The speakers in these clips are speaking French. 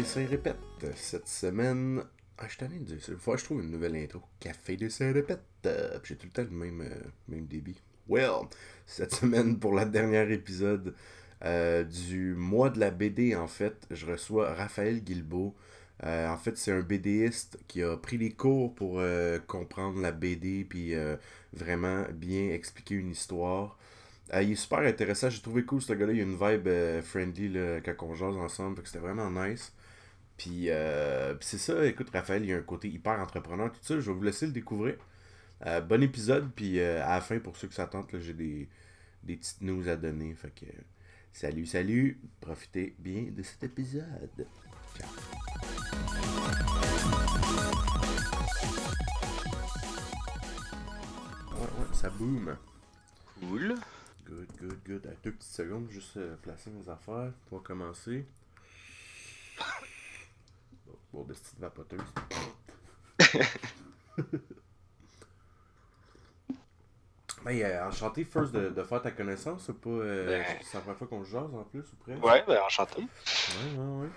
Dessin Répète. Cette semaine, ah, je t'en ai dit, il faut que je trouve une nouvelle intro. Café Dessin Répète. Euh, J'ai tout le temps le même, euh, même débit. Well, cette semaine, pour la dernière épisode euh, du mois de la BD, en fait, je reçois Raphaël Guilbeault. En fait, c'est un BDiste qui a pris les cours pour comprendre la BD puis vraiment bien expliquer une histoire. Il est super intéressant, j'ai trouvé cool ce gars-là, il a une vibe friendly là, quand on jase ensemble, c'était vraiment nice. Puis, euh, puis c'est ça, écoute Raphaël, il y a un côté hyper entrepreneur, tout ça, je vais vous laisser le découvrir. Euh, bon épisode, puis euh, à la fin, pour ceux qui s'attendent, j'ai des, des petites news à donner, fait que salut, salut, profitez bien de cet épisode. Ciao. Ouais, ouais, ça boom. Cool. Good, good, good. À deux petites secondes, juste euh, placer mes affaires. Va commencer. Bon, de petite vapoteuse. ben, euh, enchanté, first, de, de faire ta connaissance. C'est pas. euh, Ben. C'est la première fois qu'on se jase en plus, ou presque? Ouais, ben enchanté. Ouais, ouais, ouais.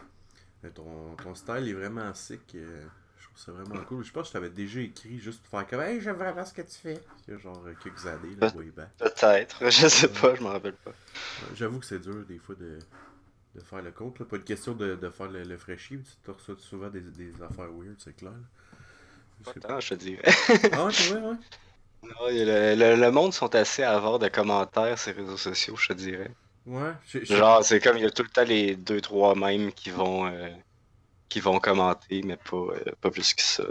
Mais ton, ton style est vraiment sick. euh, je trouve ça vraiment cool. Je pense que je t'avais déjà écrit juste pour faire comme Hey, j'aimerais voir ce que tu fais. Il y a genre euh, quelques années, là, way back. Peut-être. Je sais pas, je m'en rappelle pas. Ouais, J'avoue que c'est dur des fois de, de faire le compte. Là. Pas de question de, de faire le, le fraîchis. Tu te reçois souvent des, des affaires weird, c'est clair. Pas tant, je te dirais. Ah ouais, c'est vrai, ouais. Non, le, le- le monde sont assez avares de commentaires sur les réseaux sociaux, je te dirais. Ouais, je- je- Genre, c'est comme il y a tout le temps les deux, trois mêmes qui vont euh, qui vont commenter, mais pas, euh, pas plus que ça.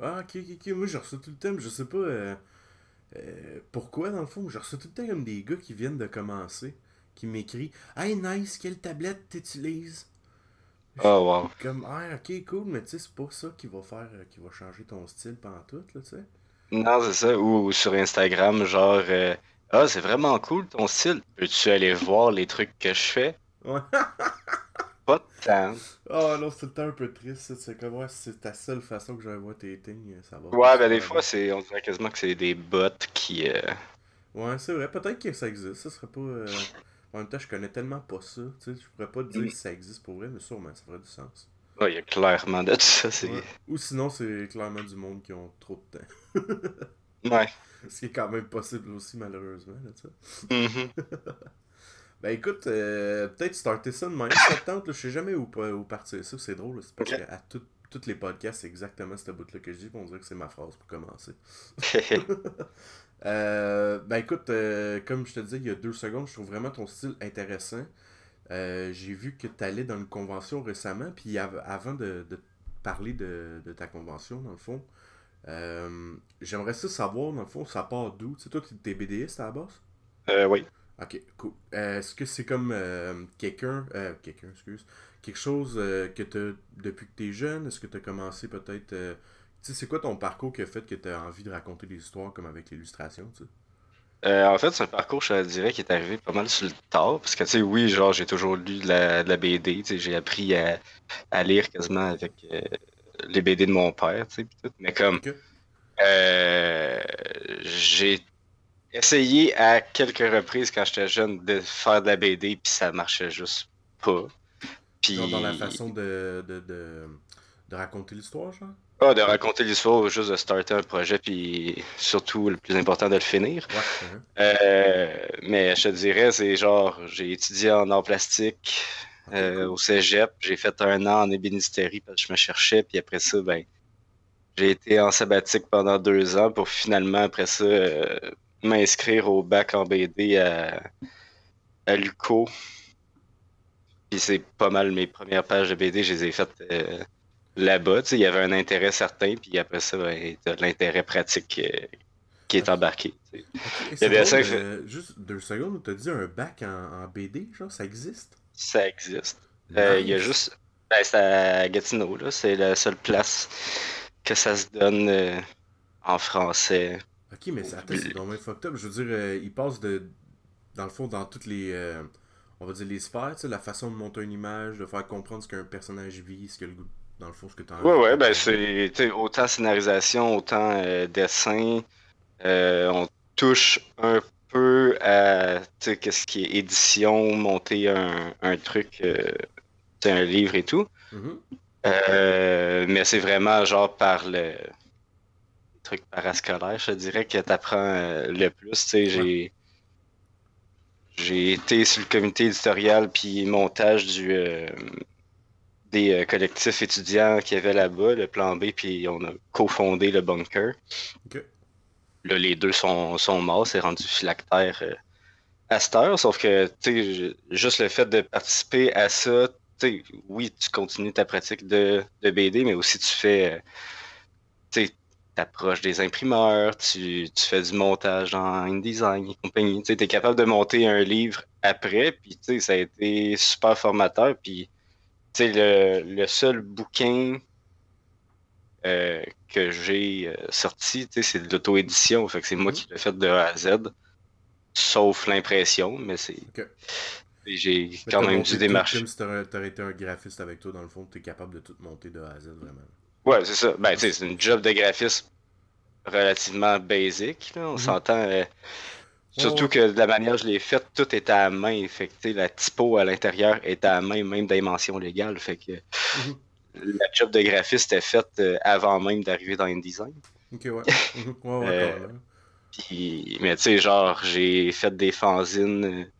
Ah, ok, ok, ok. Moi, je reçois tout le temps, mais je sais pas euh, euh, pourquoi, dans le fond. Je reçois tout le temps comme des gars qui viennent de commencer, qui m'écrivent Hey, nice, quelle tablette t'utilises Oh wow. Comme, ah, ok, cool, mais tu sais, c'est pas ça qui va faire, euh, qui va changer ton style pendant tout, là, tu sais. Non, c'est ça. Ou, ou sur Instagram, genre euh, Ah, c'est vraiment cool ton style. Peux-tu aller voir les trucs que je fais? Ouais. Pas de temps. Oh non, c'est le temps un peu triste. C'est comme, ouais, c'est ta seule façon que je voir tes things, ça va. Ouais, ben des fois, c'est on dirait quasiment que c'est des bots qui. euh. Ouais, c'est vrai, peut-être que ça existe, ça serait pas. euh, En même temps, je connais tellement pas ça, tu sais, je pourrais pas te dire si ça existe pour vrai, mais sûrement, ça ferait du sens. Ouais, il y a clairement de tout ça. C'est... Ouais. Ou sinon, c'est clairement du monde qui ont trop de temps. Ouais. Ce qui est quand même possible aussi, malheureusement, là, tu sais. Mhm. Ben écoute, euh, peut-être starter ça de tente, là, je sais jamais où, où partir ça, c'est drôle, c'est parce Ok. qu'à tout- tous les podcasts, c'est exactement ce bout-là que je dis, on dirait que c'est ma phrase pour commencer. Euh, ben écoute, euh, comme je te disais il y a deux secondes, je trouve vraiment ton style intéressant. Euh, J'ai vu que tu allais dans une convention récemment, puis av- avant de, de parler de, de ta convention, dans le fond, euh, j'aimerais ça savoir, dans le fond, ça part d'où? Tu sais, toi, tu es BDiste à la base? Euh, oui. Ok, cool. Euh, Est-ce que c'est comme euh, quelqu'un, euh, quelqu'un, excuse, quelque chose euh, que tu as depuis que tu es jeune? Est-ce que tu as commencé peut-être. euh, tu sais, c'est quoi ton parcours qui a fait que tu as envie de raconter des histoires comme avec l'illustration, tu sais? Euh, en fait, c'est un parcours, je te dirais, qui est arrivé pas mal sur le tard. Parce que, tu sais, oui, genre, j'ai toujours lu de la, de la BD. Tu sais, j'ai appris à, à lire quasiment avec les BD de mon père, tu sais, pis tout. Mais comme, Ok. euh, j'ai essayé à quelques reprises quand j'étais jeune de faire de la BD, puis ça marchait juste pas. Puis... Dans la façon de, de, de, de raconter l'histoire, genre? Ah, de raconter l'histoire ou juste de starter un projet, puis surtout, le plus important, de le finir. Ouais. uh-huh. Euh, mais je te dirais, c'est genre, j'ai étudié en art plastique euh, au cégep. J'ai fait un an en ébénisterie parce que je me cherchais. Puis après ça, ben, j'ai été en sabbatique pendant deux ans pour finalement, après ça, euh, m'inscrire au bac en BD à, à l'UCO. Puis c'est pas mal mes premières pages de BD, je les ai faites euh, là-bas. Il y avait un intérêt certain. Puis après ça, ben, t'as l'intérêt pratique euh, qui est embarqué. Et y drôle, euh, juste deux secondes, t'as dit un bac en, en BD, genre, ça existe? Ça existe. Il y a juste. Ben, c'est à Gatineau, là. C'est la seule place que ça se donne en français. Ok, mais c'est- attends, c'est dommage fucked up. Je veux dire, euh, il passe de. Dans le fond, dans toutes les. euh, on va dire les sphères, tu sais, la façon de monter une image, de faire comprendre ce qu'un personnage vit, ce que le goût. Dans le fond, ce que t'as envie Ouais, de ouais, ben c'est tu autant scénarisation, autant euh, dessin. Euh, on touche un peu à tu qu'est-ce qui est édition, monter un, un truc un livre et tout. Mhm. Euh, mais c'est vraiment genre par le truc parascolaire, je te dirais, que t'apprends euh, le plus. J'ai. J'ai été sur le comité éditorial puis montage du, euh, des euh, collectifs étudiants qu'il y avait là-bas, le plan B, puis on a cofondé le bunker. Là, les deux sont, sont morts, c'est rendu phylactère euh, à cette heure, sauf que, tu sais, juste le fait de participer à ça, tu sais, oui, tu continues ta pratique de, de BD, mais aussi tu fais, t'approches des imprimeurs, tu, tu fais du montage en InDesign et compagnie, tu t'es capable de monter un livre après, puis, ça a été super formateur, puis, le, le seul bouquin euh, que j'ai euh, sorti, c'est de l'auto-édition. Fait que c'est moi Mhm. qui l'ai fait de A à Z. Sauf l'impression, mais c'est. J'ai quand même dû démarcher. Comme si t'aurais été un graphiste avec toi, dans le fond, t'es capable de tout monter de A à Z, vraiment. Ouais, c'est ça. Ben, tu sais, c'est une job de graphiste relativement basic. Là. On Mhm. s'entend. euh, surtout que de la manière que je l'ai faite, tout est à la main. Fait que, la typo à l'intérieur est à la main, même dimension légale. Fait que Mhm. la job de graphiste est faite euh, avant même d'arriver dans InDesign. Ok, ouais. Mhm. Ouais, ouais, Euh. Puis, mais tu sais, genre, j'ai fait des fanzines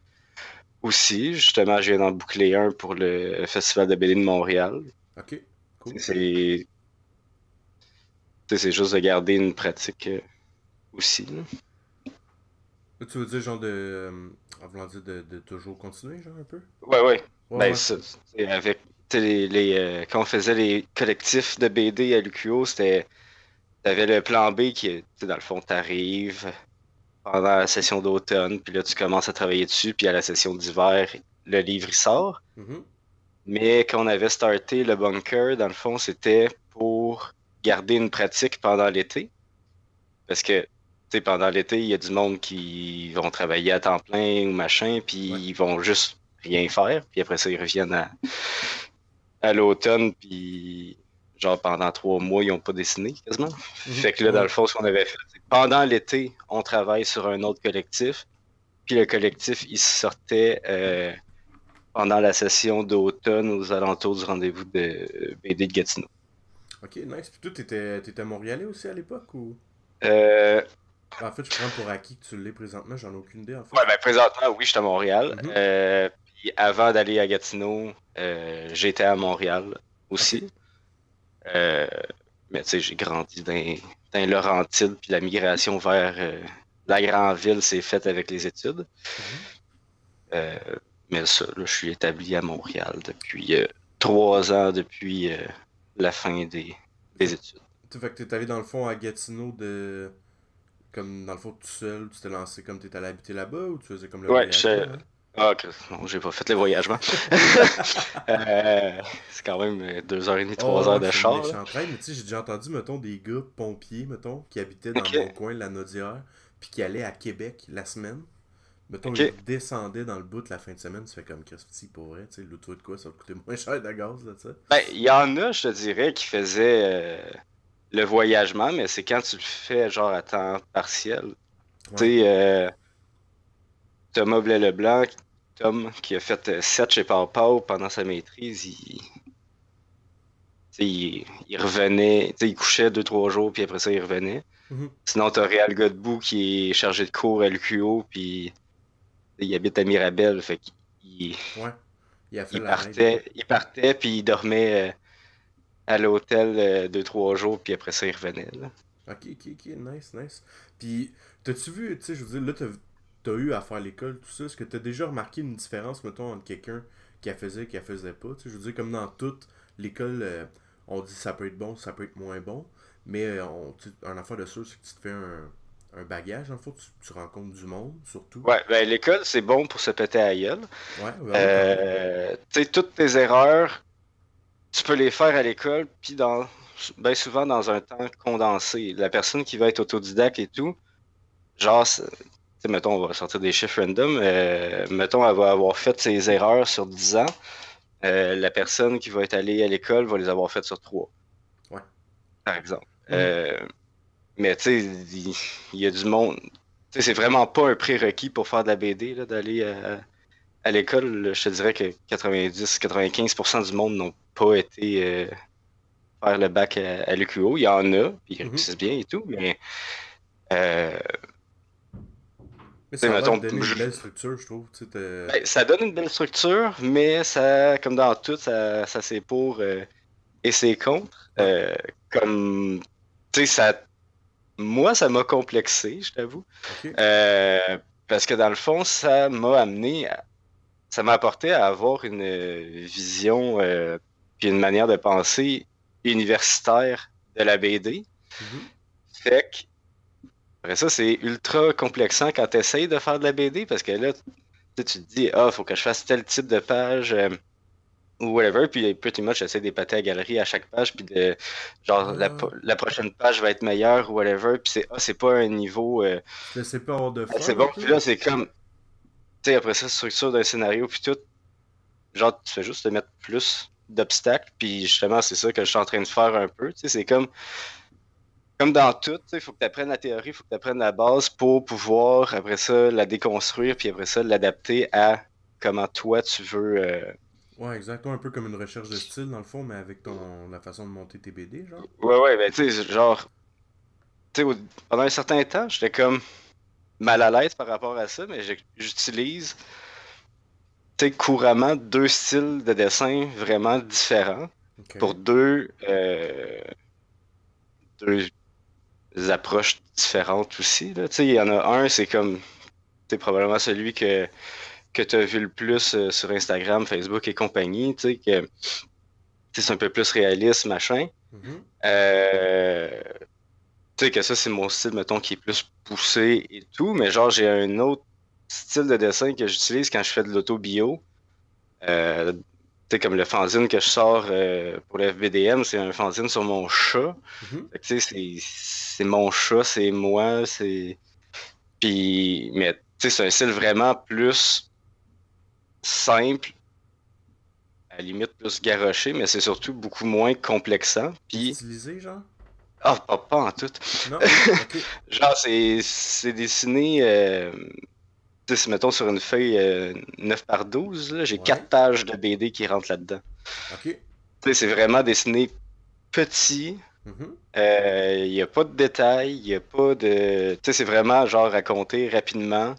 aussi. Justement, je viens d'en boucler un pour le Festival de BD de Montréal. Ok, cool. C'est. C'est juste de garder une pratique euh, aussi. là. Tu veux dire, genre, de. euh, en dire de, de toujours continuer, genre, un peu? Ouais, ouais. Ouais, ben, ouais. ça, avec. Les, les, euh, quand on faisait les collectifs de BD à l'UQO, c'était. T'avais le plan B qui dans le fond, t'arrives pendant la session d'automne, puis là, tu commences à travailler dessus, puis à la session d'hiver, le livre il sort. Mhm. Mais quand on avait starté le bunker, dans le fond, c'était pour garder une pratique pendant l'été. Parce que, tu sais, pendant l'été, il y a du monde qui vont travailler à temps plein ou machin, puis Ouais. ils vont juste rien faire. Puis après ça, ils reviennent à, à l'automne, puis genre pendant trois mois, ils n'ont pas dessiné quasiment. Mhm. Fait que là, dans le fond, ce qu'on avait fait, c'est que pendant l'été, on travaille sur un autre collectif. Puis le collectif, il sortait euh, pendant la session d'automne aux alentours du rendez-vous de BD de Gatineau. Ok, nice. Puis toi, t'étais t'étais Montréalais aussi à l'époque ou? Euh, En fait, je prends pour acquis que tu l'es présentement, j'en ai aucune idée en fait. ouais, ben, présentement, oui, je suis à Montréal. Mhm. Euh, puis avant d'aller à Gatineau, euh, j'étais à Montréal aussi. Euh, mais tu sais, j'ai grandi dans, dans Laurentides, puis la migration vers la grande ville s'est faite avec les études. Mhm. Mais ça, là, je suis établi à Montréal depuis trois ans depuis la fin des, des études. Tu fait que t'es allé dans le fond à Gatineau de. Comme dans le fond tout seul, tu t'es lancé comme t'étais allé habiter là-bas ou tu faisais comme le Ouais, je- là, hein? Ah, que- non, j'ai pas fait le voyagement. Euh, c'est quand même euh, deux heures et demie, trois Oh, heures de char. là. méchante traîne, mais tu sais, j'ai déjà entendu, mettons, des gars pompiers, mettons, qui habitaient dans mon coin, la Naudière, puis qui allaient à Québec la semaine. Mettons, Ok. ils descendaient dans le bout la fin de semaine, tu fais comme Christy, pour vrai, tu sais, l'auto de quoi, ça va coûter moins cher de gaz, là, tu sais. Ben, il y en a, je te dirais, qui faisaient euh, le voyagement, mais c'est quand tu le fais genre à temps partiel. Tu sais, euh, Thomas Blais-Leblanc, Tom, qui a fait 7 chez Pau pendant sa maîtrise, il, il, il revenait, il couchait 2-3 jours, puis après ça, il revenait. Mhm. Sinon, t'as Réal Godbout qui est chargé de cours à l'UQO, puis il habite à Mirabel, fait qu'il Ouais. Il a fait il partait, il partait, puis il dormait euh, à l'hôtel 2-3 jours, puis après ça, il revenait. là. Ok, ok, ok, nice, nice. Puis, t'as-tu vu, tu sais, je veux dire, là, t'as, t'as eu à faire l'école, tout ça, est-ce que t'as déjà remarqué une différence, mettons, entre quelqu'un qui la faisait et qui la faisait pas, tu sais, je veux dire, comme dans toute l'école, euh, on dit ça peut être bon, ça peut être moins bon, mais euh, on, un affaire de sûr, c'est que tu te fais un, un bagage, en fait, tu, tu rencontres du monde, surtout. Ouais, ben l'école, c'est bon pour se péter à gueule. Ouais, ouais, ouais. Euh, tu sais, toutes tes erreurs, tu peux les faire à l'école, puis dans, ben souvent dans un temps condensé. La personne qui va être autodidacte et tout, genre, tu sais, mettons, on va sortir des chiffres random, euh, mettons, elle va avoir fait ses erreurs sur 10 ans. Euh, la personne qui va être allée à l'école va les avoir faites sur 3. Ouais. Par exemple. Mhm. Euh, mais tu sais, il il y, a du monde. Tu sais, c'est vraiment pas un prérequis pour faire de la BD, d'aller à, à l'école, je te dirais que 90-95% du monde n'ont pas été euh, faire le bac à, l'UQO. Il y en a, puis ils mhm. réussissent bien et tout, mais. Euh, mais ça donne une belle structure, je trouve. Ben, ça donne une belle structure, mais ça, comme dans tout, ça, ça c'est pour euh, et c'est contre. comme, tu sais, ça. Moi, ça m'a complexé, je t'avoue. parce que dans le fond, ça m'a amené à, ça m'a apporté à avoir une euh, vision euh, puis une manière de penser universitaire de la BD. Mm-hmm. Fait que, après ça, c'est ultra complexant quand tu essayes de faire de la BD parce que là, tu te dis, ah, faut que je fasse tel type de page. Euh, ou whatever, puis pretty much j'essaie d'épater à la galerie à chaque page, puis de genre la, ah. la, prochaine page va être meilleure ou whatever, puis c'est ah, c'est pas un niveau. c'est pas hors de C'est bon, puis là c'est comme sais, après ça, structure d'un scénario, puis tout, genre, tu fais juste te mettre plus d'obstacles, puis justement, c'est ça que je suis en train de faire un peu. Tu sais, c'est comme, comme dans tout, il faut que tu apprennes la théorie, il faut que tu apprennes la base pour pouvoir, après ça, la déconstruire, puis après ça, l'adapter à comment toi tu veux. Euh, ouais, exactement, un peu comme une recherche de style, dans le fond, mais avec ton la façon de monter tes BD, genre. Ouais, ouais, ben, tu sais, genre. Tu sais, pendant un certain temps, j'étais comme mal à l'aise par rapport à ça, mais j'utilise couramment deux styles de dessin vraiment différents pour deux, euh, deux approches différentes aussi. Il y en a un, c'est comme c'est probablement celui que, que tu as vu le plus euh, sur Instagram, Facebook et compagnie, que c'est un peu plus réaliste, machin. Mm-hmm. euh, tu sais que ça, c'est mon style, mettons, qui est plus poussé et tout, mais genre, j'ai un autre style de dessin que j'utilise quand je fais de l'auto-bio. Euh, tu sais, comme le fanzine que je sors pour le FBDM, c'est un fanzine sur mon chat. Mhm. Tu sais, c'est mon chat, c'est moi, c'est. Puis, mais tu sais, c'est un style vraiment plus simple, à la limite plus garoché, mais c'est surtout beaucoup moins complexant. Puis. Utilisé, genre? Ah, pas, en tout. Non? Genre, c'est dessiné, euh, mettons sur une feuille 9 euh, par 12, j'ai 4 pages de BD qui rentrent là-dedans. Ok. C'est vraiment dessiné petit. Il mm-hmm. euh, n'y a pas de détails, il n'y a pas de. Tu sais, c'est vraiment genre raconté rapidement.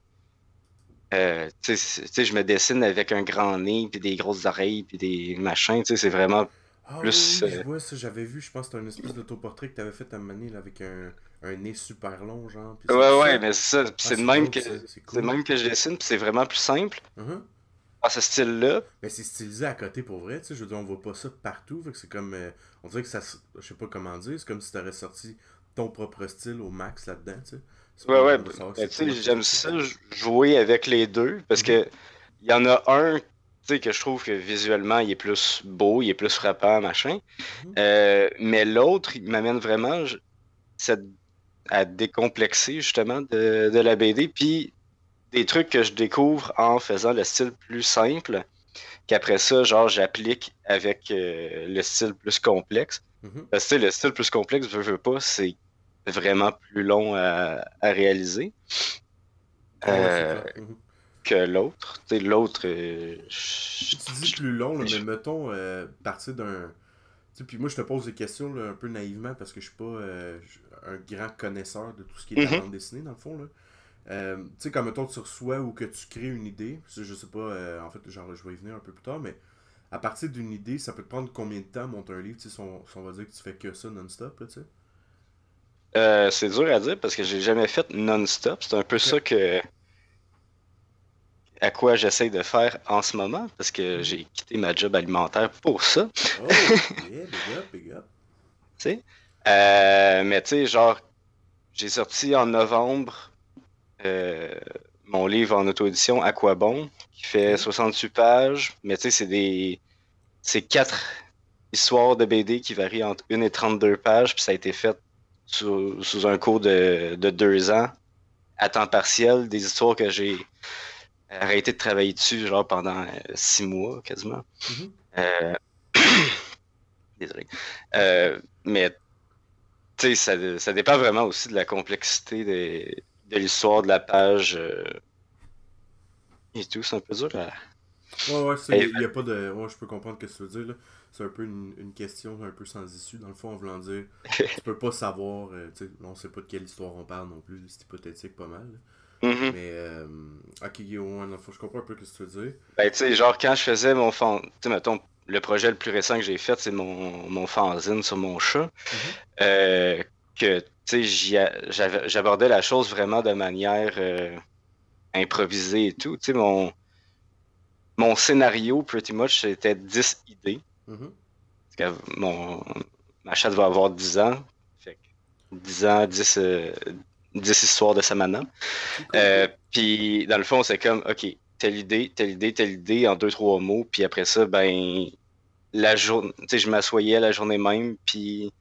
Euh, je me dessine avec un grand nez, puis des grosses oreilles, puis des machins. Tu sais, c'est vraiment ah plus, oui, euh, ça, j'avais vu, je pense que c'était un espèce d'autoportrait que tu avais fait à Mané avec un, un, nez super long, genre. ouais, ouais, mais c'est ça. c'est ah, le même, que, c'est même que je dessine, puis c'est vraiment plus simple. Uh À ce style-là. Mais c'est stylisé à côté pour vrai, tu sais. Je veux dire, on voit pas ça partout. C'est comme. Euh, on dirait que ça. Je sais pas comment dire. C'est comme si tu aurais sorti ton propre style au max là-dedans, tu sais. Ouais, ouais. Tu sais, j'aime ça jouer avec les deux parce mhm. que il y en a un que je trouve que visuellement, il est plus beau, il est plus frappant, machin. Mhm. Euh, mais l'autre, il m'amène vraiment à décomplexer, justement, de, la BD. Puis, des trucs que je découvre en faisant le style plus simple, qu'après ça, genre, j'applique avec euh, le style plus complexe. Mhm. Parce que le style plus complexe, je veux pas, c'est vraiment plus long à, réaliser. euh, mhm que l'autre. L'autre. Euh, tu dis plus long, mais mettons, euh, partir d'un. Puis moi, je te pose des questions un peu naïvement parce que je suis pas euh, un grand connaisseur de tout ce qui est mm bande dessinée, dans le fond. Là. Euh, tu sais, comme mettons, tu reçois ou que tu crées une idée, je sais pas, en fait, genre, je vais y venir un peu plus tard, mais à partir d'une idée, ça peut te prendre combien de temps monter un livre, tu sais, on, on, va dire que tu fais que ça non-stop, tu sais? C'est dur à dire parce que j'ai jamais fait non-stop. C'est un peu ça que à quoi j'essaie de faire en ce moment, parce que j'ai quitté ma job alimentaire pour ça. Oh, yeah, big up, big up. tu sais? Euh, mais tu sais, genre, j'ai sorti en novembre euh, mon livre en auto-édition À quoi bon, qui fait 68 pages, mais tu sais, c'est des. C'est quatre histoires de BD qui varient entre 1 et 32 pages, puis ça a été fait sous, sous un cours de, de deux ans à temps partiel, des histoires que j'ai arrêté de travailler dessus genre pendant euh, six mois quasiment. Mm-hmm. Euh, désolé. Euh, mais tu sais, ça, dépend vraiment aussi de la complexité de, l'histoire de la page et tout. C'est un peu dur Ouais, ouais, il n'y a pas de. Ouais, je peux comprendre ce que tu veux dire. Là. C'est un peu une, une, question un peu sans issue, dans le fond, en voulant dire. tu peux pas savoir. Euh, tu sais, on sait pas de quelle histoire on parle non plus. C'est hypothétique pas mal. Mm-hmm. Mais, euh, ok, ouais, je comprends un peu ce que tu veux dire. Ben, tu sais, genre, quand je faisais mon fan. Tu sais, mettons, le projet le plus récent que j'ai fait, c'est mon, mon fanzine sur mon chat. Mm-hmm. euh, que, tu sais, j'abordais la chose vraiment de manière euh, improvisée et tout. Tu sais, mon mon scénario, pretty much, c'était 10 idées. Mm-hmm. Parce que mon, ma chatte va avoir 10 ans. Fait 10 ans, 10, 10 euh, histoires de Samana. Euh, puis, dans le fond, c'est comme, OK, telle idée, telle idée, telle idée, en deux, trois mots. Puis après ça, ben, la journée, je m'assoyais la journée même, puis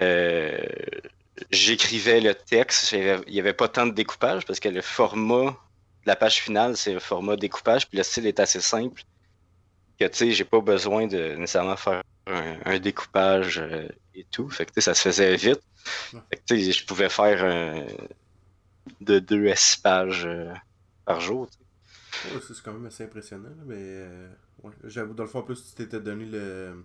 euh, j'écrivais le texte. Il n'y avait pas tant de découpage parce que le format la page finale, c'est le format découpage, puis le style est assez simple. Que tu sais, j'ai pas besoin de nécessairement faire un, découpage euh, et tout. Fait que ça se faisait vite. Fait que tu sais, je pouvais faire de 2 à 6 pages par jour. c'est quand même assez impressionnant, mais euh, j'avoue, dans le fond, en plus, tu t'étais donné le,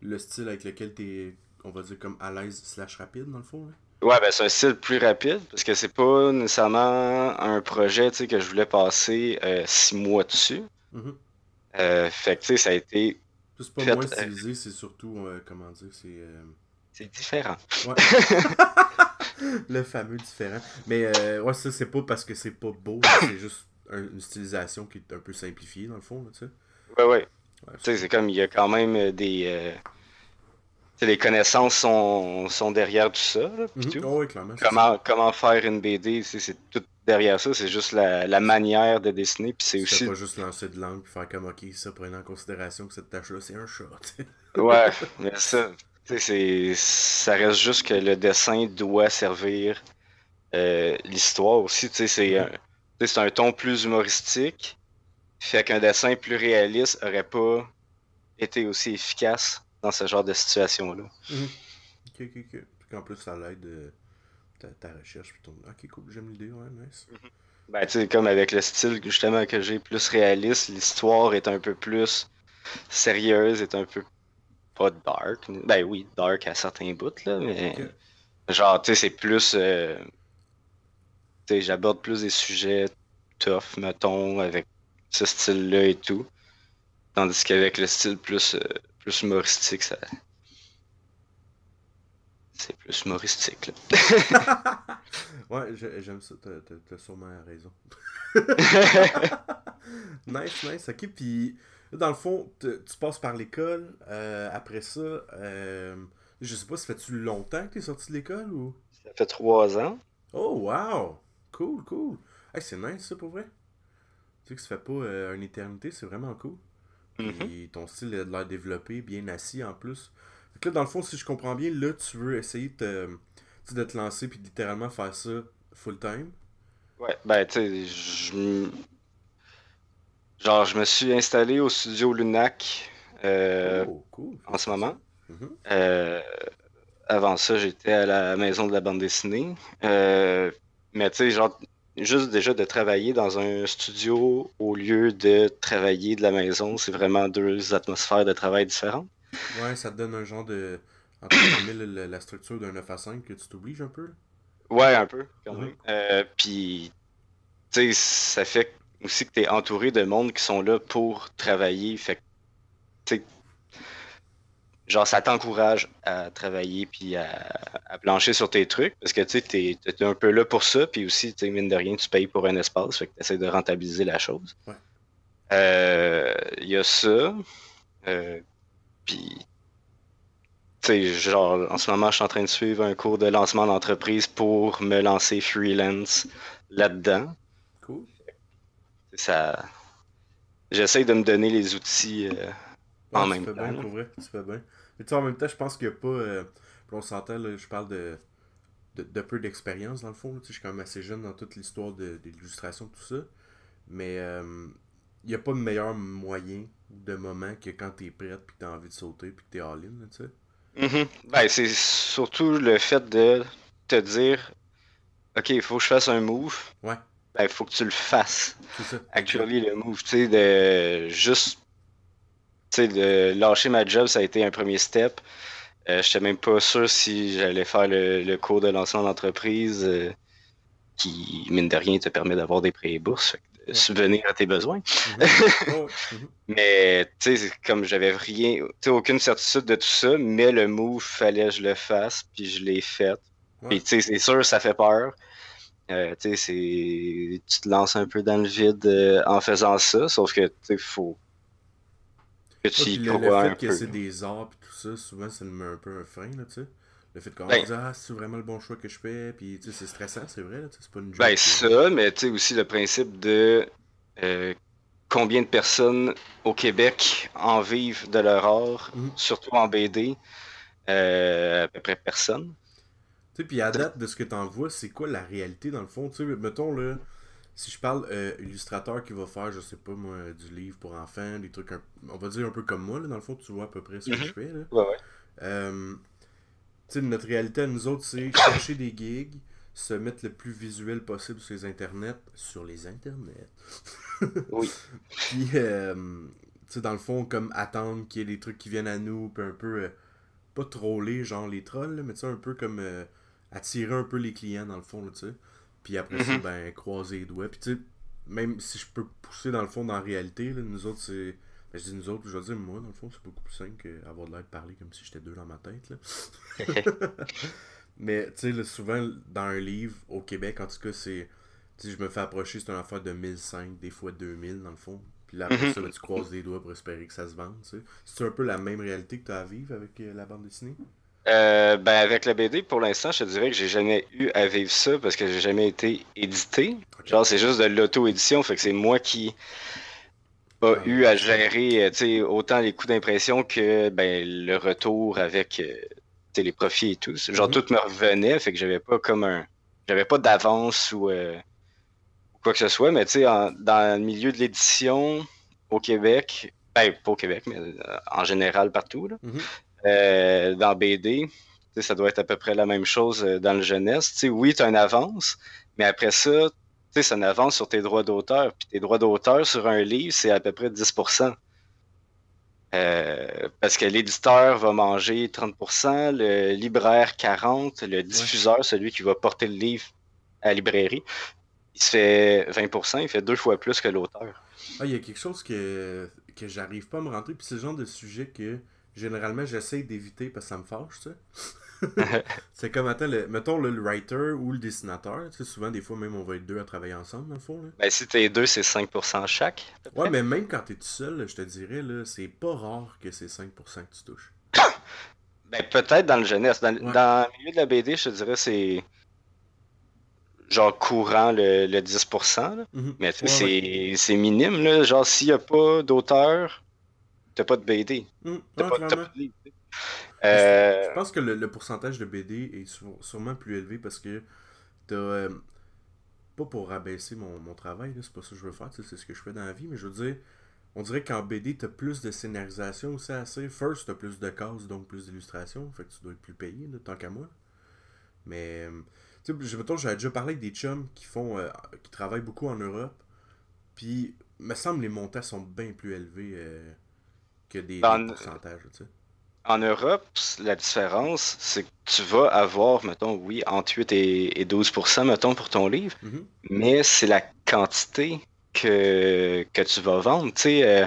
le style avec lequel tu es, on va dire, comme à l'aise slash rapide, dans le fond. Ouais, ben c'est un style plus rapide parce que c'est pas nécessairement un projet que je voulais passer euh, six mois dessus. Mm-hmm. Euh, fait que tu sais, ça a été. C'est pas moins euh, stylisé, c'est surtout, comment dire, c'est. C'est différent. Ouais. Le fameux différent. Mais ouais, ça, c'est pas parce que c'est pas beau, c'est juste une stylisation qui est un peu simplifiée dans le fond, tu sais. Ouais, ouais. tu sais, c'est comme il y a quand même des les connaissances sont, sont derrière tout ça. Mhm. Oh comment, comment faire une BD, c'est tout derrière ça, c'est juste la, la, manière de dessiner. Puis c'est aussi. pas juste lancer de langue et faire comme ok, ça prenant en considération que cette tâche-là, c'est un chat. ouais, mais ça, ça reste juste que le dessin doit servir euh, l'histoire aussi. C'est un, c'est un ton plus humoristique. Fait qu'un dessin plus réaliste aurait pas été aussi efficace dans ce genre de situation-là. Mhm. Ok, ok, ok. Puis en plus, ça l'aide euh, ta, ta, recherche. Puis ton... Ok, cool, j'aime l'idée, ouais, nice. Mhm. Ben, tu sais, comme avec le style justement que j'ai plus réaliste, l'histoire est un peu plus sérieuse, est un peu pas dark. Ben oui, dark à certains bouts, là, mais genre, tu sais, c'est plus. Euh... Tu sais, j'aborde plus des sujets tough, mettons, avec ce style-là et tout. Tandis qu'avec le style plus. Euh plus humoristique, ça. C'est plus humoristique, là. ouais, j'aime ça. T'as sûrement raison. nice, nice. Ok, puis dans le fond, tu passes par l'école. Euh, après ça, euh, je sais pas, ça fait-tu longtemps que t'es sorti de l'école ou? Ça fait trois ans. Oh, wow! Cool, cool. Hey, c'est nice ça pour vrai. Tu sais que ça fait pas euh, une éternité, c'est vraiment cool. Mhm. ton style a l'air développé, bien assis en plus. là, dans le fond, si je comprends bien, là, tu veux essayer de te, de te lancer puis littéralement faire ça full time. Ouais, ben, tu sais, je. Genre, je me suis installé au studio Lunac euh, oh, en ce moment. Mhm. Euh, avant ça, j'étais à la maison de la bande dessinée. Euh, mais tu sais, genre, juste déjà de travailler dans un studio au lieu de travailler de la maison, c'est vraiment deux atmosphères de travail différentes. Ouais, ça te donne un genre de. la structure d'un 9 à 5 que tu t'obliges un peu. Ouais, un peu, quand même. Euh, puis, tu sais, ça fait aussi que tu es entouré de monde qui sont là pour travailler. Fait que, tu genre ça t'encourage à travailler puis à, à, plancher sur tes trucs parce que tu sais t'es, es un peu là pour ça puis aussi tu mine de rien tu payes pour un espace fait que essaies de rentabiliser la chose. Il euh, y a ça euh, puis tu sais genre en ce moment je suis en train de suivre un cours de lancement d'entreprise pour me lancer freelance là-dedans. Cool. Ça. J'essaie de me donner les outils euh, en même temps. Bien, pour vrai, tu fais bien. Mais tu sais, en même temps, je pense qu'il n'y a pas. Euh, on s'entend, je parle de, de, peu d'expérience dans le fond. Tu sais, je suis quand même assez jeune dans toute l'histoire de, de l'illustration, tout ça. Mais euh, il n'y a pas de meilleur moyen de moment que quand tu es prête, puis que tu as envie de sauter, puis que tu es all-in, tu sais. Mm-hmm. ben, c'est surtout le fait de te dire Ok, il faut que je fasse un move. Ouais. ben, faut que tu le fasses. C'est ça. Actually, le move, tu sais, de juste, sais, de lâcher ma job, ça a été un premier step. Euh, Je n'étais même pas sûr si j'allais faire le, le cours de lancement d'entreprise euh, qui, mine de rien, te permet d'avoir des prêts et bourses, de Ouais. subvenir à tes besoins. Mhm. Ouais, mhm. Mais, tu sais, comme j'avais rien, tu sais, aucune certitude de tout ça, mais le move, fallait que je le fasse, puis je l'ai fait. Ouais. Puis, tu sais, c'est sûr, ça fait peur. Euh, tu sais, c'est... Tu te lances un peu dans le vide euh, en faisant ça, sauf que, tu sais, faut le, le fait que c'est des arts et tout ça, souvent ça nous met un peu un frein, là, tu sais. Le fait qu'on Ben- dit, ah, c'est vraiment le bon choix que je fais, puis tu sais, c'est stressant, c'est vrai, là, tu sais, c'est pas une joke. Ben, ça, mais tu sais aussi le principe de euh, combien de personnes au Québec en vivent de leur art, Mhm. surtout en BD. Euh, à peu près personne. Tu sais, puis à date de ce que t'en vois, c'est quoi la réalité dans le fond? Tu sais, mettons là, si je parle euh, illustrateur qui va faire, je sais pas moi, du livre pour enfants, des trucs, un- on va dire un peu comme moi, là, dans le fond, tu vois à peu près ce que Mhm. je fais. Là. Ouais, ouais. Euh, tu sais, notre réalité à nous autres, c'est chercher des gigs, se mettre le plus visuel possible sur les internets, sur les internets. Oui. Puis, euh, tu sais, dans le fond, comme attendre qu'il y ait des trucs qui viennent à nous, puis un peu, euh, pas troller, genre les trolls, là, mais tu sais, un peu comme attirer un peu les clients, dans le fond, là, tu sais. Puis après ça, Mhm. ben, croiser les doigts. Puis tu sais, même si je peux pousser, dans le fond, dans la réalité, là, nous autres, c'est... Ben, je dis nous autres, je vais dire moi, dans le fond, c'est beaucoup plus simple qu'avoir de l'air de parler comme si j'étais deux dans ma tête, là. Mais, tu sais, souvent, dans un livre, au Québec, en tout cas, c'est... Tu sais, je me fais approcher, c'est une affaire de 1005, des fois 2000, dans le fond. Puis là, après Mhm. ça, ben, tu croises les doigts pour espérer que ça se vende, tu sais. C'est un peu la même réalité que tu as à vivre avec euh, la bande dessinée? Euh, ben avec la BD, pour l'instant, je te dirais que j'ai jamais eu à vivre ça parce que j'ai jamais été édité. Genre, c'est juste de l'auto-édition, fait que c'est moi qui a Ah, eu à gérer euh, autant les coûts d'impression que ben, le retour avec euh, les profits et tout. Genre, Mhm. tout me revenait, fait que j'avais pas comme un. J'avais pas d'avance ou euh, quoi que ce soit, mais tu sais, dans le milieu de l'édition au Québec, ben, pas au Québec, mais en général partout, là, Mhm. Euh, dans BD, ça doit être à peu près la même chose euh, dans le jeunesse. Oui, tu as une avance, mais après ça, tu sais, c'est une avance sur tes droits d'auteur. Puis tes droits d'auteur sur un livre, c'est à peu près 10%. Euh, parce que l'éditeur va manger 30%, le libraire 40%, le diffuseur, celui qui va porter le livre à la librairie, il se fait 20%, il fait deux fois plus que l'auteur. Ah, il y a quelque chose que, que j'arrive pas à me rentrer, puis c'est le genre de sujet que généralement j'essaie d'éviter parce que ça me fâche, tu sais. c'est comme, attends, le, mettons le, le writer ou le dessinateur, tu sais, souvent des fois même on va être deux à travailler ensemble dans le fond, là. Ben, si t'es deux, c'est 5% chaque. Ouais, mais même quand t'es tout seul, là, je te dirais, là, c'est pas rare que c'est 5% que tu touches. Ben, peut-être dans le jeunesse. Dans, Ouais. dans le milieu de la BD, je te dirais c'est genre courant le, le 10%. là. Mhm. Mais tu sais, Ouais, c'est c'est minime. Là. Genre, s'il n'y a pas d'auteur, t'as pas de BD. Mhm. T'as pas, pas de livre. Euh, Je pense que le, le pourcentage de BD est sû- sûrement plus élevé parce que t'as. euh, pas pour rabaisser mon, mon travail, c'est pas ça que je veux faire, c'est ce que je fais dans la vie, mais je veux dire, on dirait qu'en BD, t'as plus de scénarisation aussi assez. First, t'as plus de cases, donc plus d'illustrations, fait que tu dois être plus payé, là, tant qu'à moi. Mais, euh, tu sais, mettons, j'avais déjà parlé avec des chums qui font, euh, qui travaillent beaucoup en Europe, puis, me semble, les montants sont bien plus élevés que des, des Dans- pourcentages, tu sais. En Europe, la différence, c'est que tu vas avoir, mettons, oui, entre 8 et, et 12%, mettons, pour ton livre, Mhm. mais c'est la quantité que, que tu vas vendre. Tu sais, euh,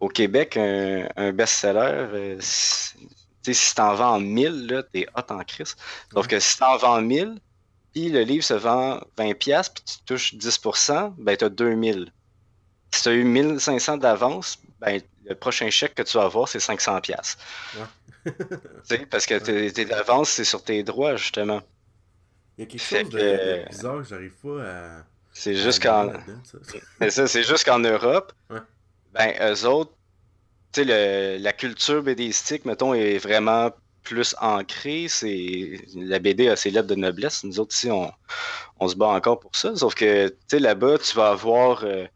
au Québec, un, un best-seller, euh, si- tu t'en vends 1000, là, t'es hot en crise. Sauf Ouais. que si t'en vends 1000, puis le livre se vend 20$, piastres, puis tu touches 10%, ben t'as 2000. Si t'as eu 1500 d'avance, ben le prochain chèque que tu vas avoir, c'est 500$. piastres. Ouais. Tu sais, parce que tes, tes avances, c'est sur tes droits, justement. Il y a quelque Fait chose de, que- de bizarre que j'arrive pas à. C'est juste qu'en c'est juste qu'en Europe, Ouais. ben, eux autres, tu sais, la culture BDistique, mettons, est vraiment plus ancrée. C'est, la BD a ses lettres de noblesse. Nous autres, ici, on, on se bat encore pour ça. Sauf que, tu sais, là-bas, tu vas avoir euh,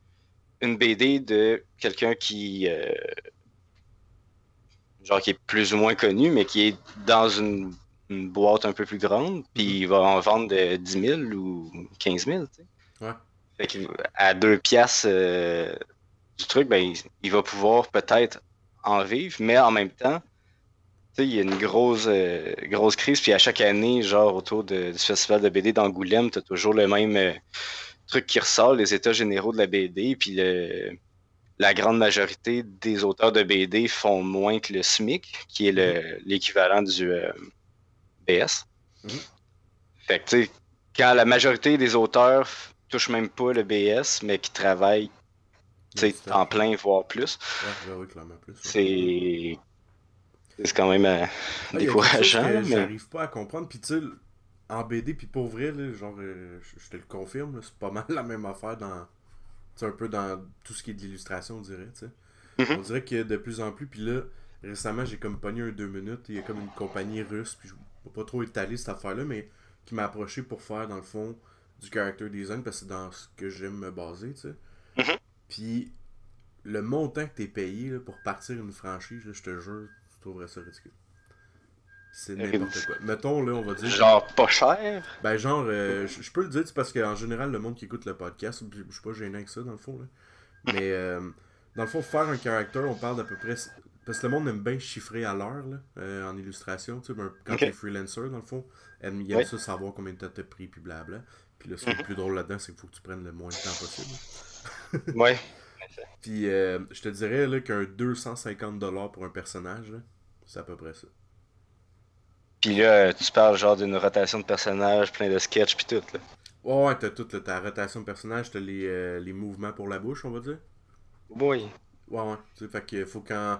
une BD de quelqu'un qui, euh, genre, qui est plus ou moins connu, mais qui est dans une, une boîte un peu plus grande, puis il va en vendre de 10 000 ou 15 000, tu sais. Ouais. Fait que à deux piastres euh, du truc, ben, il, va pouvoir peut-être en vivre, mais en même temps, il y a une grosse, euh, grosse crise. Puis à chaque année, genre autour du festival de BD d'Angoulême, tu as toujours le même euh, truc qui ressort, les états généraux de la BD. Puis la grande majorité des auteurs de BD font moins que le SMIC, qui est mm-hmm. l'équivalent du BS. Mm-hmm. Fait que, tu sais, quand la majorité des auteurs touchent même pas le BS, mais qui travaillent en plein, voire plus. Ouais. C'est. C'est quand même euh, décourageant. Mais... J'arrive pas à comprendre. Puis tu sais, en BD, puis pour vrai, genre, euh, je te le confirme, c'est pas mal la même affaire dans. un peu dans tout ce qui est de l'illustration, on dirait, tu sais. Mm-hmm. On dirait que de plus en plus, puis là, récemment, j'ai comme pogné un deux minutes, il y a comme une compagnie russe, puis je vais pas trop étaler cette affaire-là, mais qui m'a approché pour faire, dans le fond, du character design, parce que c'est dans ce que j'aime me baser, tu sais. Mm-hmm. Puis, le montant que t'es payé là, pour partir une franchise, je te jure, tu trouverais ça ridicule. C'est n'importe quoi. Mettons, là, on va dire. Genre pas cher? Ben, genre, euh, je peux le dire, c'est parce qu'en général, le monde qui écoute le podcast, je suis pas gêné avec ça, dans le fond. Là. Mais, euh, dans le fond, faire un character, on parle d'à peu près parce que le monde aime bien chiffrer à l'heure euh, en illustration. Tu sais, ben, quand tu es freelancer, dans le fond, il aime ça savoir combien de temps t'as pris, puis blabla. Puis là, ce qui est le mhm. plus drôle là-dedans, c'est qu'il faut que tu prennes le moins de temps possible. ouais. Puis euh, je te dirais là, qu'un 250$ pour un personnage, c'est à peu près ça. Puis là, tu parles genre d'une rotation de personnages, plein de sketchs, puis tout. Là. Ouais, t'as tout, ta rotation de personnages, t'as les, euh, les mouvements pour la bouche, on va dire. Oui. Ouais, ouais. fait que faut quand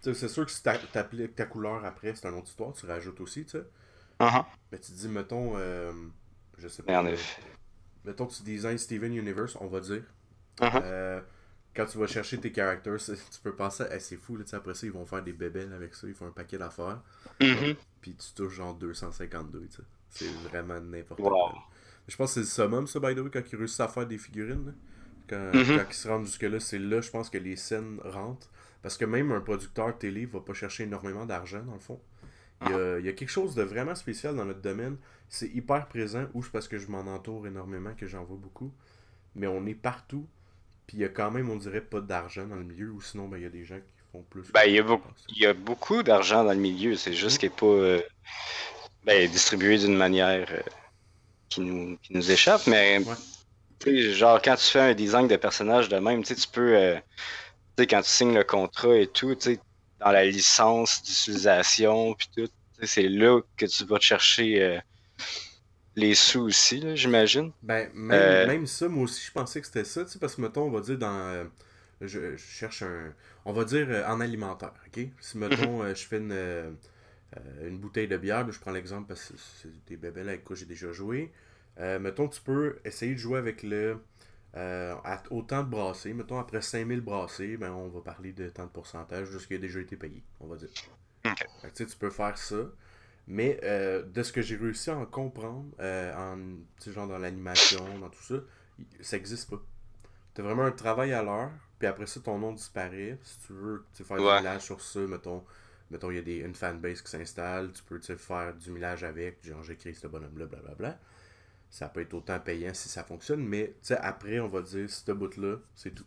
c'est sûr que si t'appliques ta couleur après, c'est une autre histoire, tu rajoutes aussi, tu sais. Uh-huh. Mais tu dis, mettons, euh, je sais pas. mettons que tu designs Steven Universe, on va dire. Uh-huh. Euh, quand tu vas chercher tes characters, tu peux penser, c'est fou, là, après ça, ils vont faire des bébelles avec ça, ils font un paquet d'affaires. Mm-hmm. Puis tu touches genre 252, tu sais. C'est vraiment n'importe quoi. Je pense que c'est le summum, ça, by the way, quand ils réussissent à faire des figurines. Quand, mm-hmm. quand ils se rendent jusque-là, c'est là, je pense que les scènes rentrent. Parce que même un producteur télé va pas chercher énormément d'argent, dans le fond. Il y, a, quelque chose de vraiment spécial dans notre domaine. C'est hyper présent, ou c'est parce que je m'en entoure énormément, que j'en vois beaucoup. Mais on est partout. Puis il y a quand même, on dirait, pas d'argent dans le milieu, ou sinon, ben, il y a des gens qui font plus. Ben, il y a, y a beaucoup d'argent dans le milieu. C'est juste qu'il n'est pas euh, ben, distribué d'une manière euh, qui, nous, qui nous échappe. Mais, genre, quand tu fais un design de personnage de même, tu peux. Euh, sais, quand tu signes le contrat et tout, tu sais, dans la licence d'utilisation, puis tout, c'est là que tu vas te chercher euh, les sous aussi, j'imagine. Ben, même, euh, même, ça, moi aussi, je pensais que c'était ça, tu sais, parce que, mettons, on va dire dans. Euh, je, cherche un. On va dire en alimentaire, ok? Si, mettons, mhm. je fais une, une bouteille de bière, je prends l'exemple parce que c'est des bébés avec quoi j'ai déjà joué. mettons, tu peux essayer de jouer avec le euh, autant de brassés, mettons après 5000 brassés, ben, on va parler de tant de pourcentage de ce qui a déjà été payé, on va dire. tu peux faire ça. Mais euh, de ce que j'ai réussi à en comprendre, euh, en, genre dans l'animation, dans tout ça, ça n'existe pas. Tu as vraiment un travail à l'heure, puis après ça, ton nom disparaît. Si tu veux faire du millage sur ça, mettons, mettons il y a des, une fanbase qui s'installe, tu peux faire du millage avec, genre j'écris ce bonhomme-là, blablabla ça peut être autant payant si ça fonctionne, mais après, on va dire, ce bout-là, c'est tout.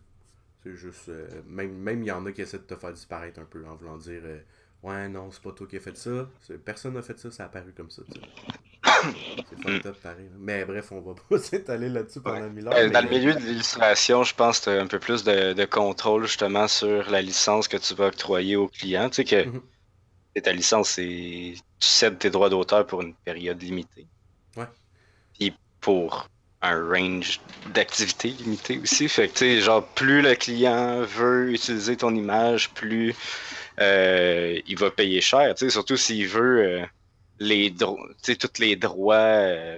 C'est juste. Euh, même il y en a qui essaient de te faire disparaître un peu en voulant dire euh, Ouais, non, c'est pas toi qui as fait ça. Personne n'a fait ça, ça a apparu comme ça. c'est fucked up pareil. Mais bref, on va pas s'étaler là-dessus pendant mille heures. Euh, dans le milieu de l'illustration, je pense que tu as un peu plus de, contrôle justement sur la licence que tu vas octroyer au client. Tu sais que mhm. ta licence, c'est. Tu cèdes tes droits d'auteur pour une période limitée pour un range d'activités limité aussi. Fait que, tu sais, genre, plus le client veut utiliser ton image, plus euh, il va payer cher. Tu sais, surtout s'il veut euh, les droits, tu sais, tous les droits, euh,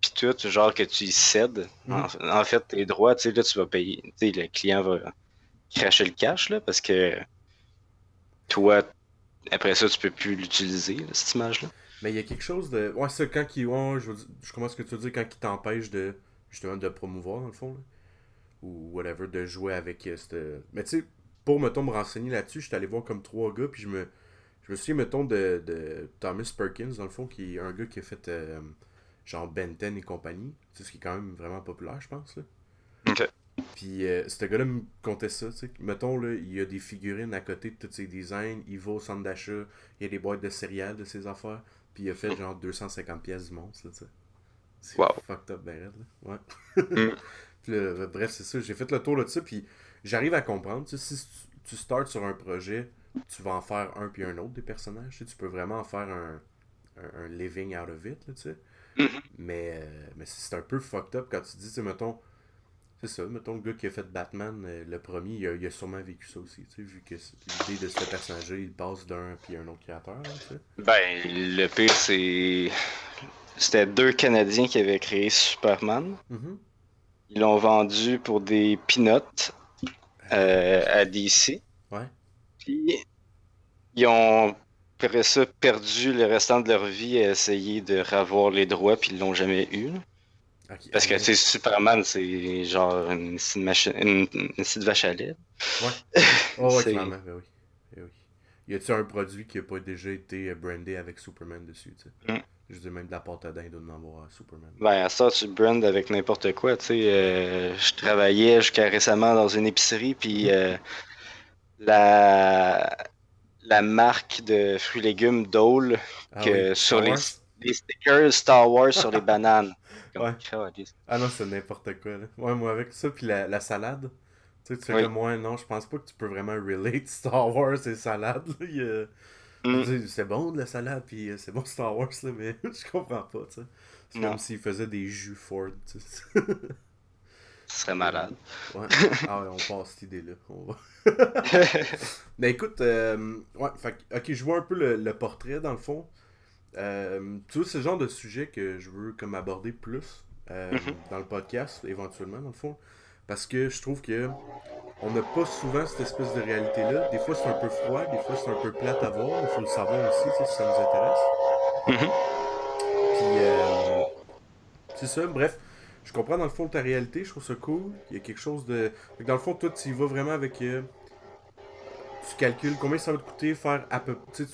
puis tout, genre que tu cèdes. Mm-hmm. En, fait, tes droits, tu sais, là, tu vas payer. Tu sais, le client va cracher le cash, là, parce que toi, après ça, tu peux plus l'utiliser, cette image-là. Mais il y a quelque chose de. Ouais, c'est quand qui. Ouais, je, je commence ce que tu veux dire quand il t'empêche de. Justement, de promouvoir, dans le fond. Ou whatever, de jouer avec euh, cette. Mais tu sais, pour, mettons, me renseigner là-dessus, je suis allé voir comme trois gars, puis je me. Je me souviens, mettons, de, de Thomas Perkins, dans le fond, qui est un gars qui a fait. Euh, genre Ben 10 et compagnie. Tu sais, ce qui est quand même vraiment populaire, je pense. Là. Ok. Puis euh, ce gars-là me comptait ça, tu sais. Mettons, là, il y a des figurines à côté de tous ses designs. Il va au centre d'achat, il y a des boîtes de céréales de ses affaires. Puis il a fait genre 250 pièces du monstre, là, tu sais. C'est Wow. fucked up, ben là. Ouais. Mm. Puis bref, c'est ça. J'ai fait le tour de ça, puis j'arrive à comprendre. Tu sais, si tu, starts sur un projet, tu vas en faire un puis un autre des personnages. Tu, sais, tu peux vraiment en faire un, un, un living out of it, là, tu sais. Mhm. Mais, euh, mais c'est un peu fucked up quand tu dis, tu sais, mettons, c'est ça, mettons le gars qui a fait Batman, euh, le premier, il a, il a sûrement vécu ça aussi, tu sais, vu que l'idée de ce personnage-là, il passe d'un puis un autre créateur, là, tu sais. Ben, le pire, c'est. C'était deux Canadiens qui avaient créé Superman. Mhm. Ils l'ont vendu pour des peanuts euh, à DC. Ouais. Puis, ils ont, après ça, perdu le restant de leur vie à essayer de ravoir les droits, puis ils l'ont jamais eu. Parce que, tu sais, Superman, c'est genre une, petite machine, une, une petite vache à lait. Oh, ouais, clairement, ben oui. Ben oui. Y a-tu un produit qui a pas déjà été brandé avec Superman dessus, tu sais? Mm. Je dis même de la pâte à dinde d'en avoir à Superman. Ben, à ça, tu brandes avec n'importe quoi, tu sais. euh, je travaillais jusqu'à récemment dans une épicerie, puis euh, la, la marque de fruits et légumes Dole, Ah que oui, sur les, stickers Star Wars sur les bananes. Comme, Ouais. Ah non, c'est n'importe quoi, là. Ouais, moi, avec ça, puis la, la salade, tu sais, tu fais Oui. comme moi, non, je pense pas que tu peux vraiment relate Star Wars et salade, là. Il Mm. C'est bon de la salade, puis euh, c'est bon Star Wars, là, mais je comprends pas, tu sais. C'est comme s'ils faisaient des jus Ford, tu sais. Ce serait malade. Ouais. Ah ouais, on passe cette idée-là. On va. Mais écoute, euh, ouais, fait, ok, je vois un peu le, le portrait dans le fond. Euh, tu vois, c'est le genre de sujet que je veux comme aborder plus euh, Mhm. dans le podcast, éventuellement, dans le fond. Parce que je trouve que on n'a pas souvent cette espèce de réalité-là. Des fois, c'est un peu froid, des fois, c'est un peu plate à voir. Il faut le savoir aussi, si ça nous intéresse. Mhm. Puis, euh, c'est ça, bref. Je comprends dans le fond ta réalité, je trouve ça cool. Il y a quelque chose de. Fait que dans le fond, toi, tu y vas vraiment avec. euh, Tu calcules combien ça va te coûter faire à peu. Tu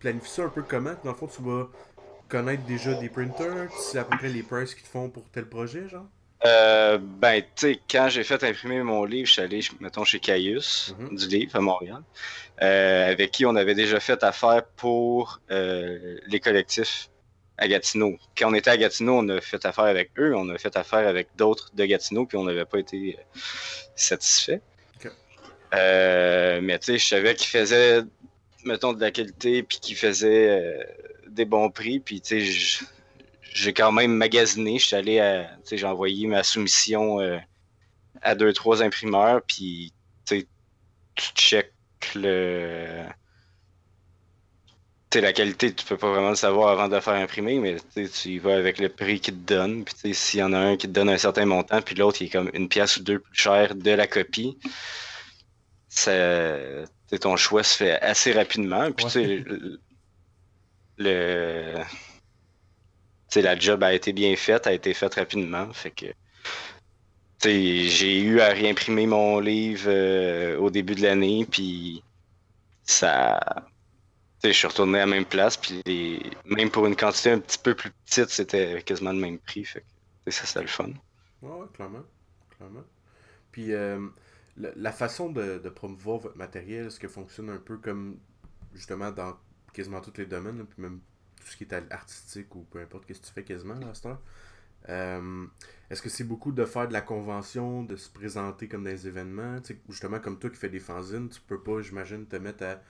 planifies ça un peu comment? Dans le fond, tu vas connaître déjà des printers, tu sais à peu près les prices qu'ils te font pour tel projet, genre? Euh, ben, tu sais, quand j'ai fait imprimer mon livre, je suis allé, mettons, chez Caius, Mhm. du livre à Montréal, euh, avec qui on avait déjà fait affaire pour euh, les collectifs à Gatineau. Quand on était à Gatineau, on a fait affaire avec eux, on a fait affaire avec d'autres de Gatineau, puis on n'avait pas été euh, satisfait. Mais tu sais, je savais qu'ils faisaient, mettons, de la qualité, puis qu'ils faisaient des bons prix, puis tu sais, je- j'ai quand même magasiné. Je suis allé à. J'ai envoyé ma soumission euh, à deux, trois imprimeurs, puis tu check le. Tu sais, la qualité, tu peux pas vraiment le savoir avant de la faire imprimer, mais tu y vas avec le prix qu'ils te donnent. Puis s'il y en a un qui te donne un certain montant, puis l'autre qui est comme une pièce ou deux plus cher de la copie, ça, ton choix se fait assez rapidement. Puis tu sais, Ouais. le, le- tu sais, la job a été bien faite, a été faite rapidement. Fait que, j'ai eu à réimprimer mon livre euh, au début de l'année, puis ça, je suis retourné à la même place, puis même pour une quantité un petit peu plus petite, c'était quasiment le même prix. Fait que, ça, c'était le fun. Ouais, clairement. clairement. Puis euh, la, façon de, promouvoir votre matériel, est-ce que fonctionne un peu comme justement dans quasiment tous les domaines, puis même tout ce qui est artistique ou peu importe qu'est-ce que tu fais quasiment là, à cette heure? Euh, est-ce que c'est beaucoup de faire de la convention, de se présenter comme des événements? Tu sais, justement, comme toi qui fais des fanzines, tu peux pas, j'imagine, te mettre à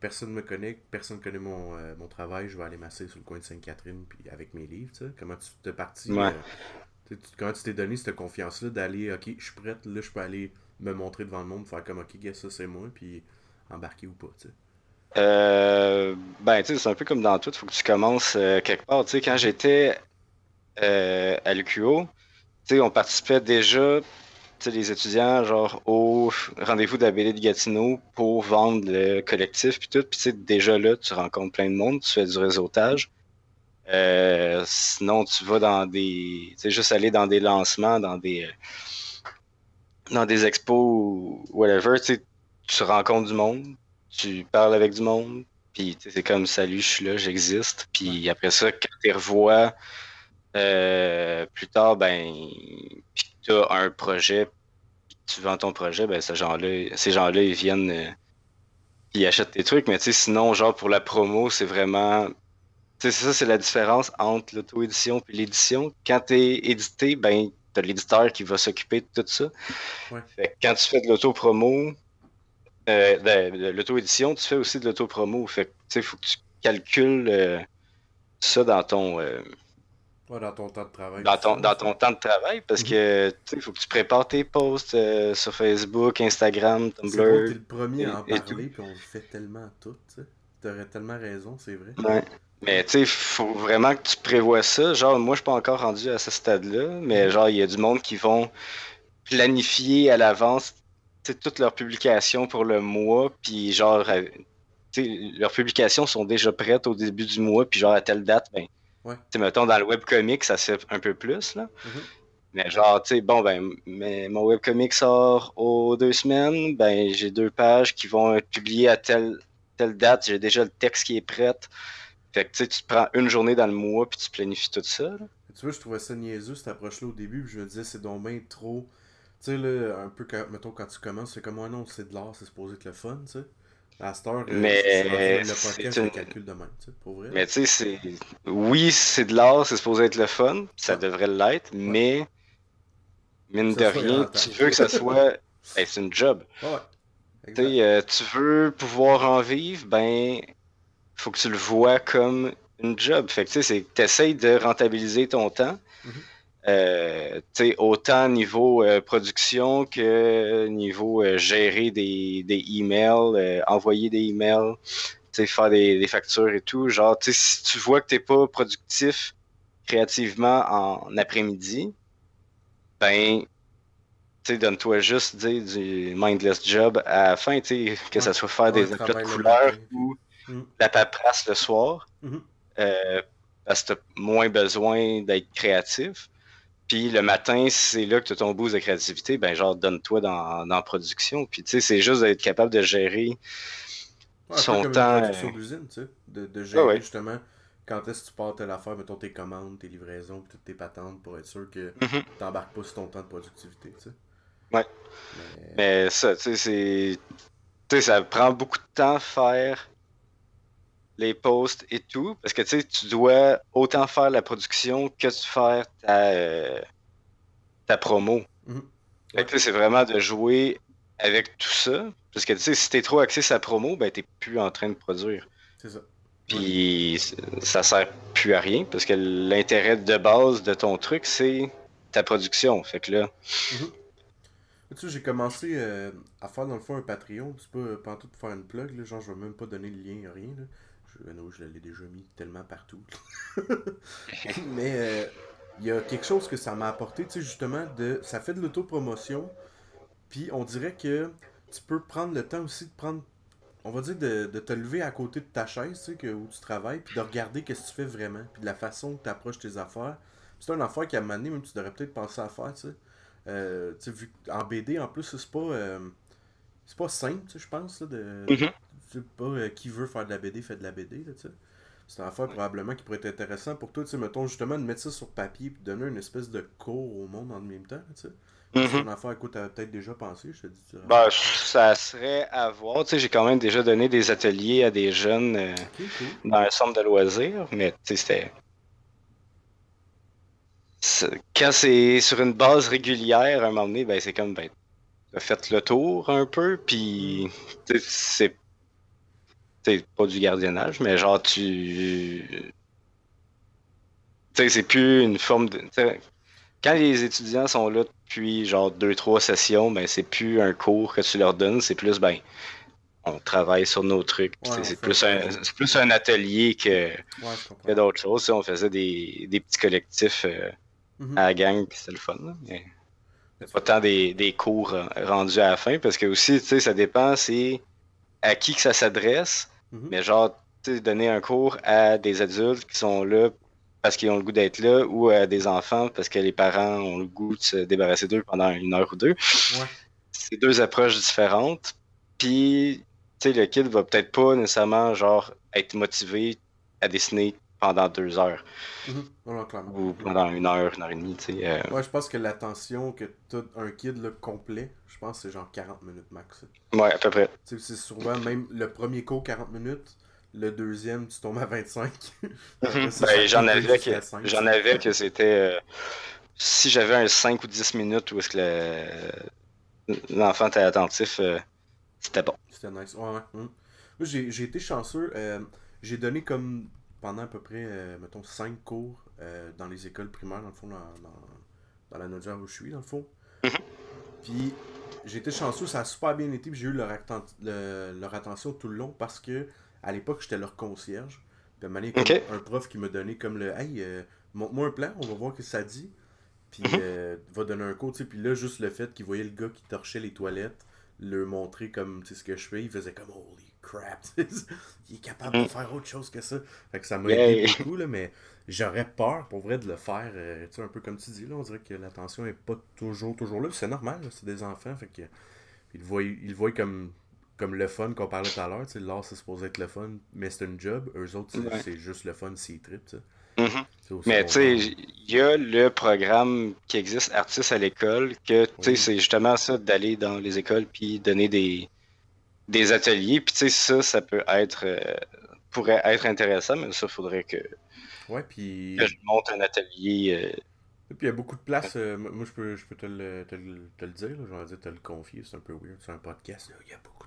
personne me connaît, personne connaît mon, euh, mon travail, je vais aller masser sur le coin de Sainte-Catherine puis avec mes livres, tu sais. Comment tu t'es parti? Ouais. euh, comment tu t'es donné cette confiance-là d'aller, ok, je suis prête, là, je peux aller me montrer devant le monde, faire comme, ok, ça c'est moi, puis embarquer ou pas, tu sais. Euh, ben, tu sais, c'est un peu comme dans tout, faut que tu commences euh, quelque part. Tu sais, quand j'étais euh, à l'UQO, tu sais, on participait déjà, tu sais, les étudiants, genre, au rendez-vous BD de Gatineau pour vendre le collectif, puis tout. Puis, tu sais, déjà là, tu rencontres plein de monde, tu fais du réseautage. Euh, sinon, tu vas dans des. Tu sais, juste aller dans des lancements, dans des. dans des expos whatever, tu sais, tu rencontres du monde tu parles avec du monde, puis c'est comme salut, je suis là, j'existe. Puis après ça, quand tu revois euh, plus tard, ben, puis tu as un projet, tu vends ton projet, ben, ces gens-là, ces gens-là, ils viennent, euh, ils achètent tes trucs. Mais tu sais, sinon, genre, pour la promo, c'est vraiment. Tu sais, ça, c'est la différence entre l'auto-édition et l'édition. Quand tu es édité, ben, tu as l'éditeur qui va s'occuper de tout ça. Fait que quand tu fais de l'auto-promo, euh, de, l'auto-édition, tu fais aussi de l'auto-promo. Fait que, tu faut que tu calcules euh, ça dans ton. Euh, dans ton temps de travail. Dans ton, dans ton temps de travail, parce mhm. que il faut que tu prépares tes posts sur Facebook, Instagram, Tumblr. C'est bon, le premier à en parler, puis on le fait tellement tout, tu sais. aurais tellement raison, c'est vrai. Ouais. Mais tu sais, il faut vraiment que tu prévois ça. Genre, moi, je suis pas encore rendu à ce stade-là, mais mhm. genre, il y a du monde qui vont planifier à l'avance toutes leurs publications pour le mois, puis genre, euh, leurs publications sont déjà prêtes au début du mois, puis genre à telle date, ben, ouais. mettons dans le webcomic, ça se fait un peu plus, là. Mm-hmm. Mais genre, tu sais, bon, ben, mais mon webcomic sort aux deux semaines, ben, j'ai deux pages qui vont être publiées à telle, telle date, j'ai déjà le texte qui est prêt. Fait que, tu sais, tu prends une journée dans le mois, puis tu planifies tout ça, Tu vois, je trouvais ça niaiseux, cette approche-là, au début, puis je me disais, c'est donc bien trop... Tu sais, là, un peu, quand, mettons, quand tu commences, c'est comme, ouais, non, c'est de l'art, c'est supposé être le fun, tu sais. À cette heure, mais le podcast, une... calcul de même, tu sais, pour vrai. Mais tu sais, c'est. Oui, c'est de l'art, c'est supposé être le fun, ça devrait l'être, mais. Mine de rien, tu veux que ça soit. hey, c'est une job. Ouais. Euh, tu veux pouvoir en vivre, ben. Faut que tu le vois comme une job. Fait que tu sais, c'est essaies de rentabiliser ton temps. Mm-hmm. Euh, autant niveau euh, production que niveau euh, gérer des, des emails, envoyer des emails, faire des, des, factures et tout. Genre, si tu vois que tu n'es pas productif créativement en après-midi, ben, donne-toi juste du mindless job à la fin, que ce soit faire des éclats de couleurs ou mm. la paperasse le soir. Mm-hmm. parce que tu as moins besoin d'être créatif. Puis le matin, c'est là que tu as ton boost de créativité, ben genre donne-toi dans, production. Puis tu sais, c'est juste d'être capable de gérer son temps. Une euh, d'usine, tu sais. De, de gérer justement quand est-ce que tu pars telle affaire, mettons tes commandes, tes livraisons, toutes tes patentes pour être sûr que mm-hmm. tu n'embarques pas sur ton temps de productivité, tu sais. Ouais. Mais, ça, tu sais, c'est. Tu sais, ça prend beaucoup de temps à faire les posts et tout, parce que tu sais, tu dois autant faire la production que tu faire ta, euh, ta promo. Mm C'est vraiment de jouer avec tout ça, parce que tu sais, si t'es trop axé sur la promo, ben t'es plus en train de produire. C'est ça. Puis ça sert plus à rien, parce que l'intérêt de base de ton truc, c'est ta production. Fait que là. Mhm. Tu sais, j'ai commencé euh, à faire dans le fond un Patreon. C'est pas, pas tout pour faire une plug, là, genre je vais même pas donner le lien, rien. Là. Je, je l'ai déjà mis tellement partout. Mais euh, il y a quelque chose que ça m'a apporté, tu sais, justement, de ça fait de l'autopromotion. Puis on dirait que tu peux prendre le temps aussi de prendre, on va dire, de, te lever à côté de ta chaise, tu sais, que, où tu travailles, puis de regarder qu'est-ce que tu fais vraiment, puis de la façon que tu approches tes affaires. C'est un affaire qui a mené, même tu devrais peut-être penser à faire, tu sais. Euh, vu en BD, en plus, c'est pas. Euh, c'est pas simple, je pense, là, de, mm-hmm sais pas euh, qui veut faire de la BD fait de la BD, là, tu sais. C'est un affaire probablement qui pourrait être intéressant pour toi, tu sais, mettons justement de mettre ça sur papier et de donner une espèce de cours au monde en même temps, tu sais. C'est mhm. une affaire à quoi tu as peut-être déjà pensé, je te dis. Bah, ça serait à voir. Tu sais, j'ai quand même déjà donné des ateliers à des jeunes euh, dans un centre de loisirs, mais tu sais, c'était. Quand c'est sur une base régulière, à un moment donné, ben, c'est comme, ben, tu as fait le tour un peu, puis c'est c'est pas du gardiennage, mais genre tu. Tu sais, c'est plus une forme de. quand les étudiants sont là depuis genre deux, trois sessions, ben c'est plus un cours que tu leur donnes, c'est plus ben on travaille sur nos trucs. c'est plus, un, plus un atelier que, d'autres choses. On faisait des, petits collectifs euh, mm-hmm. à la gang, puis c'était le fun. mais pas tant des, des, cours euh, rendus à la fin, parce que aussi, tu sais, ça dépend, c'est à qui que ça s'adresse. Mhm. Mais genre, tu donner un cours à des adultes qui sont là parce qu'ils ont le goût d'être là ou à des enfants parce que les parents ont le goût de se débarrasser d'eux pendant une heure ou deux. C'est deux approches différentes. Puis, tu sais, le kid va peut-être pas nécessairement, genre, être motivé à dessiner pendant deux heures. Mm-hmm. Ou pendant une heure, une heure et demie, tu sais. Euh. Ouais, je pense que l'attention que t'as un kid là, complet, je pense que c'est genre 40 minutes max. Ouais, à peu près. C'est souvent même le premier cours 40 minutes, le deuxième, tu tombes à 25. ben, j'en avais, que, j'en avais que c'était. Euh, si j'avais un 5 ou 10 minutes où est-ce que l'enfant était attentif, euh, c'était bon. C'était nice. Ouais, ouais. Hum. Moi, j'ai été chanceux. Euh, j'ai donné comme pendant à peu près, mettons, 5 cours dans les écoles primaires, dans le fond, dans, dans, la Nodière où je suis, dans le fond. Mm-hmm. Puis j'ai été chanceux, ça a super bien été, puis j'ai eu leur, leur attention tout le long parce que à l'époque, j'étais leur concierge. Puis à un prof qui me donnait comme le Hey, euh, montre-moi un plan, on va voir ce que ça dit. Puis mhm. euh, va donner un cours, tu sais. Puis là, juste le fait qu'il voyait le gars qui torchait les toilettes, le montrer comme ce que je fais, il faisait comme Holy crap, il est capable de mhm. faire autre chose que ça. Fait que ça m'a aidé beaucoup, là, mais j'aurais peur pour vrai de le faire, euh, tu sais, un peu comme tu dis, là, on dirait que l'attention est pas toujours, toujours là. C'est normal, c'est des enfants, fait que ils le voient, ils le voient comme comme le fun qu'on parlait tout à l'heure, l'art c'est supposé être le fun, mais c'est un job. Eux autres, c'est juste le fun s'ils trippent. Mm-hmm. Mais tu sais, il y a le programme qui existe, Artistes à l'école, que tu sais, c'est justement ça d'aller dans les écoles puis donner des, des ateliers. Puis tu sais, ça, ça peut être euh, pourrait être intéressant, mais ça, faudrait que, ouais, puis... que je monte un atelier. Euh, et puis il y a beaucoup de place. Euh, moi, je peux, je peux te, le, te, le, te le dire. J'aurais dire te le confier. C'est un peu weird. C'est un podcast. Il y a beaucoup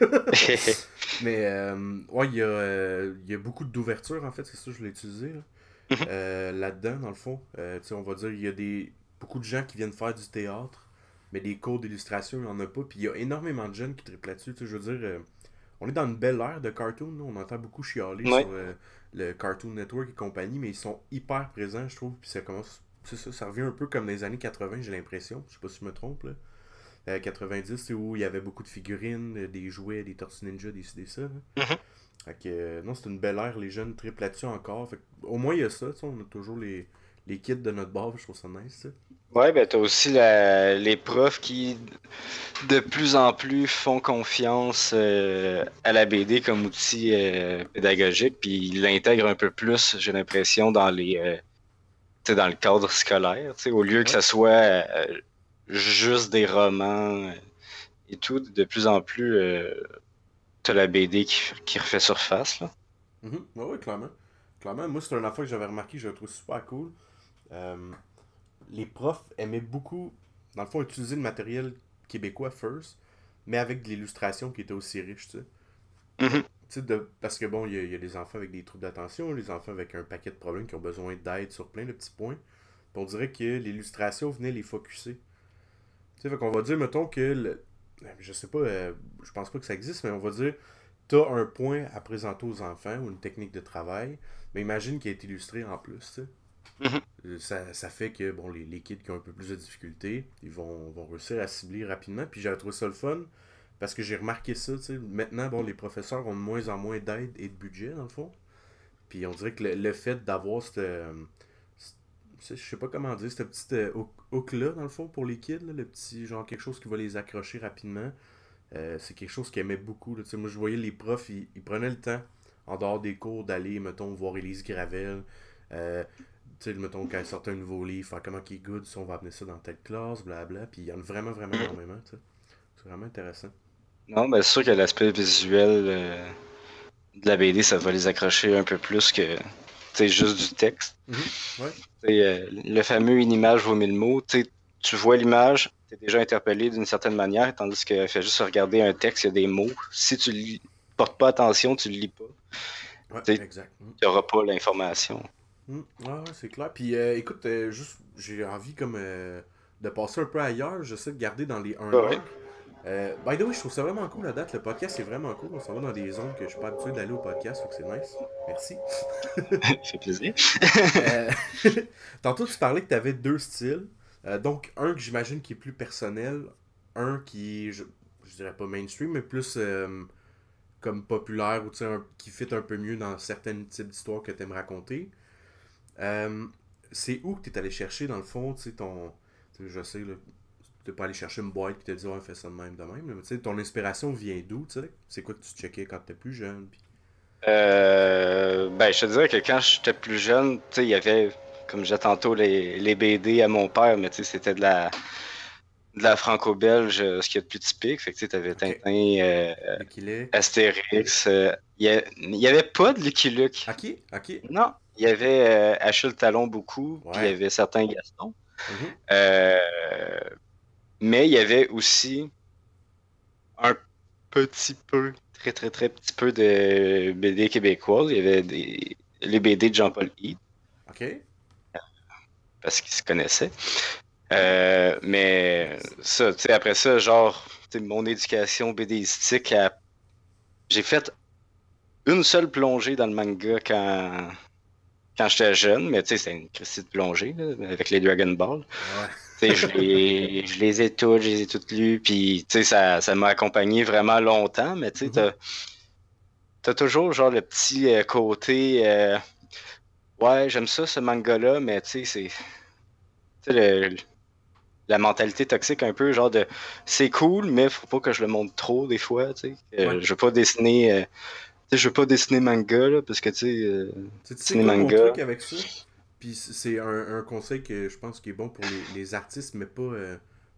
Mais euh, ouais, il y, a, y a beaucoup d'ouverture en fait, c'est ça que je l'ai utilisé. Mhm. Euh, là-dedans, dans le fond, on va dire, il y a des beaucoup de gens qui viennent faire du théâtre, mais des cours d'illustration, il n'y en a pas. Puis il y a énormément de jeunes qui triplent là-dessus. Je veux dire, on est dans une belle ère de cartoon. On entend beaucoup chialer sur le Cartoon Network et compagnie, mais ils sont hyper présents, je trouve. Puis ça commence. C'est ça, ça revient un peu comme les années 80, j'ai l'impression. Je sais pas si je me trompe. Là. 90, où il y avait beaucoup de figurines, euh, des jouets, des Tortues Ninja, des des ça. Mm-hmm. Euh, non, c'est une belle ère, les jeunes triplent là-dessus encore. au moins, il y a ça, on a toujours les, les kits de notre bord, je trouve ça nice. Ouais, ben t'as aussi les profs qui de plus en plus font confiance euh, à la BD comme outil pédagogique, puis ils l'intègrent un peu plus, j'ai l'impression, dans les dans le cadre scolaire, au lieu que ça soit juste des romans et tout, de plus en plus, euh, t'as la BD qui, refait surface. Là. Mm Oui, clairement. Clairement, moi, c'est un affaire que j'avais remarqué, je le trouve super cool. Euh, les profs aimaient beaucoup, dans le fond, utiliser le matériel québécois first, mais avec de l'illustration qui était aussi riche, tu sais. Mm-hmm. de, parce que bon, il y, y, a des enfants avec des troubles d'attention, les enfants avec un paquet de problèmes qui ont besoin d'aide sur plein de petits points. on dirait que l'illustration venait les focuser. Tu sais, qu'on va dire, mettons que, le, je sais pas, euh, je pense pas que ça existe, mais on va dire, tu as un point à présenter aux enfants ou une technique de travail, mais imagine qu'il est illustré en plus, tu sais. Mm-hmm. Euh, ça, fait que bon les, les, kids qui ont un peu plus de difficultés, ils vont, vont réussir à cibler rapidement. Puis j'ai trouvé ça le fun parce que j'ai remarqué ça. Maintenant, bon, les professeurs ont de moins en moins d'aide et de budget, dans le fond. Puis on dirait que le, fait d'avoir cette, euh, je sais pas comment dire, ce petit euh, hook-là, dans le fond, pour les kids, le petit, genre quelque chose qui va les accrocher rapidement. C'est quelque chose qu'ils aimaient beaucoup. Moi, je voyais les profs, ils, prenaient le temps, en dehors des cours, d'aller, mettons, voir Elise Gravel. Tu sais, mettons, quand elle sortait un nouveau livre, comment qui est good, si on va amener ça dans telle classe, blabla. Puis il y en a vraiment, vraiment énormément, C'est vraiment intéressant. Non, ben c'est sûr que l'aspect visuel de la BD, ça va les accrocher un peu plus que juste du texte. Mm-hmm. ouais. Euh, le fameux une image vaut mille mots. tu vois l'image, tu es déjà interpellé d'une certaine manière, tandis que fait juste regarder un texte, il y a des mots. Si tu ne portes pas attention, tu le lis pas. Tu n'auras pas l'information. Mm. c'est clair. Puis euh, écoute, euh, juste j'ai envie comme de passer un peu ailleurs. J'essaie de garder dans les 1 heure. Euh, by the way, je trouve ça vraiment cool la date. Le podcast c'est vraiment cool. On s'en va dans des zones que je suis pas habitué d'aller au podcast, donc c'est nice. Merci. ça fait plaisir. Euh, tantôt, tu parlais que tu avais deux styles. Euh, donc, un que j'imagine qui est plus personnel, un qui je, je dirais pas mainstream, mais plus comme populaire ou un, qui fit un peu mieux dans certains types d'histoires que tu aimes raconter. C'est où que tu es allé chercher, dans le fond, tu sais, ton. Je sais, là, t'es pas aller chercher une boîte qui te dit ouais fais ça de même de même mais tu sais ton inspiration vient d'où tu sais? C'est quoi que tu checkais quand t'étais plus jeune puis... euh, ben, je te dirais que quand j'étais plus jeune, tu sais, il y avait, comme j'ai tantôt, les, les BD à mon père, mais tu sais, c'était de la, de la franco-belge, ce qu'il y a de plus typique. Fait que tu avais Tintin, euh, Astérix. Euh, il n'y avait pas de Lucky Luke. Ok, ok. Non, il y avait euh, Achille Talon beaucoup, puis il y avait certains Gaston. Mhm. mais il y avait aussi un petit peu, très très très petit peu de BD québécois. Il y avait des, les BD de Jean-Paul Hyde. OK. Parce qu'ils se connaissaient. Euh, mais ça, tu sais, après ça, genre, mon éducation BDistique, j'ai fait une seule plongée dans le manga quand, quand j'étais jeune, mais tu sais, c'est une crise de plongée avec les Dragon Ball. Ouais. je, les, je les ai toutes, je les ai toutes lues, puis tu sais, ça, ça m'a accompagné vraiment longtemps, mais tu sais, t'as, toujours genre le petit euh, côté. Euh, ouais, j'aime ça, ce manga-là, mais tu sais, c'est. La mentalité toxique un peu, genre de c'est cool, mais faut pas que je le montre trop des fois, tu sais. Euh, je veux pas dessiner. Euh, je veux pas dessiner manga, là, parce que, tu sais, euh, dessiner manga... Mon truc avec ça, puis c'est un, conseil que je pense qui est bon pour les, artistes, mais pas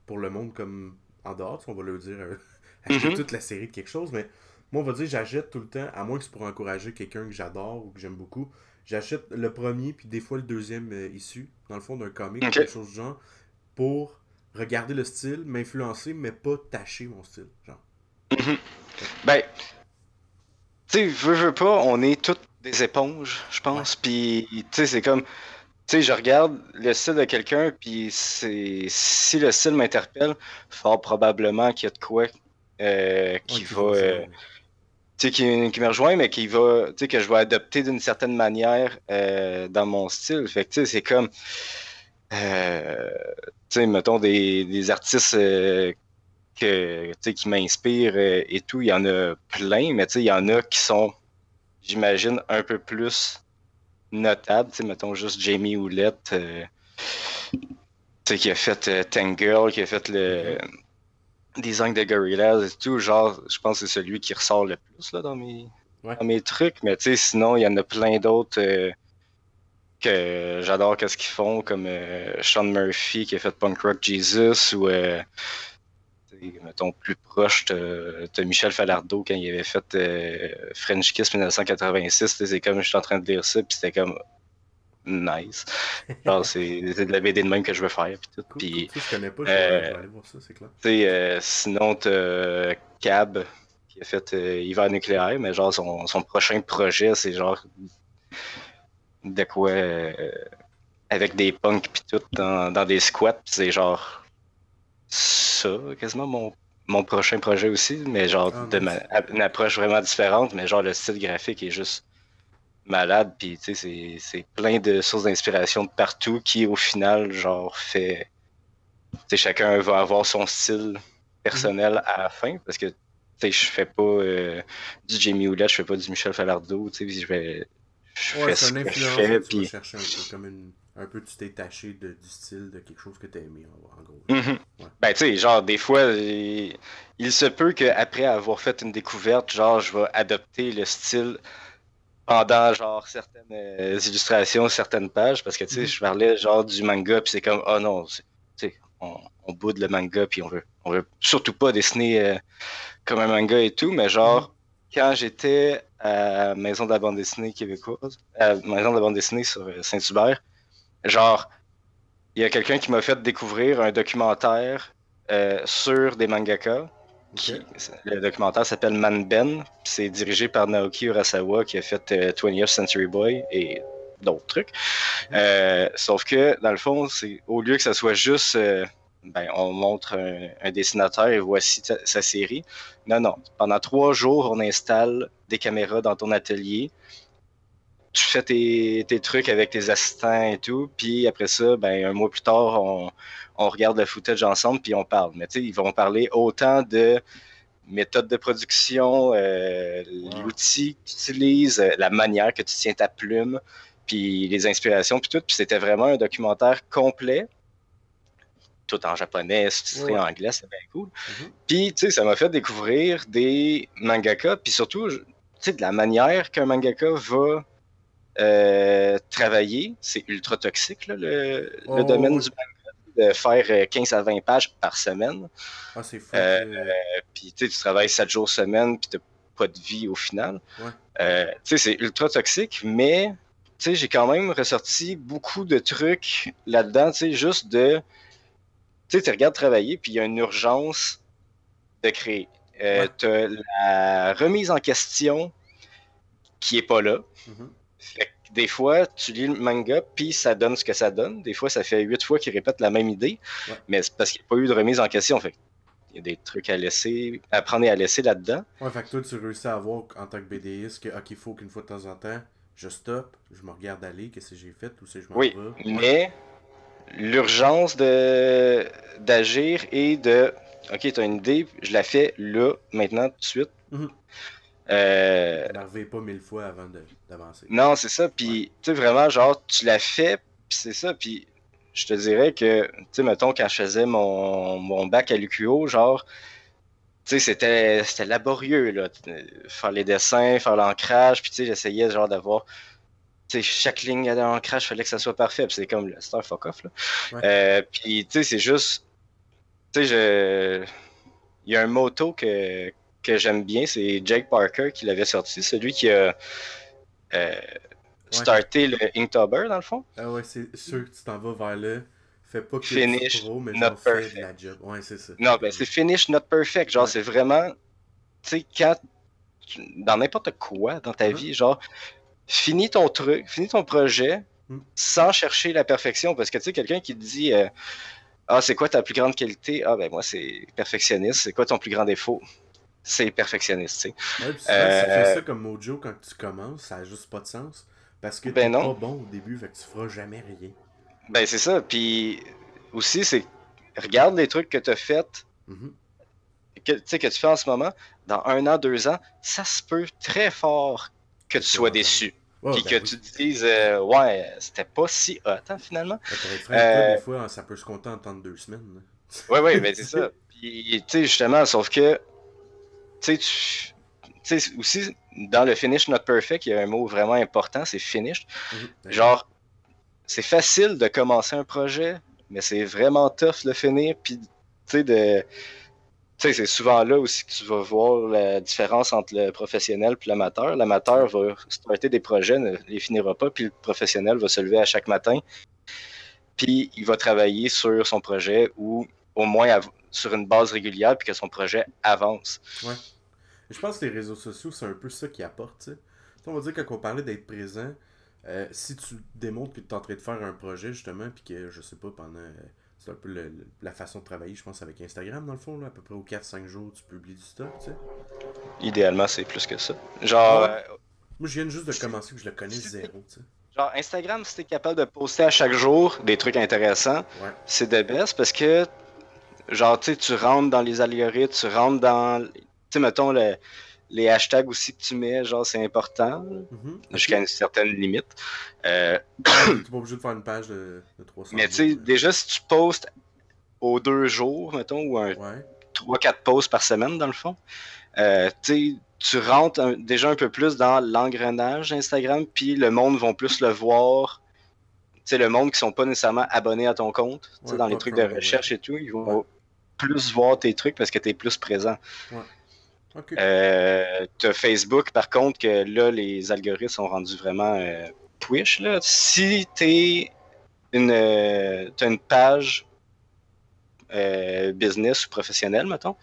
pour le monde comme en dehors, on va le dire, acheter mm-hmm. toute la série de quelque chose, mais moi, on va dire, j'achète tout le temps, à moins que c'est pour encourager quelqu'un que j'adore ou que j'aime beaucoup, j'achète le premier, puis des fois le deuxième issu, dans le fond, d'un comic, quelque chose du genre, pour regarder le style, m'influencer, mais pas tâcher mon style. Genre. Mhm. Ben, tu sais, veux, veux pas, on est toutes des éponges, je pense. Puis, tu sais, c'est comme. Tu sais, je regarde le style de quelqu'un, puis c'est si le style m'interpelle, fort probablement qu'il y a de quoi euh, qui va. Euh, tu sais, qui, qui, me rejoint, mais qui va. Tu sais, que je vais adopter d'une certaine manière euh, dans mon style. Fait que, tu sais, c'est comme. Tu sais, mettons des, artistes euh, que, qui m'inspirent euh, et tout, il y en a plein, mais il y en a qui sont, j'imagine, un peu plus notables. Mettons juste Jamie Houlette, qui a fait Tangle, qui a fait le design de Gorillaz et tout. Genre, je pense que c'est celui qui ressort le plus là, dans, mes, dans mes trucs, mais sinon, il y en a plein d'autres que j'adore qu'est-ce qu'ils font, comme euh, Sean Murphy qui a fait Punk Rock Jesus ou euh, mettons plus proche, de Michel Falardeau quand il avait fait euh, French Kiss 1986. C'est comme je suis en train de lire ça, puis c'était comme nice. Genre, c'est de la BD de même que je veux faire. Puis tout. puis, je connais pas, je vais aller voir ça, c'est clair. sinon, t'as Cab qui a fait Hiver nucléaire, mais genre son, son prochain projet, c'est genre de quoi euh, avec des punks pis tout dans, des squats. C'est genre ça, quasiment mon, mon prochain projet aussi, mais genre ah, de une approche vraiment différente, mais genre le style graphique est juste malade, puis tu sais, c'est plein de sources d'inspiration de partout qui au final, genre, fait. Tu sais, chacun va avoir son style personnel à la fin, parce que tu sais, je fais pas euh, du Jamie Houellette, je fais pas du Michel Falardeau, tu sais, je vais ouais, c'est un influence tu vas chercher un peu comme une, un peu tu t'es taché de, du style de quelque chose que tu as aimé en, gros. Mm-hmm. Ben tu sais, genre des fois il, se peut qu'après avoir fait une découverte, genre je vais adopter le style pendant genre certaines euh, illustrations, certaines pages, parce que tu sais, mm-hmm. je parlais genre du manga, puis c'est comme oh non, tu sais, on, on, boude le manga, puis on veut, on veut surtout pas dessiner euh, comme un manga et tout, mais genre mm-hmm. quand j'étais à Maison de la bande dessinée québécoise, à Maison de la bande dessinée sur euh, Saint-Hubert. Genre, il y a quelqu'un qui m'a fait découvrir un documentaire euh, sur des mangaka. le documentaire s'appelle Man Ben. C'est dirigé par Naoki Urasawa qui a fait 20th euh, Century Boy et d'autres trucs. sauf que, dans le fond, c'est au lieu que ça soit juste ben, on montre un, dessinateur et voici sa, série. Non, non. Pendant trois jours, on installe des caméras dans ton atelier. Tu fais tes, trucs avec tes assistants et tout. Puis après ça, ben, un mois plus tard, on, regarde le footage ensemble puis on parle. Mais tu sais, ils vont parler autant de méthode de production, euh, l'outil que tu utilises, euh, la manière que tu tiens ta plume, puis les inspirations, puis tout. Puis c'était vraiment un documentaire complet tout en japonais, sous en anglais, c'est bien cool. Mm-hmm. Puis, tu sais, ça m'a fait découvrir des mangaka, puis surtout, tu sais, de la manière qu'un mangaka va euh, travailler. C'est ultra toxique, là, le, le Oh, domaine oui. du manga, de faire euh, 15 à 20 pages par semaine. Ah, c'est fou. Euh, euh, Puis tu tu travailles 7 jours semaine, puis t'as pas de vie au final. Ouais. Euh, tu sais, c'est ultra toxique, mais tu sais, j'ai quand même ressorti beaucoup de trucs là-dedans, tu sais, juste de. Tu sais, tu regardes travailler, puis il y a une urgence de créer. Euh, Ouais. T'as la remise en question qui est pas là. mhm. Fait que des fois, tu lis le manga, puis ça donne ce que ça donne. Des fois, ça fait huit fois qu'il répète la même idée, Ouais. mais c'est parce qu'il n'y a pas eu de remise en question. Fait il y a des trucs à laisser, à prendre et à laisser là-dedans. Ouais, fait que toi, tu réussis à voir en tant que BDiste que, ok, il faut qu'une fois de temps en temps, je stoppe, je me regarde aller, qu'est-ce que j'ai fait, ou si je m'en Oui, vais? Mais l'urgence de d'agir et de OK, tu as une idée, je la fais là, maintenant, tout de suite. Mhm. Euh, N'arrivez pas mille fois avant d'avancer. non, c'est ça. Puis, tu sais, vraiment, genre, tu l'as fait, puis c'est ça. Puis, je te dirais que, tu sais, mettons, quand je faisais mon, mon bac à l'UQO, genre, tu sais, c'était c'était laborieux, là. Faire les dessins, faire l'ancrage, puis, tu sais, j'essayais, genre, d'avoir. Tu sais, chaque ligne d'ancrage, fallait que ça soit parfait. Puis, c'est comme le star fuck off, là. Ouais. Euh, puis, tu sais, c'est juste. Tu sais, je. Il y a un motto que, que j'aime bien, c'est Jake Parker qui l'avait sorti, celui qui a. euh, starté le Inktober, dans le fond. Ah ouais, c'est sûr que tu t'en vas vers là. Fais pas que Finish, pro, mais not perfect. la job. Ouais, c'est ça. Non, ben c'est finish not perfect. Genre, Ouais. c'est vraiment. Tu sais, quand. Dans n'importe quoi dans ta Mhm. vie, genre, finis ton truc, finis ton projet Mhm. sans chercher la perfection. Parce que tu sais, quelqu'un qui te dit euh, Ah, c'est quoi ta plus grande qualité Ah, ben moi, c'est perfectionniste. C'est quoi ton plus grand défaut? C'est perfectionniste, tu sais. Ouais, Euh, si tu fais ça comme Mojo quand tu commences, ça a juste pas de sens. Parce que Ben t'es non. pas bon au début, fait que tu feras jamais rien. Ben, c'est ça. Puis aussi, c'est. Regarde les trucs que tu as fait que, tu sais, que tu fais en ce moment, dans un an, deux ans, ça se peut très fort que tu sois déçu. Puis ben que oui. tu te dises, euh, ouais, c'était pas si hot, hein, finalement. Euh, des fois, ça peut se compter en temps de deux semaines. Ouais, ouais, ben c'est ça. Puis, tu sais, justement, sauf que, tu sais, tu. Tu sais, aussi, dans le finish not perfect, il y a un mot vraiment important, c'est finish. Mhm. Ben, Genre, c'est facile de commencer un projet, mais c'est vraiment tough de le finir. Puis, tu sais, de. Tu sais, c'est souvent là aussi que tu vas voir la différence entre le professionnel et l'amateur. L'amateur va starter des projets, ne les finira pas, puis le professionnel va se lever à chaque matin, puis il va travailler sur son projet ou au moins sur une base régulière, puis que son projet avance. Ouais. Je pense que les réseaux sociaux, c'est un peu ça qui apporte, tu sais. Tu sais, On va dire, quand on parlait d'être présent, euh, si tu démontres que tu es en train de faire un projet, justement, puis que, je sais pas, pendant... euh, c'est un peu le- le- la façon de travailler, je pense, avec Instagram, dans le fond, là, à peu près aux 4-5 jours, tu publies du stock, tu sais. Idéalement, c'est plus que ça. Genre, Ouais. euh, Moi, je viens juste de commencer, que je le connais zéro, tu sais. genre Instagram, si t'es capable de poster à chaque jour des trucs intéressants, Ouais. c'est de best parce que, genre, tu sais, tu rentres dans les algorithmes, tu rentres dans, sais, mettons, le- les hashtags aussi que tu mets, genre, c'est important, Mhm. jusqu'à une certaine limite. Euh, T'es pas obligé de faire une page de, de 300 mais tu sais, là. déjà, si tu postes aux deux jours, mettons, ou un Ouais. 3-4 posts par semaine, dans le fond, euh, tu tu rentres un- déjà un peu plus dans l'engrenage Instagram, puis le monde va plus le voir. Tu sais, le monde qui sont pas nécessairement abonnés à ton compte, tu Ouais, dans les trucs de ouais. recherche et tout, ils vont plus voir tes trucs parce que tu es plus présent. Ok. Euh, t'as Facebook, par contre, que là, les algorithmes sont rendus vraiment euh, push. Là. Si t'es une, euh, t'as une page euh, business ou professionnelle, mettons,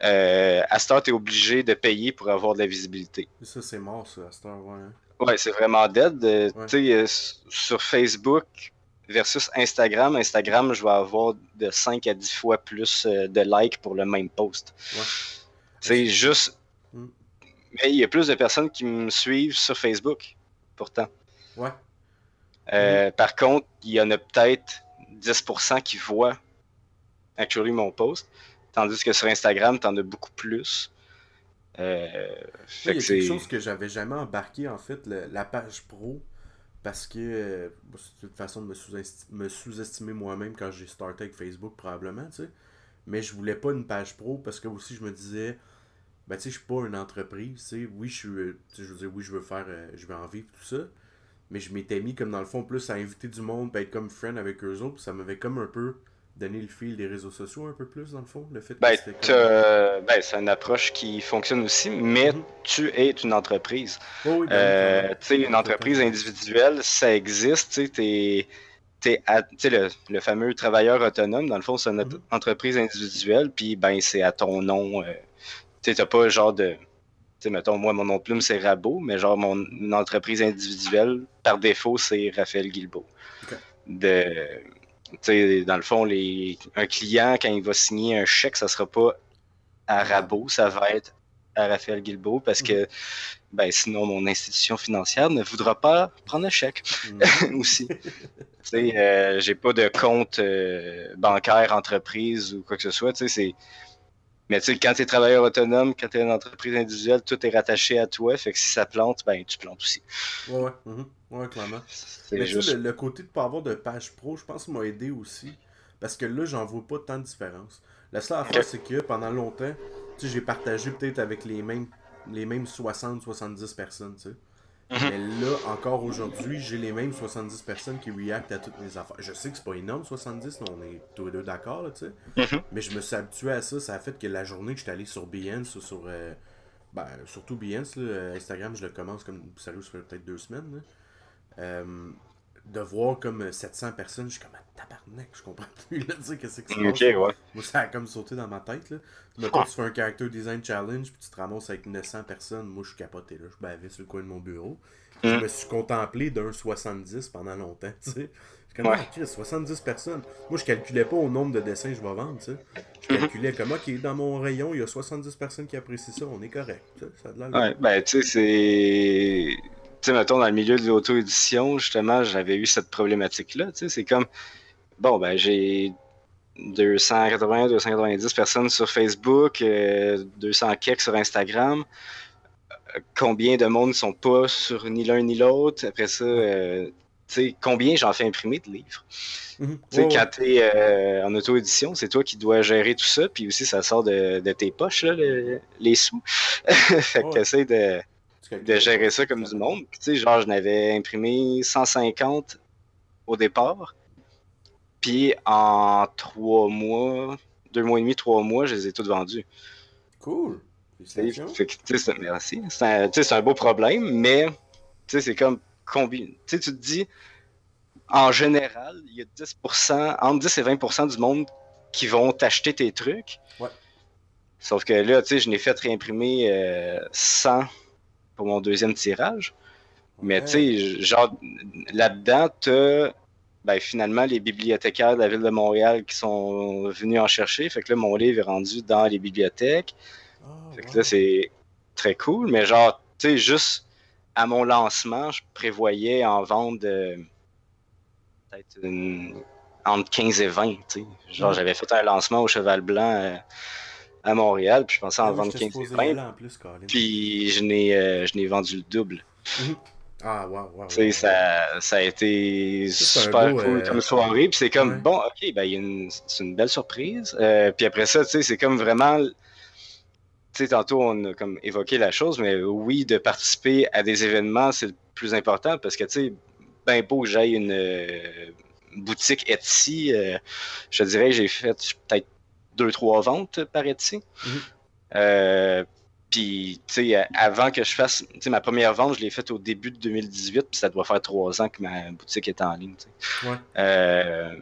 à ce temps, t'es obligé de payer pour avoir de la visibilité. Ça, c'est mort, ça, à cette heure, ouais. hein. Ouais, c'est vraiment dead. Euh, Ouais. Tu sur Facebook versus Instagram, Instagram, je vais avoir de 5 à 10 fois plus de likes pour le même post. Ouais. C'est juste. Mm. Mais il y a plus de personnes qui me suivent sur Facebook, pourtant. Ouais. Euh, Par contre, il y en a peut-être 10% qui voient actually mon post. Tandis que sur Instagram, t'en as beaucoup plus. Euh, fait Il y que a quelque chose que j'avais jamais embarqué, en fait, le- la page pro, parce que euh, c'est une façon de me sous-estimer moi-même quand j'ai starté avec Facebook, probablement, tu sais. Mais je voulais pas une page pro parce que aussi je me disais, ben tu sais, je suis pas une entreprise, tu sais. Oui, je suis, euh, je veux dire, oui, je veux faire, euh, je veux en vivre, tout ça. mais je m'étais mis comme dans le fond plus à inviter du monde, à être comme friend avec eux autres, ça m'avait comme un peu donné le fil des réseaux sociaux un peu plus dans le fond, le fait que Ben, c'était comme- ben, c'est une approche qui fonctionne aussi, mais Mhm. tu es une entreprise. Oh oui, ben, Euh, tu sais, une entreprise individuelle, ça existe. Tu sais, t'es- à- le fameux travailleur autonome, dans le fond, c'est une Mhm. entreprise individuelle, puis ben, c'est à ton nom. euh, tu t'as pas genre de. Tu sais, mettons, moi, mon nom de plume, c'est Rabot, mais genre, mon entreprise individuelle, par défaut, c'est Raphaël Guilbeault. De. Tu sais, dans le fond, les, un client, quand il va signer un chèque, ça sera pas à Rabot, ça va être à Raphaël Guilbeault parce que ben, sinon mon institution financière ne voudra pas prendre un chèque Mhm. aussi. tu sais, euh, j'ai pas de compte euh, bancaire, entreprise ou quoi que ce soit. Tu sais, c'est. Mais tu sais, quand tu es travailleur autonome, quand tu es une entreprise individuelle, tout est rattaché à toi. Fait que si ça plante, ben tu plantes aussi. Ouais, ouais, mhm. ouais, clairement. Mais juste. le, le côté de pas avoir de page pro, je pense, m'a aidé aussi. Parce que là, j'en vois pas tant de différence. La seule affaire, c'est que pendant longtemps, tu sais, j'ai partagé peut-être avec les mêmes, les mêmes 60-70 personnes, tu sais. Mhm. Mais là, encore aujourd'hui, j'ai les mêmes 70 personnes qui reactent à toutes mes affaires. Je sais que c'est pas énorme, 70, là, on est tous les deux d'accord, là, tu sais. Mhm. Mais je me suis habitué à ça. Ça a fait que la journée que j'étais allé sur Behance sur. euh, ben, surtout Behance, là, Instagram, je le commence comme. Sérieux, ça fait peut-être deux semaines. là. Euh, de voir comme euh, 700 personnes, je suis comme ah, tabarnak, je comprends plus. Là, tu sais, qu'est-ce qui se passe. Ok, ouais. Moi, ça a comme sauté dans ma tête. Là. Mettons, tu fais un character design challenge, puis tu te ramasses avec 900 personnes. Moi, je suis capoté. Là. Je bavais sur le coin de mon bureau. Je Mhm. me suis contemplé d'un 70 pendant longtemps. Tu sais. Je suis comme, Ouais. ah, Chris, 70 personnes. Moi, je calculais pas au nombre de dessins que je vais vendre. Tu sais. Je Mhm. calculais comme, ok, dans mon rayon, il y a 70 personnes qui apprécient ça. On est correct. Ça a de. Ouais, ben, tu sais, c'est. Tu sais, mettons, dans le milieu de l'auto-édition, justement, j'avais eu cette problématique-là. Tu sais, c'est comme. Bon, ben, j'ai 280, 290 personnes sur Facebook, euh, 200 keks sur Instagram. Euh, Combien de monde ne sont pas sur ni l'un ni l'autre? Après ça, euh, tu sais, combien j'en fais imprimer de livres? Mhm. Tu quand tu es en auto-édition, c'est toi qui dois gérer tout ça, puis aussi ça sort de, de tes poches, là, le- les sous. fait que t'essaies de, de gérer ça comme du monde. Puis, tu sais, genre, je n'avais imprimé 150 au départ, puis en trois mois, deux mois et demi, trois mois, je les ai toutes vendues. Cool. C'est- merci. C'est un, un beau problème, mais tu sais, c'est comme combien. Tu sais, tu te dis, en général, il y a 10%, entre 10 et 20% du monde qui vont t'acheter tes trucs. Ouais. Sauf que là, tu sais, je n'ai fait réimprimer euh, 100 pour mon deuxième tirage. Mais Ouais. tu sais, genre, là-dedans, t'as ben, finalement les bibliothécaires de la ville de Montréal qui sont venus en chercher. Fait que là, mon livre est rendu dans les bibliothèques. Ah, Fait que wow. là, c'est très cool. Mais genre, tu sais, juste à mon lancement, je prévoyais en vendre euh, peut-être une- entre 15 et 20. tu sais. Genre, j'avais fait un lancement au Cheval Blanc euh, à Montréal, puis je pensais en vendre j'étais 15 et supposé y aller 20. en plus, Colin. Puis je n'ai euh, je n'ai vendu le double. Ah, wow, wow. Ça, ça a été Ça, super beau, cool euh, comme soirée. Puis c'est comme, ouais. bon, ok, ben, une- c'est une belle surprise. Euh, puis après ça, tu sais, c'est comme vraiment. Sais, tantôt, on a comme évoqué la chose, mais oui, de participer à des événements, c'est le plus important parce que, tu sais, ben beau que j'aille une euh, boutique Etsy, je te dirais que j'ai fait peut-être deux, trois ventes par Etsy. Mhm. Euh, puis, tu sais, avant que je fasse, tu sais, ma première vente, je l'ai faite au début de 2018, puis ça doit faire trois ans que ma boutique est en ligne, tu sais. Ouais. Euh,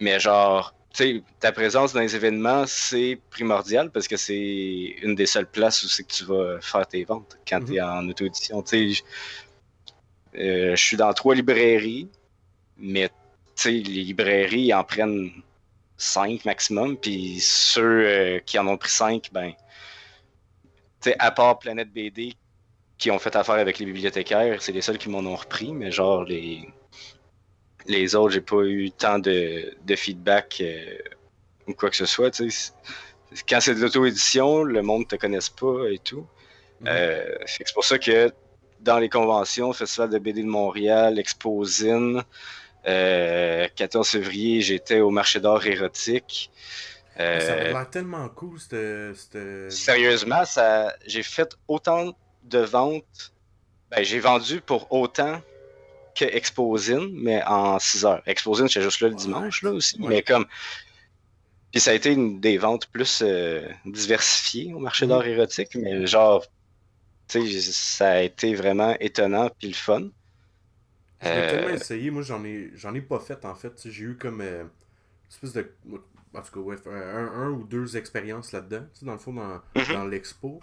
mais genre, tu sais, ta présence dans les événements, c'est primordial parce que c'est une des seules places où c'est que tu vas faire tes ventes quand tu es en auto-édition. Tu sais, je euh, je suis dans trois librairies, mais tu sais, les librairies en prennent cinq maximum, puis ceux euh, qui en ont pris cinq, ben, tu sais, à part Planète BD qui ont fait affaire avec les bibliothécaires, c'est les seuls qui m'en ont repris, mais genre les les autres, j'ai pas eu tant de, de feedback euh, ou quoi que ce soit. Quand c'est de l'auto-édition, le monde ne te connaisse pas et tout. Mhm. Euh, c'est pour ça que dans les conventions, Festival de BD de Montréal, Exposine, euh, 14 février, j'étais au marché d'art érotique. Euh, Ça avait l'air tellement cool, cette. Sérieusement, ça, j'ai fait autant de ventes. Ben, j'ai vendu pour autant que Exposine, mais en 6 heures. Exposine, j'étais juste là le dimanche, là aussi. Mais comme. Puis ça a été une des ventes plus euh, diversifiées au marché d'art érotique, mais genre, tu sais, ça a été vraiment étonnant puis le fun. Je l'ai tellement essayé, moi j'en ai j'en ai pas fait en fait. J'ai eu comme euh, une espèce de. En tout cas, ouais, un, un ou deux expériences là-dedans, dans le fond, dans, Mhm. dans l'expo.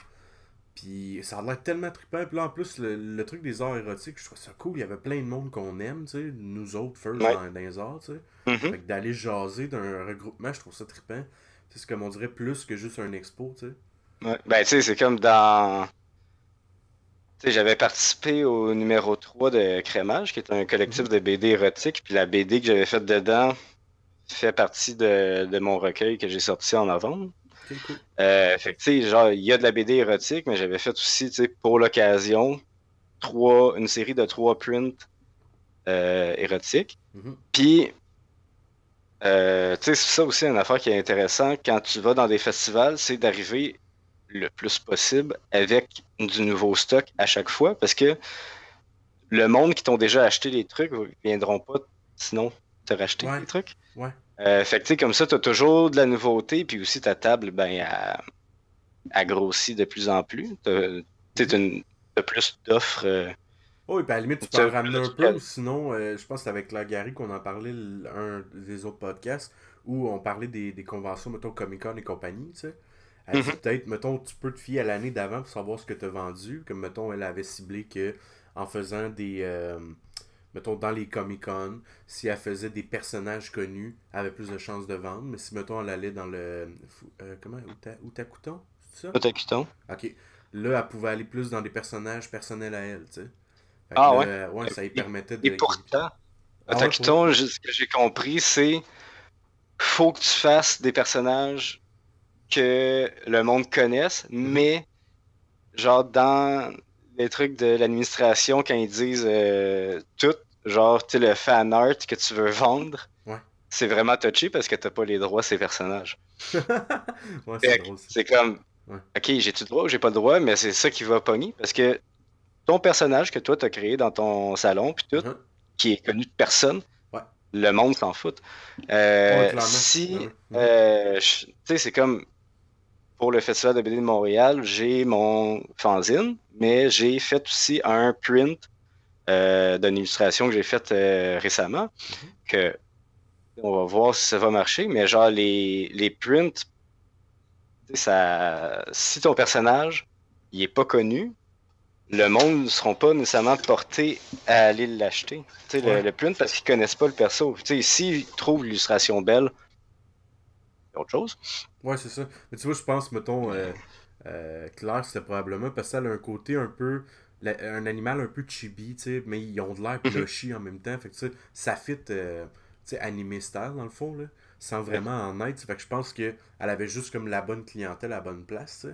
Puis ça a l'air tellement trippant. Puis là, en plus, le, le truc des arts érotiques, je trouve ça cool. Il y avait plein de monde qu'on aime, tu sais, nous autres, first, Ouais. dans, dans les arts, tu sais. Mhm. Fait que d'aller jaser d'un regroupement, je trouve ça trippant. C'est comme on dirait plus que juste un expo, tu sais. Ouais. Ben, tu sais, c'est comme dans. J'avais participé au numéro 3 de Crémage, qui est un collectif de BD érotique, puis la BD que j'avais faite dedans fait partie de, de mon recueil que j'ai sorti en novembre. Cool. Euh, fait que, tu sais, genre, il y a de la BD érotique, mais j'avais fait aussi, tu sais, pour l'occasion, trois, une série de trois prints euh, érotiques. Mhm. Puis, euh, tu sais, c'est ça aussi une affaire qui est intéressante quand tu vas dans des festivals, c'est d'arriver le plus possible avec du nouveau stock à chaque fois parce que le monde qui t'ont déjà acheté les trucs viendront pas sinon te racheter Ouais. les trucs. Ouais. Euh, fait que tu sais, comme ça, tu as toujours de la nouveauté, puis aussi ta table, ben, elle grossit de plus en plus. Tu as, plus d'offres. euh, Oh, et puis à la limite, tu peux en ramener un peu, sinon, euh, je pense que c'est avec la Gary qu'on en parlait, un des autres podcasts, où on parlait des, des conventions, mettons Comic-Con et compagnie, tu sais. Elle dit Mhm. peut-être, mettons, tu peux te fier à l'année d'avant pour savoir ce que tu as vendu, comme, mettons, elle avait ciblé que en faisant des, euh, mettons, dans les Comic-Con, si elle faisait des personnages connus, elle avait plus de chances de vendre, mais si, mettons, elle allait dans le, euh, comment, Uta- Utakuton, c'est ça? Otakuton. Ok. Là, elle pouvait aller plus dans des personnages personnels à elle, tu sais. Que Ah ouais? euh, ouais, ça lui Et- permettait de. Et pourtant, Ah ouais, ce que j'ai compris, c'est faut que tu fasses des personnages que le monde connaisse, Mhm. mais genre dans les trucs de l'administration, quand ils disent euh, tout, genre tu sais, le fan art que tu veux vendre, Ouais. c'est vraiment touché parce que t'as pas les droits à ces personnages. ouais, c'est comme, Ouais. ok, j'ai-tu le droit ou j'ai pas le droit, mais c'est ça qui va pogner parce que ton personnage que toi t'as créé dans ton salon, puis tout, Mhm. qui est connu de personne, le monde s'en fout. Euh, si, euh, tu sais, c'est comme pour le Festival de BD de Montréal, j'ai mon fanzine, mais j'ai fait aussi un print euh, d'une illustration que j'ai faite euh, récemment, Mhm. que on va voir si ça va marcher, mais genre les, les prints, ça, si ton personnage il est pas connu, le monde ne seront pas nécessairement portés à aller l'acheter. Tu sais, Ouais. le, le print parce qu'ils connaissent pas le perso. Tu sais, s'ils trouvent l'illustration belle, autre chose. Ouais, c'est ça. Mais tu vois, je pense, mettons, euh, euh, Claire, c'était probablement parce qu'elle a un côté un peu. la- un animal un peu chibi, tu sais, mais ils ont de l'air Mhm. plushy en même temps. Fait que, tu sais, ça fit, euh, tu sais, animé style, dans le fond, là, sans vraiment en être. Fait que je pense qu'elle avait juste comme la bonne clientèle à la bonne place.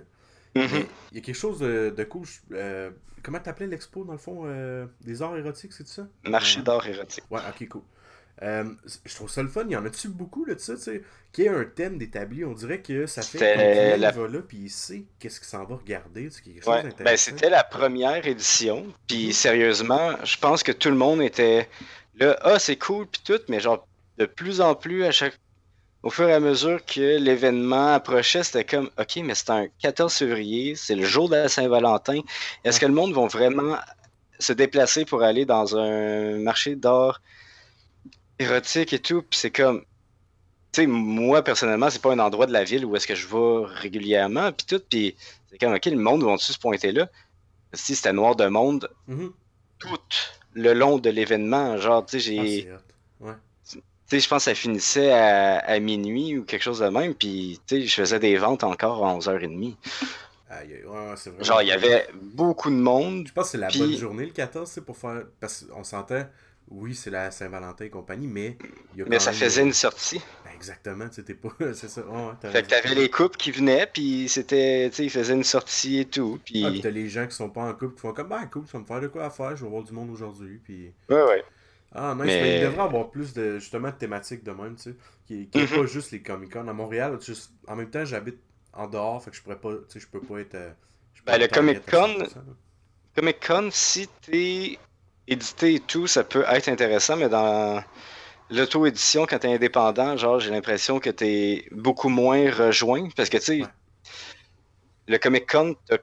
Mhm. Il y a quelque chose de, de cool. je- euh, comment t'appelais l'expo, dans le fond Des arts érotiques, c'est ça? Marché d'art érotique. Ouais, ok, cool. Euh, je trouve ça le fun. Il y en a-tu beaucoup là, de ça, tu sais, qui a un thème d'établi On dirait que ça fait que la- va là, puis il sait qu'est-ce qu'il s'en va regarder. tu sais, Ouais, ben c'était la première édition. Puis Mhm. sérieusement, je pense que tout le monde était là, ah c'est cool puis tout, mais genre de plus en plus à chaque au fur et à mesure que l'événement approchait, c'était comme OK, mais c'est un 14 février, c'est le jour de la Saint-Valentin. Est-ce Ouais. que le monde va vraiment se déplacer pour aller dans un marché d'art érotique et tout, puis c'est comme tu sais, moi, personnellement, c'est pas un endroit de la ville où est-ce que je vais régulièrement, puis tout, puis c'est comme, OK, le monde va-tu se pointer là? Si c'était noir de monde Mhm. tout le long de l'événement, genre, tu sais, Ah, j'ai... Ouais. Tu sais, je pense que ça finissait à, à minuit ou quelque chose de même, puis, tu sais, je faisais des ventes encore à 11h30. Aïe, aïe, ouais, ouais, Genre, il y avait beaucoup de monde. Je pense que c'est la bonne journée le 14, c'est pour faire. Parce qu'on s'entend, oui, c'est la Saint-Valentin et compagnie, mais il y a Mais ça faisait une sortie. Ben, exactement, t'es pas. c'est ça. Fait que t'avais les couples qui venaient, puis c'était, tu sais, ils faisaient une sortie et tout, puis... Ah, t'as les gens qui sont pas en couple qui font comme, bah, cool, ça va me faire de quoi à faire, je vais voir du monde aujourd'hui, puis. Ouais, ouais. Ah, nice, Mais- mais il devrait avoir plus de, justement, de thématiques de même, tu sais, qui qui est Mhm. pas juste les Comic-Con. À Montréal, sais, en même temps, j'habite en dehors, fait que je pourrais pas, tu sais, je peux pas être... euh, peux Ben, pas le Comic-Con, 100%, là. Comic Con, si t'es édité et tout, ça peut être intéressant, mais dans l'auto-édition, quand t'es indépendant, genre, j'ai l'impression que t'es beaucoup moins rejoint. Parce que, tu sais, Ouais. le Comic Con, t'as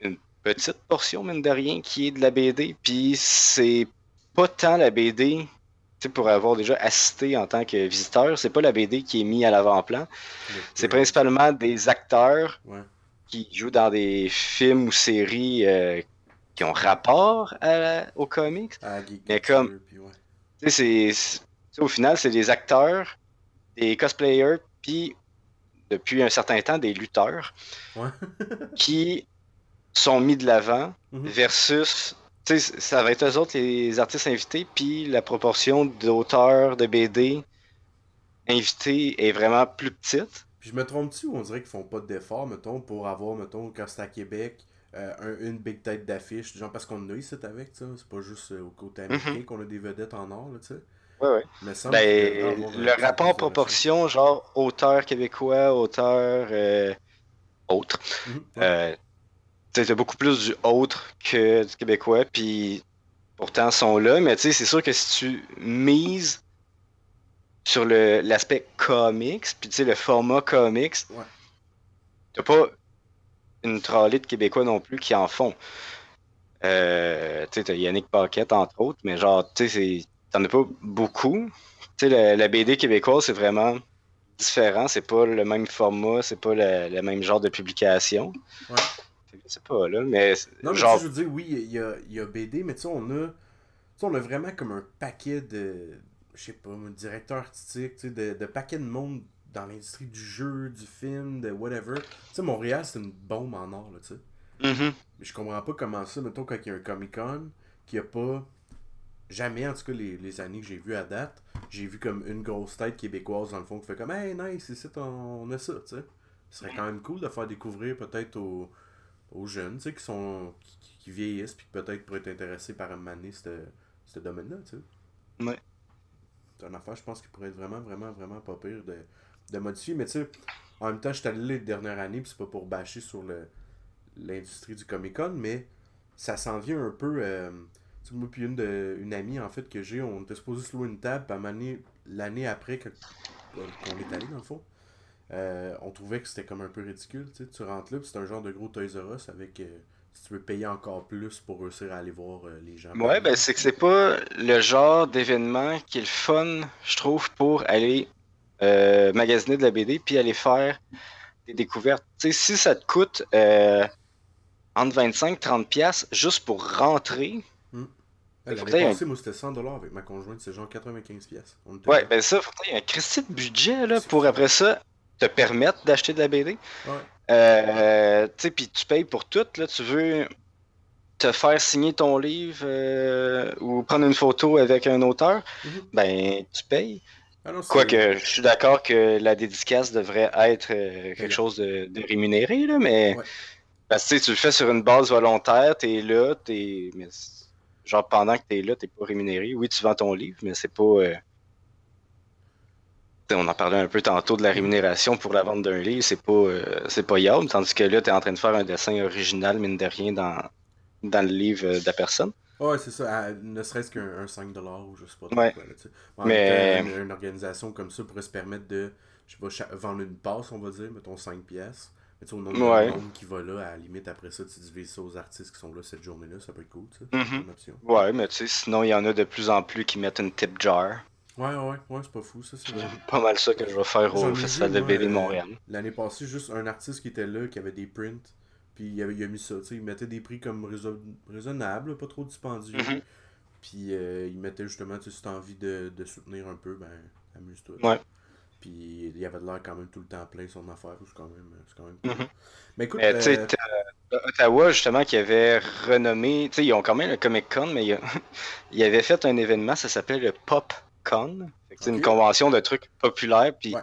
une petite portion, mine de rien, qui est de la BD. Puis c'est pas tant la BD, tu pour avoir déjà assisté en tant que visiteur, c'est pas la BD qui est mise à l'avant-plan. C'est principalement des acteurs Ouais. qui jouent dans des films ou séries euh, qui ont rapport à- aux comics. Mais comme- ouais. C'est- au final, c'est des acteurs, des cosplayers, puis depuis un certain temps, des lutteurs Ouais. qui sont mis de l'avant Mhm. versus. Tu sais, ça va être eux autres les artistes invités, puis la proportion d'auteurs de BD invités est vraiment plus petite. Puis je me trompe-tu ou on dirait qu'ils font pas d'efforts, mettons, pour avoir, mettons, quand c'est à Québec, euh, un- une big tête d'affiche, genre parce qu'on a ici avec, tu sais, c'est pas juste euh, au côté américain qu'on a des vedettes en or, là, tu sais. Ouais, ouais. Mais devrait Ben, le rapport proportion, genre auteur québécois, auteur euh, autre. Mhm. Euh, sais, t'as beaucoup plus du autre que du québécois, puis pourtant sont là, mais tu sais, c'est sûr que si tu mises sur l'aspect comics, puis tu sais, le format comics, Ouais. t'as pas une trolley de québécois non plus qui en font. Euh, tu sais, t'as Yannick Paquette, entre autres, mais genre, tu sais, c'est- t'en as pas beaucoup. Tu sais, la, la BD québécoise, c'est vraiment différent, c'est pas le même format, c'est pas le, le même genre de publication. Ouais. Sais pas, là, mais Non, mais genre, je veux dire, oui, il y a, y a BD, mais tu sais, on a, tu sais, on a vraiment comme un paquet de, je sais pas, un directeur artistique, tu sais, de, de paquet de monde dans l'industrie du jeu, du film, de whatever. Tu sais, Montréal, c'est une bombe en or, là, tu sais. Mais je comprends pas comment ça, mettons, quand il y a un Comic-Con, qu'il n'y a pas. Jamais, en tout cas, les, les années que j'ai vues à date, j'ai vu comme une grosse tête québécoise dans le fond qui fait comme Hey, nice, ici, on, a ça, tu sais. Ce serait quand même cool de faire découvrir peut-être aux, aux jeunes, tu sais, qui sont. qui, qui- vieillissent, puis qui peut-être pourraient être intéressés par un mané ce domaine-là, tu sais. Ouais. C'est une affaire, je pense, qui pourrait être vraiment, vraiment, vraiment pas pire de, de modifier. Mais tu sais, en même temps, je suis allé les dernières années, puis c'est pas pour bâcher sur le l'industrie du Comic Con, mais ça s'en vient un peu. euh, moi, puis une, de, une amie, en fait, que j'ai, on était supposé se louer une table, puis l'année après qu'on est allé, dans le fond, euh, on trouvait que c'était comme un peu ridicule. Tu sais, tu rentres là, puis c'est un genre de gros Toys R Us avec. euh, si tu veux payer encore plus pour réussir à aller voir les gens. Ouais, ben c'est que c'est pas le genre d'événement qui est le fun, je trouve, pour aller euh, magasiner de la BD puis aller faire des découvertes. Si ça te coûte euh, entre 25 30 pièces juste pour rentrer, L'année t'aies un- passée, moi, c'était 100$ avec ma conjointe, c'est genre 95$. pièces. Ouais, là. ben ça, faut qu'il y ait un Christy de budget là, pour après ça te permettre d'acheter de la BD. Ouais. Euh, tu sais, puis tu payes pour tout, là, tu veux te faire signer ton livre euh, ou prendre une photo avec un auteur, Mhm. ben tu payes. Ah Quoique, je suis d'accord que la dédicace devrait être euh, quelque chose de, de rémunéré, là, mais Ouais. parce que tu tu le fais sur une base volontaire, t'es là, t'es. Mais genre pendant que t'es là, t'es pas rémunéré. Oui, tu vends ton livre, mais c'est pas. euh, tu On en parlait un peu tantôt de la rémunération pour la vente d'un livre, c'est pas euh, c'est pas yable, tandis que là, t'es en train de faire un dessin original, mine de rien, dans, dans le livre de la personne. Ouais, c'est ça. à- ne serait-ce qu'un un 5$ ou je sais pas Ouais. quoi. Là, tu sais. En Mais- même temps, une, organisation comme ça pourrait se permettre de je sais pas, vendre une passe, on va dire, mettons 5$. pièces. Mais tu sais, au nombre Ouais. de monde qui va là, à la limite, après ça, tu divises ça aux artistes qui sont là cette journée-là, ça peut être cool, tu sais. Mhm. Option. Ouais, mais tu sais, sinon, il y en a de plus en plus qui mettent une tip jar. Ouais, ouais, ouais, c'est pas fou, ça, c'est. Pas mal ça que je vais faire au Festival de BD de euh, Montréal. L'année passée, juste un artiste qui était là, qui avait des prints, puis il, avait, il a mis ça, tu sais, il mettait des prix comme raison- raisonnables, pas trop dispendieux. Mhm. Puis euh, il mettait justement, tu sais, si t'as envie de, de soutenir un peu, ben, amuse-toi. Ouais. Puis il y avait de l'air quand même tout le temps plein son affaire, c'est quand même, c'est quand même cool. Mhm. Mais écoute, Mais tu sais, euh, Ottawa, justement, qui avait renommé, tu sais, ils ont quand même le Comic Con, mais il, a- il avait fait un événement, ça s'appelait le Pop Con. C'est une convention de trucs populaires, puis Ouais.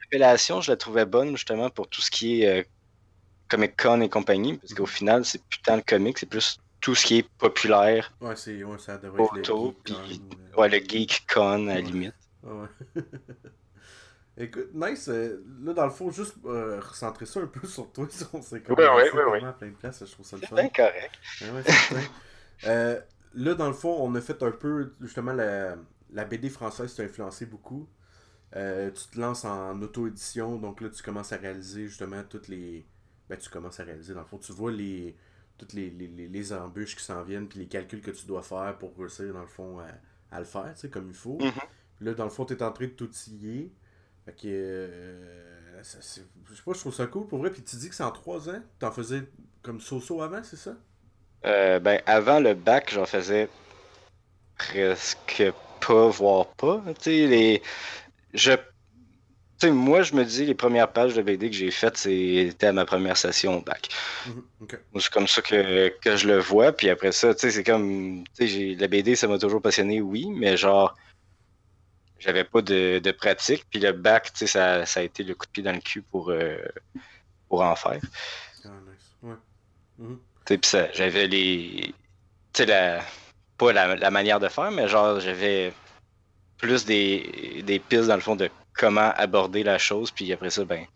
l'appellation, je la trouvais bonne, justement, pour tout ce qui est euh, Comic Con et compagnie, parce qu'au Mhm. final, c'est plus tant le comic, c'est plus tout ce qui est populaire. ouais, c'est, ouais, ça devrait être le Auto, Geek Con, Ouais, le Geek Con, à la Ouais. limite. Ouais. Écoute, nice. euh, là, dans le fond, juste euh, recentrer ça un peu sur toi. On s'est comme Ouais, ouais, ouais, à plein de places, je trouve ça le C'est fun. bien correct. Euh, là, dans le fond, on a fait un peu, justement, la, la BD française t'a influencé beaucoup. Euh, tu te lances en auto-édition, donc là, tu commences à réaliser, justement, toutes les... Ben, tu commences à réaliser, dans le fond, tu vois les toutes les, les, les embûches qui s'en viennent, puis les calculs que tu dois faire pour réussir, dans le fond, à, le faire, tu sais, comme il faut. Mhm. Là, dans le fond, tu es en train de t'outiller. Fait que. Euh, ça, je sais pas, je trouve ça cool pour vrai. Puis tu dis que c'est en 3 ans. T'en faisais comme so-so avant, c'est ça? Euh, ben, avant le bac, j'en faisais presque pas, voire pas. Tu sais, les... je... tu sais, moi, je me dis, les premières pages de BD que j'ai faites, c'était à ma première session au bac. Mhm, C'est comme ça que, que je le vois. Puis après ça, tu sais, c'est comme. Tu sais, j'ai- la BD, ça m'a toujours passionné, oui, mais genre. J'avais pas de, de pratique. Puis le bac, tu sais, ça, ça a été le coup de pied dans le cul pour, euh, pour en faire. Ah, nice. Ouais. Mhm. Puis ça, j'avais les. Tu sais, la. Pas la, la manière de faire, mais genre, j'avais plus des, des pistes dans le fond de comment aborder la chose. Puis après ça, ben,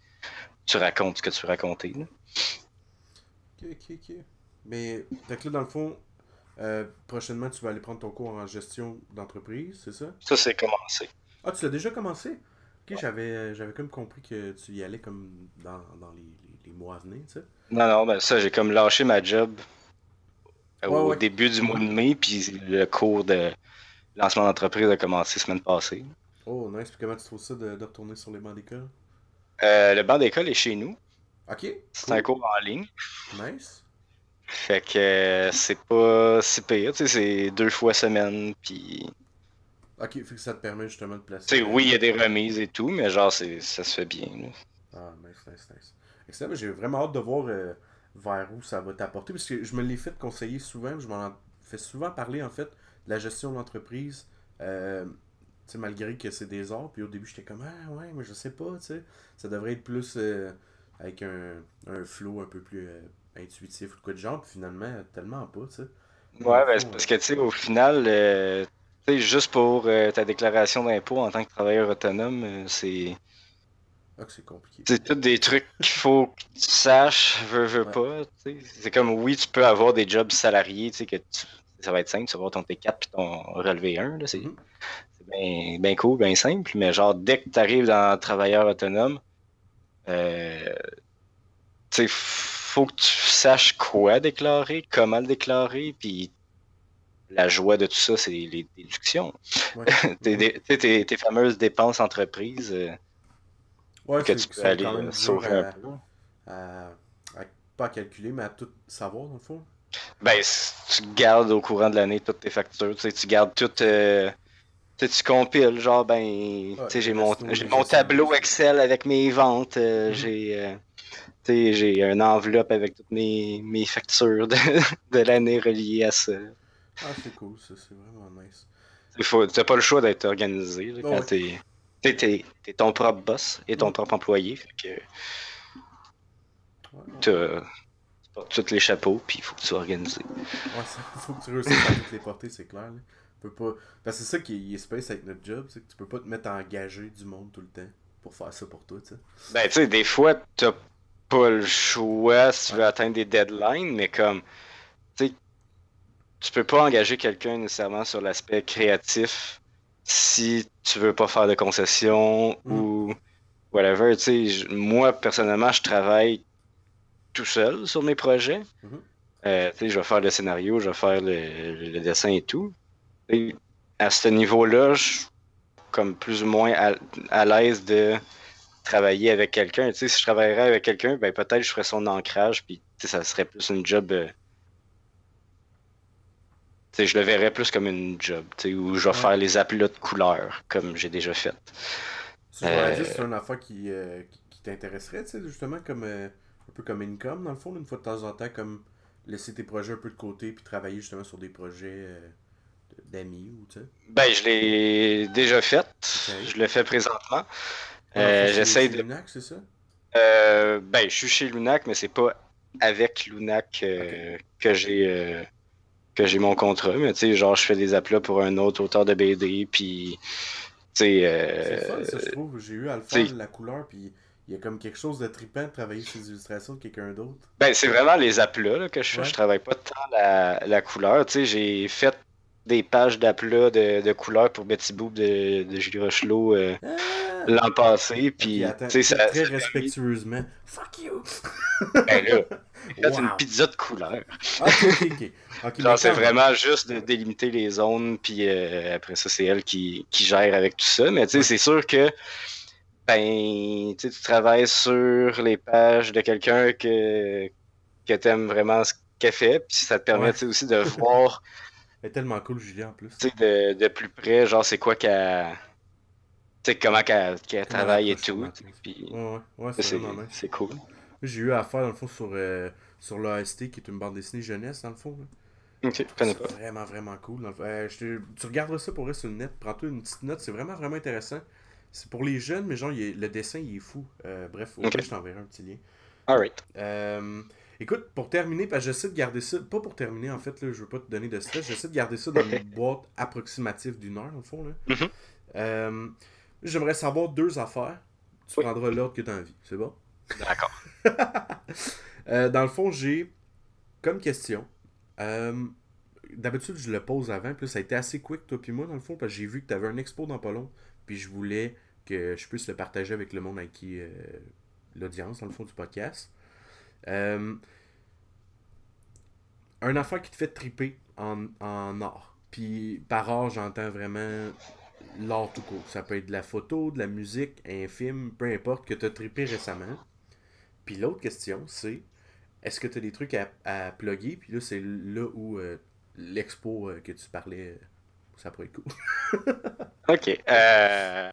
tu racontes ce que tu là. Ok, ok, ok. Mais, que là, dans le fond, euh, prochainement, tu vas aller prendre ton cours en gestion d'entreprise, c'est ça? Ça, c'est commencé. Ah, tu l'as déjà commencé? Ok, j'avais, j'avais comme compris que tu y allais comme dans, dans les, les, les mois à venir, tu sais. Non, non, ben ça, j'ai comme lâché ma job euh, Ouais, au ouais. début du mois de mai, puis le cours de lancement d'entreprise a commencé semaine passée. Oh, nice. Puis comment tu trouves ça de, de retourner sur les bancs d'école? Euh, le banc d'école est chez nous. Ok. C'est un cours en ligne. Nice. Fait que euh, c'est pas si pire, tu sais, c'est deux fois semaine, puis... Ok, fait que ça te permet justement de placer. Tu sais, oui, il y a des remises et tout, mais genre, c'est, ça se fait bien, là. Ah, nice, nice, nice. Excellent, j'ai vraiment hâte de voir euh, vers où ça va t'apporter, parce que je me l'ai fait conseiller souvent, je m'en fais souvent parler en fait de la gestion d'entreprise, euh, malgré que c'est des arts, puis au début j'étais comme, ah ouais, mais je sais pas, tu sais, ça devrait être plus euh, avec un, un flow un peu plus euh, intuitif ou de quoi de genre, puis finalement, tellement pas, tu sais. Ouais, ben, c'est parce que, tu sais, au final, euh, tu sais, juste pour ta déclaration d'impôt en tant que travailleur autonome, c'est... Ah, c'est compliqué. C'est tous des trucs qu'il faut que tu saches, veux, veux Ouais. pas. C'est comme oui, tu peux avoir des jobs salariés, tu sais, que tu- ça va être simple, tu vas avoir ton T4 puis ton relevé 1. Là, c'est Mhm. c'est bien bien cool, bien simple. Mais genre, dès que tu arrives dans travailleur autonome, euh, tu sais, faut que tu saches quoi déclarer, comment le déclarer, puis la joie de tout ça, c'est les déductions. Ouais. tes, tes- tes- fameuses dépenses entreprises. euh, Ouais, que tu peux aller euh, sauver à- un peu. à, à- pas calculer, mais à tout savoir dans le fond. Ben, tu gardes au courant de l'année toutes tes factures, tu gardes tout. euh, tu compiles, genre, ben, tu sais, j'ai mon, tableau Excel avec mes ventes, euh, Mhm. j'ai, euh, j'ai une enveloppe avec toutes mes, mes factures de, de l'année reliées à ça. Ah, c'est cool, ça, c'est vraiment nice. T'as pas le choix d'être organisé là, quand t'es, t'es, t'es, t'es ton propre boss et ton Mhm. propre employé, fait que Ouais, tu portes tous les chapeaux, puis il faut que tu sois organisé. Ouais, faut que tu réussisses à toutes les porter, c'est clair. Là. Peux pas... Parce que c'est ça qui est space avec notre job, c'est que tu peux pas te mettre à engager du monde tout le temps pour faire ça pour toi, tu sais. Ben, tu sais, des fois, t'as pas le choix si tu veux atteindre des deadlines, mais comme, tu sais, tu peux pas engager quelqu'un nécessairement sur l'aspect créatif si tu veux pas faire de concessions Mm. ou whatever. Tu sais, moi, personnellement, je travaille tout seul sur mes projets. Mhm. Euh, tu sais, je vais faire le scénario, je vais faire le, le dessin et tout. Et à ce niveau-là, je suis comme plus ou moins à, à l'aise de travailler avec quelqu'un. Tu sais, si je travaillerais avec quelqu'un, ben peut-être je ferais son ancrage, puis tu sais, ça serait plus une job. euh, tu sais, je le verrais plus comme une job, où je vais Ouais. faire les aplats de couleurs, comme j'ai déjà fait. Euh, c'est une affaire qui, euh, qui, qui t'intéresserait, tu sais, justement, comme euh, un peu comme income, dans le fond, une fois de temps en temps, comme laisser tes projets un peu de côté puis travailler justement sur des projets d'amis ou tu sais? Ben, je l'ai déjà fait. Je le fais présentement. Euh, Ouais, J'essaie chez- de. Lunac, c'est ça? Euh, ben, je suis chez Lunac, mais c'est pas avec Lunac euh, que j'ai euh, que j'ai mon contrat. Mais tu sais, genre, je fais des aplats pour un autre auteur de BD, puis tu sais, C'est euh, fun, ça, je trouve. J'ai eu à le faire, la couleur, puis il y a comme quelque chose de trippant de travailler sur les illustrations de quelqu'un d'autre. Ben, c'est vraiment les aplats là, que je fais. Ouais. Je travaille pas tant la, la couleur. Tu sais, j'ai fait des pages d'aplats de, de couleurs pour Betty Boop de, de Julie Rochelot euh, Ah! l'an passé. Puis, attends, ça, très ça- respectueusement. Fuck you! ben là, fait Wow. une pizza de couleurs. Ok, ok, Genre, c'est vraiment juste de délimiter les zones, puis euh, après ça, c'est elle qui, qui gère avec tout ça. Mais tu sais, c'est sûr que ben, tu travailles sur les pages de quelqu'un que, que tu aimes vraiment ce qu'elle fait, puis ça te permet Ouais. aussi de voir Elle est tellement cool, Julie, en plus. tu sais, de, de plus près, genre, c'est quoi qu'elle. Tu sais, comment qu'elle travaille et tout. Puis, Ouais, ouais, ouais, c'est nice. c'est cool. J'ai eu affaire, dans le fond, sur, euh, sur l'AST, qui est une bande dessinée jeunesse, dans le fond. là. C'est vraiment, vraiment cool. Euh, je te- Tu regarderas ça pour vrai sur le net. Prends-toi une petite note. C'est vraiment, vraiment intéressant. C'est pour les jeunes, mais genre, est- le dessin, il est fou. Euh, bref, au Ok. pire, je t'enverrai un petit lien. Alright. Euh, écoute, pour terminer, parce que j'essaie de garder ça, pas pour terminer en fait, là, je veux pas te donner de stress, j'essaie de garder ça dans une boîte approximative d'une heure, au fond. Là. Mhm. Euh, J'aimerais savoir deux affaires. Tu Oui. prendras l'ordre que tu as envie, c'est bon? D'accord. Euh, dans le fond, j'ai comme question. euh, D'habitude, je le pose avant, puis ça a été assez quick, toi puis moi, dans le fond, parce que j'ai vu que tu avais un expo dans pas long, puis je voulais que je puisse le partager avec le monde avec qui. l'audience, dans le fond, du podcast. Euh, un affaire qui te fait triper en, en art. Puis par art, j'entends vraiment l'art tout court. Ça peut être de la photo, de la musique, un film, peu importe, que tu as trippé récemment. Puis l'autre question, c'est est-ce que tu as des trucs à, à plugger? Puis là, c'est là où euh, l'expo euh, que tu parlais, ça pourrait être cool. Ok. Euh...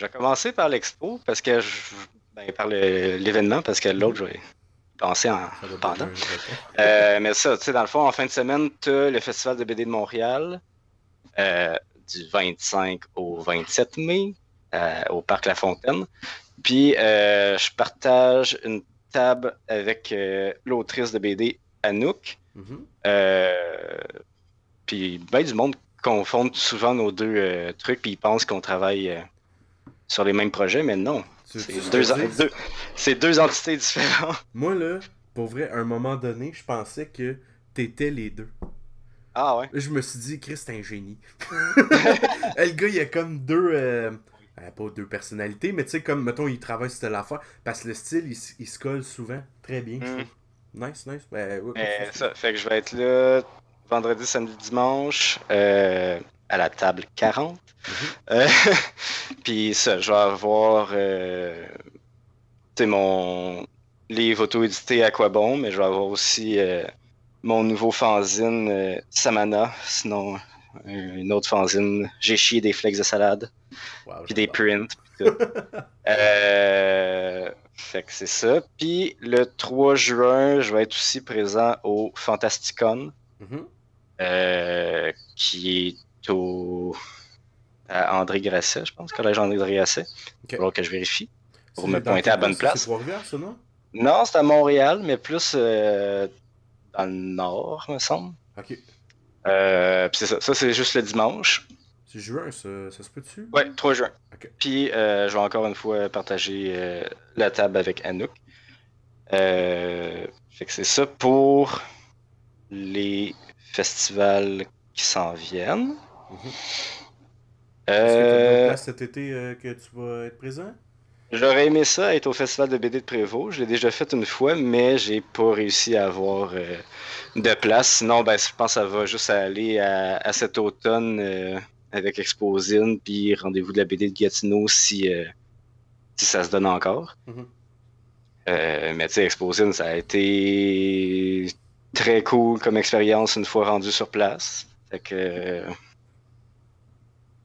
Je vais commencer par l'expo, parce que je... ben, par l'événement, parce que l'autre, je vais penser en pendant. Euh, mais ça, tu sais, dans le fond, en fin de semaine, tu as le Festival de BD de Montréal euh, du 25 au 27 mai euh, au Parc La Fontaine. Puis, je partage une table avec l'autrice de BD Anouk. Mhm. Euh, puis, ben du monde confond souvent nos deux trucs, puis ils pensent qu'on travaille sur les mêmes projets, mais non. C'est deux, c'est? deux entités différentes. Moi, là, pour vrai, à un moment donné, je pensais que t'étais les deux. Ah ouais. Je me suis dit, Chris, t'es un génie. le gars, il a comme deux. euh, euh, pas deux personnalités, mais tu sais, comme, mettons, il travaille sur telle affaire. Parce que le style, il, il se colle souvent très bien. Mm. trouve. Nice, nice. Ben, ouais, Mais ça, fait que je vais être là vendredi, samedi, dimanche euh, à la table 40. Mhm. Euh, Puis ça, je vais avoir euh, mon livre auto-édité à quoi bon, mais je vais avoir aussi euh, mon nouveau fanzine Samana, sinon une autre fanzine J'ai chié des flakes de salade, Wow, puis des prints, puis tout. Euh, fait que c'est ça. Puis le 3 juin, je vais être aussi présent au Fantasticon, Mhm. euh, qui est au à André Grasset, je pense, collège André Grasset. Il va falloir que je vérifie. Pour me pointer à la bonne place. C'est non? Non, c'est à Montréal, mais plus euh, dans le nord, me semble. Ok. Euh, puis c'est ça. Ça, c'est juste le dimanche. C'est juin, ça, ça se peut-tu? Ouais, 3 juin. Puis euh, je vais encore une fois partager euh, la table avec Anouk. Fait que c'est ça pour les festivals qui s'en viennent. Est-ce que Euh, places cet été euh, que tu vas être présent? J'aurais aimé ça être au festival de BD de Prévost. Je l'ai déjà fait une fois, mais j'ai pas réussi à avoir euh, de place. Sinon, ben, je pense que ça va juste aller à, à cet automne euh, avec Exposine, puis rendez-vous de la BD de Gatineau si, si ça se donne encore. Mhm. Euh, mais tu sais, Exposine, ça a été très cool comme expérience une fois rendu sur place. Fait que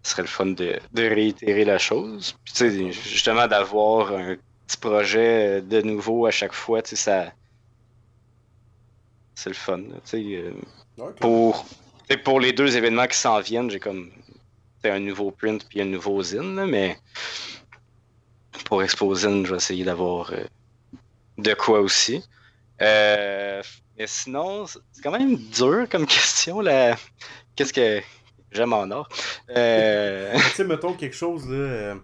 ce serait le fun de, de réitérer la chose. Puis justement d'avoir un petit projet de nouveau à chaque fois, ça. C'est le fun. là, euh, pour, les deux événements qui s'en viennent, j'ai comme un nouveau print puis un nouveau zine, là, mais pour Exposine, je vais essayer d'avoir euh, de quoi aussi. Euh, mais sinon, c'est quand même dur comme question. Qu'est-ce que j'aime en or? Euh, Tu sais, mettons quelque chose, là. euh, tu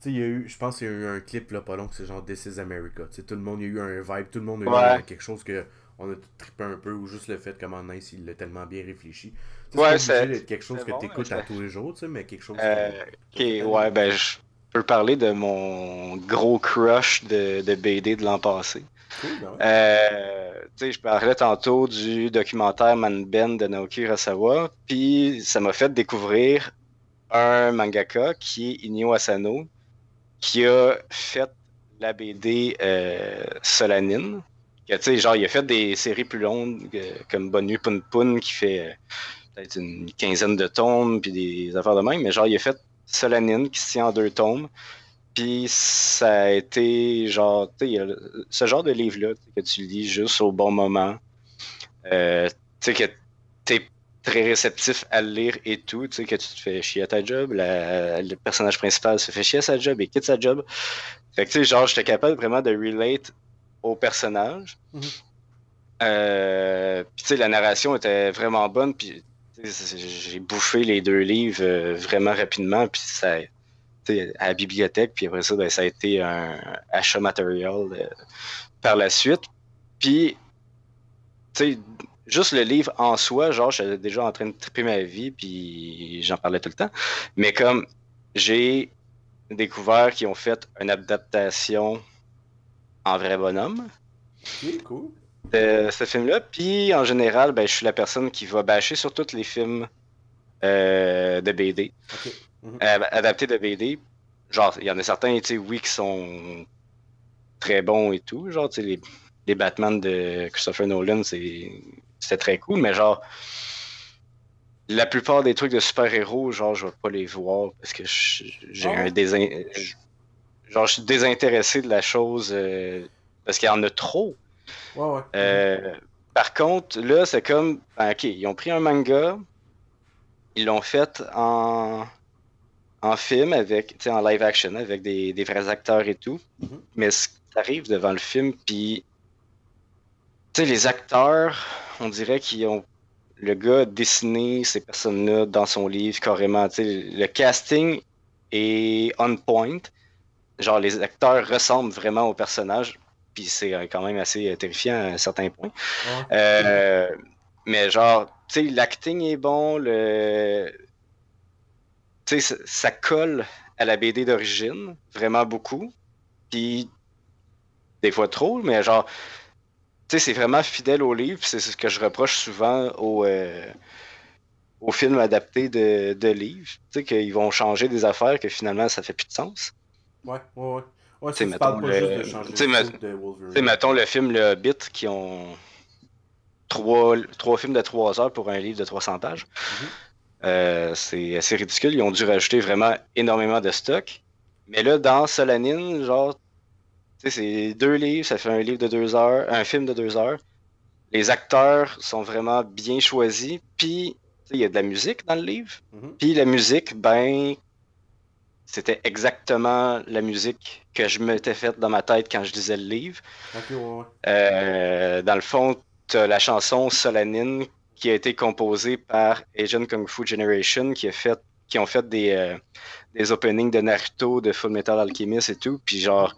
sais, il y a eu, je pense qu'il y a eu un clip là, pas long, c'est genre This is America. Tu sais, tout le monde, il y a eu un vibe, tout le monde a eu quelque chose que on a trippé un peu, ou juste le fait comment Nice il l'a tellement bien réfléchi. ouais, c'est quelque chose que tu écoutes à tous les jours, tu sais, mais quelque chose. Euh, ok, ouais, ben je peux parler de mon gros crush de, de BD de l'an passé. Ben euh, je parlais tantôt du documentaire Man Ben de Naoki Urasawa, puis ça m'a fait découvrir un mangaka qui est Inyo Asano, qui a fait la BD euh, Solanine. Sais, genre, il a fait des séries plus longues euh, comme Bonne Nuit Pun qui fait euh, peut-être une quinzaine de tomes, puis des affaires de même, mais genre, il a fait Solanine qui se tient en deux tomes. Puis ça a été genre, tu sais, ce genre de livre-là que tu lis juste au bon moment. Euh, tu sais, que t'es très réceptif à le lire et tout, tu sais, que tu te fais chier à ta job, le personnage principal se fait chier à sa job et quitte sa job. Fait que, tu sais, genre, j'étais capable vraiment de relate au personnage. Mm-hmm. Euh, puis, tu sais, la narration était vraiment bonne, puis j'ai bouffé les deux livres euh, vraiment rapidement, puis ça, à la bibliothèque, puis après ça, ben, ça a été un achat matériel euh, par la suite. Puis, tu sais, juste le livre en soi, genre, j'étais déjà en train de triper ma vie, puis j'en parlais tout le temps. Mais comme j'ai découvert qu'ils ont fait une adaptation en vrai bonhomme. cool. De ce film-là. Puis en général, ben, je suis la personne qui va bâcher sur tous les films euh, de BD. Mhm. Euh, adaptés de BD. Genre, il y en a certains, tu sais, oui, qui sont très bons et tout. Genre, tu sais, les, les Batman de Christopher Nolan, c'est c'était très cool, mais genre, la plupart des trucs de super-héros, genre, je vais pas les voir parce que j'ai ah un désin... Genre, je suis désintéressé de la chose euh, parce qu'il y en a trop. Ouais, ouais. Euh, par contre, là, c'est comme. Ben, ok, ils ont pris un manga, ils l'ont fait en, en film, avec, en live action, avec des, des vrais acteurs et tout. Mm-hmm. Mais ça arrive devant le film, puis. Tu sais, les acteurs on dirait qu'ils ont. Le gars a dessiné ces personnes-là dans son livre carrément. le casting est on point. Genre, les acteurs ressemblent vraiment aux personnages. Puis c'est euh, quand même assez euh, terrifiant à un certain point. Euh, mais genre, tu sais, l'acting est bon, le. Tu sais, ça colle à la BD d'origine, vraiment beaucoup. Puis, des fois trop, mais genre, tu sais, c'est vraiment fidèle au livre. C'est ce que je reproche souvent aux, euh, aux films adaptés de, de livres. Tu sais, qu'ils vont changer des affaires que finalement ça fait plus de sens. Ouais, ouais, ouais. Ouais, tu mettons, le... de mettons le film Le Hobbit qui ont trois, trois films de trois heures pour un livre de 300 pages. Mm-hmm. Euh, c'est assez ridicule. Ils ont dû rajouter vraiment énormément de stock. Mais là, dans Solanine, genre, c'est deux livres, ça fait un livre de deux heures, un film de deux heures. Les acteurs sont vraiment bien choisis, puis il y a de la musique dans le livre. Mm-hmm. Puis la musique, ben, c'était exactement la musique que je m'étais faite dans ma tête quand je lisais le livre. Euh, dans le fond, as la chanson Solanine qui a été composée par Asian Kung Fu Generation qui, a fait, qui ont fait des, euh, des openings de Naruto, de Full Metal Alchemist et tout. Puis genre,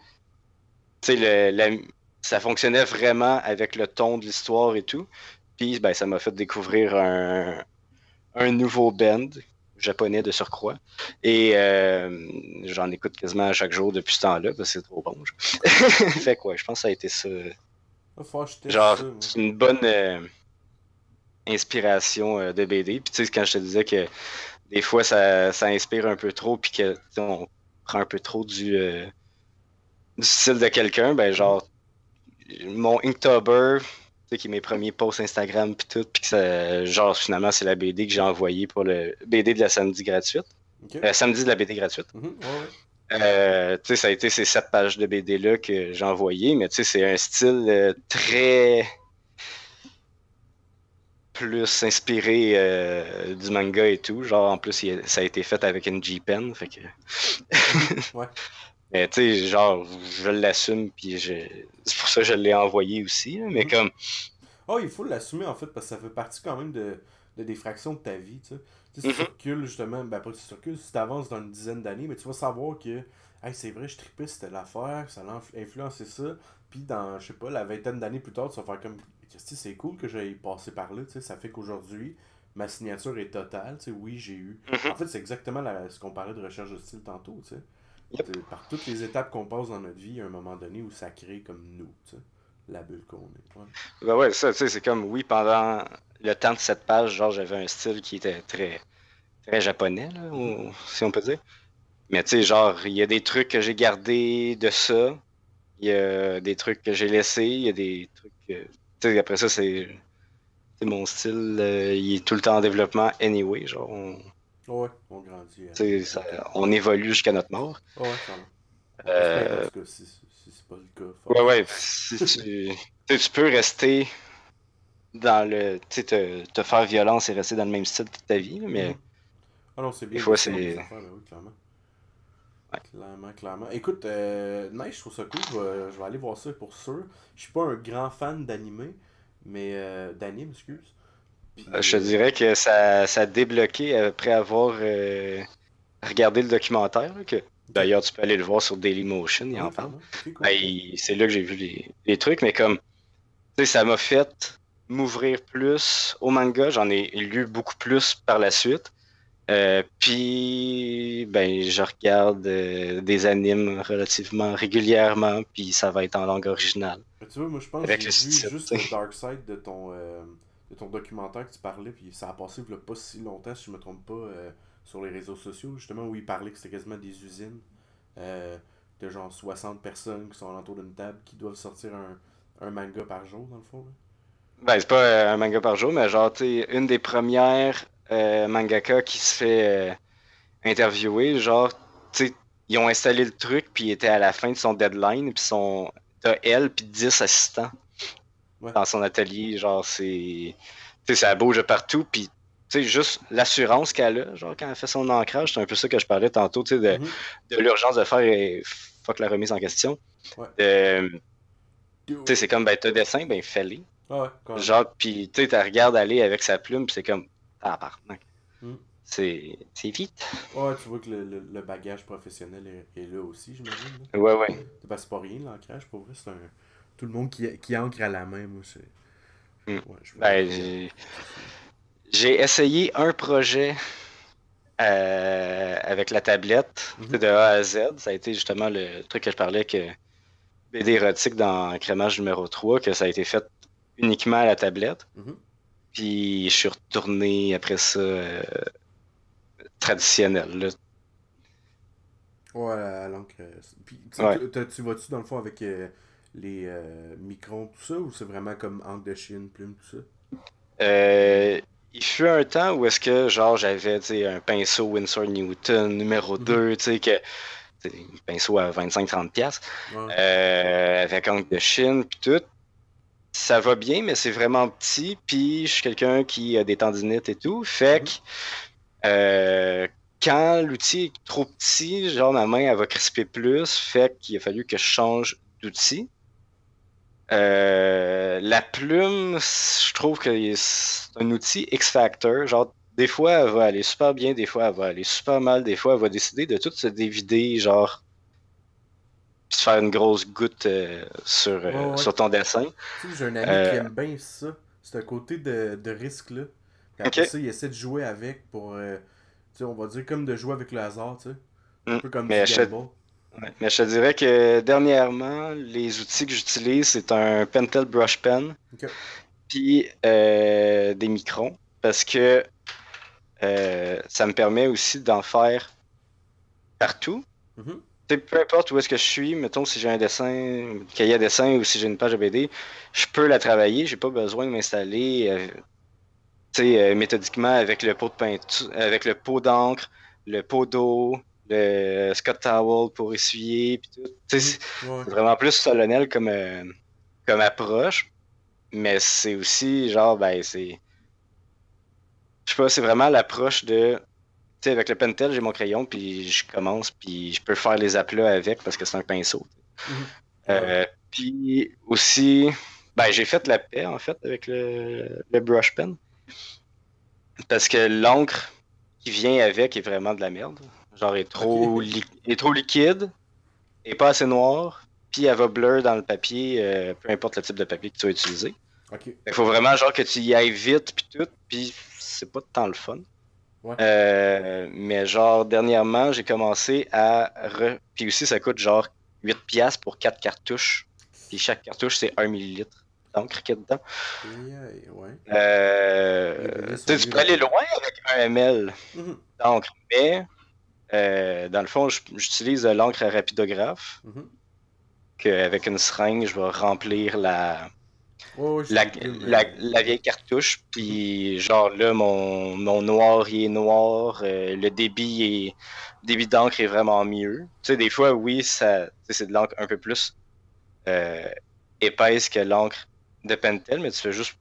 le, ça fonctionnait vraiment avec le ton de l'histoire et tout. Puis ben, ça m'a fait découvrir un, un nouveau band japonais de surcroît. Et euh, j'en écoute quasiment à chaque jour depuis ce temps-là parce que c'est trop bon. fait quoi, je pense que ça a été ça. Genre, c'est une bonne euh, inspiration euh, de BD. Puis tu sais, quand je te disais que des fois ça, ça inspire un peu trop, puis que on prend un peu trop du du style de quelqu'un, ben genre, mon Inktober, qui est mes premiers posts Instagram puis tout, puis que genre finalement c'est la BD que j'ai envoyée pour le BD de la samedi gratuite. Euh, samedi de la BD gratuite. Mm-hmm. Euh, ça a été ces sept pages de BD là que j'ai envoyées, mais tu sais, c'est un style euh, très plus inspiré du manga et tout. Genre en plus ça a été fait avec une G-Pen, fait que. ouais. Mais tu sais, genre, je l'assume, puis c'est pour ça que je l'ai envoyé aussi. mais mhm. comme. Oh, il faut l'assumer en fait, parce que ça fait partie quand même de, de des fractions de ta vie. Tu sais, si tu mhm. justement, ben pas si tu recules, si tu avances dans une dizaine d'années, mais tu vas savoir que hey, c'est vrai, je tripais, c'était l'affaire, ça a influencé ça. Puis dans, je sais pas, la vingtaine d'années plus tard, tu vas faire comme, c'est cool que j'aille passer par là, tu sais, ça fait qu'aujourd'hui, ma signature est totale, oui, j'ai eu. Mhm. En fait, c'est exactement la, ce qu'on parlait de recherche de style tantôt, tu sais. Par toutes les étapes qu'on passe dans notre vie, il y a un moment donné où ça crée comme nous, tu sais, la bulle qu'on est. Ouais. Ben ouais, ça, tu sais, c'est comme, oui, pendant le temps de cette page, genre, j'avais un style qui était très, très japonais, là, ou- si on peut dire. Mais tu sais, genre, il y a des trucs que j'ai gardés de ça. Il y a des trucs que j'ai laissés. Il y a des trucs. que- Tu sais, après ça, c'est. c'est mon style, euh, il est tout le temps en développement anyway. Genre, on, Ouais, on grandit. hein. ça- on évolue jusqu'à notre mort. Ouais. Euh, si, c'est pas le cas. Ouais, ouais. Si tu, tu peux rester dans le. Tu sais, te, te faire violence et rester dans le même style toute ta vie, mais. Mhm. Ah non, c'est bien. Des fois, c'est- ben oui, clairement. Ouais. Clairement, clairement. Écoute, euh, nice, je trouve ça cool. Je vais, je vais aller voir ça pour sûr. Je suis pas un grand fan d'anime, mais euh, d'anime, excuse. Puis, Euh, Je te dirais que ça, ça a débloqué après avoir euh, regardé le documentaire. là, que D'ailleurs, tu peux aller le voir sur Dailymotion, il en parle. cool. Ben, c'est là que j'ai vu les, les trucs, mais comme, tu sais, ça m'a fait m'ouvrir plus au manga. J'en ai lu beaucoup plus par la suite. Euh, puis, ben, je regarde euh, des animes relativement régulièrement, puis ça va être en langue originale. Mais tu vois, moi je pense Avec que j'ai vu style, juste le dark side de ton, euh, de ton documentaire que tu parlais, puis ça a passé il pas si longtemps, si je me trompe pas, sur les réseaux sociaux, justement, où il parlait que c'était quasiment des usines de genre 60 personnes qui sont alentour d'une table qui doivent sortir un, un manga par jour, dans le fond. là. Ben, c'est pas un manga par jour, mais genre, tu sais, une des premières euh, mangaka qui se fait euh, interviewer, genre, tu sais, ils ont installé le truc, puis il était à la fin de son deadline, puis son... t'as elle, puis 10 assistants Ouais. dans son atelier, genre, c'est... Tu sais, ça bouge partout, puis, tu sais, juste l'assurance qu'elle a, genre, quand elle fait son ancrage, c'est un peu ça que je parlais tantôt, tu sais, de, Mhm. de l'urgence de faire et fuck la remise en question. Ouais. Euh, tu sais, c'est comme, ben, t'as dessin, ben, fais-les. Ah ouais. Genre, puis tu sais, regardes aller avec sa plume, c'est comme, ah, pardon. Mm. C'est vite. Ouais, tu vois que le, le- le bagage professionnel est, est là aussi, j'imagine. Ouais, ouais. C'est pas- c'est pas rien, l'ancrage, pour vrai, c'est un... Tout le monde qui, qui ancre à la main, moi, c'est... Mm. Ouais, je veux Ben, j'ai- essayé un projet euh, avec la tablette Mhm. de A à Z. Ça a été justement le truc que je parlais que BD érotique dans Crémage numéro 3, que ça a été fait uniquement à la tablette. Mhm. Puis je suis retourné après ça euh, traditionnel. là. Ouais, l'encre. euh, Puis, tu Ouais. vas-tu dans le fond avec euh, les euh, microns, tout ça, ou c'est vraiment comme encre de chine, plume, tout ça? Euh, il fut un temps où est-ce que genre j'avais un pinceau Winsor Newton numéro Mhm. 2, tu sais que un pinceau à 25-30 pièces Ouais. euh, avec encre de Chine puis tout. Ça va bien, mais c'est vraiment petit. Puis je suis quelqu'un qui a des tendinites et tout. Fait que euh, quand l'outil est trop petit, genre ma main elle va crisper plus. Fait qu'il a fallu que je change d'outil. Euh, la plume, je trouve que c'est un outil X-Factor. Genre, des fois, elle va aller super bien, des fois, elle va aller super mal, des fois, elle va décider de tout se dévider, genre, puis se faire une grosse goutte euh, sur, euh, Ouais, ouais. sur ton dessin. Tu sais, j'ai un ami Euh, qui aime bien ça. C'est un côté de, de risque, là. Puis après Ok. ça, il essaie de jouer avec pour. euh, tu sais, on va dire comme de jouer avec le hasard, tu sais. Un Mm. peu comme du gamble. Ouais. Mais je te dirais que dernièrement, les outils que j'utilise, c'est un Pentel Brush Pen, puis euh, des microns, parce que euh, ça me permet aussi d'en faire partout. Tu sais, peu importe où est-ce que je suis, mettons si j'ai un dessin, un cahier à dessin ou si j'ai une page de BD, je peux la travailler, j'ai pas besoin de m'installer euh, euh, méthodiquement avec le pot de peinture, avec le pot d'encre, le pot d'eau, le Scott Towel pour essuyer, puis tout. Ouais. c'est vraiment plus solennel comme, euh, comme approche, mais c'est aussi genre, ben, c'est. Je sais pas, c'est vraiment l'approche de. Sais, avec le Pentel, j'ai mon crayon, puis je commence, puis je peux faire les aplats avec parce que c'est un pinceau. Mhm. Euh, puis aussi, ben, j'ai fait la paix en fait avec le, le brush pen. Parce que l'encre qui vient avec est vraiment de la merde. Genre, est trop, est trop liquide. est pas assez noire, puis elle va blur dans le papier, euh, peu importe le type de papier que tu vas utiliser. Il faut vraiment genre que tu y ailles vite puis tout, puis c'est pas tant le fun. Ouais. Euh, mais genre dernièrement, j'ai commencé à re... puis aussi ça coûte genre 8 pièces pour 4 cartouches. Puis chaque cartouche c'est 1 millilitre d'encre qu'il y a dedans. Aïe, ouais. Euh, tu peux aller loin avec 1 ml Mhm, d'encre, mais euh, dans le fond, j'utilise de l'encre à rapidographe. Qu'avec une seringue, je vais remplir la, Ouais, ouais, je la, la, la vieille cartouche. Puis, genre là, mon, mon noir, il est noir. euh, le débit est débit d'encre est vraiment mieux. Tu sais, des fois, oui, ça, c'est de l'encre un peu plus euh, épaisse que l'encre de Pentel, mais tu fais juste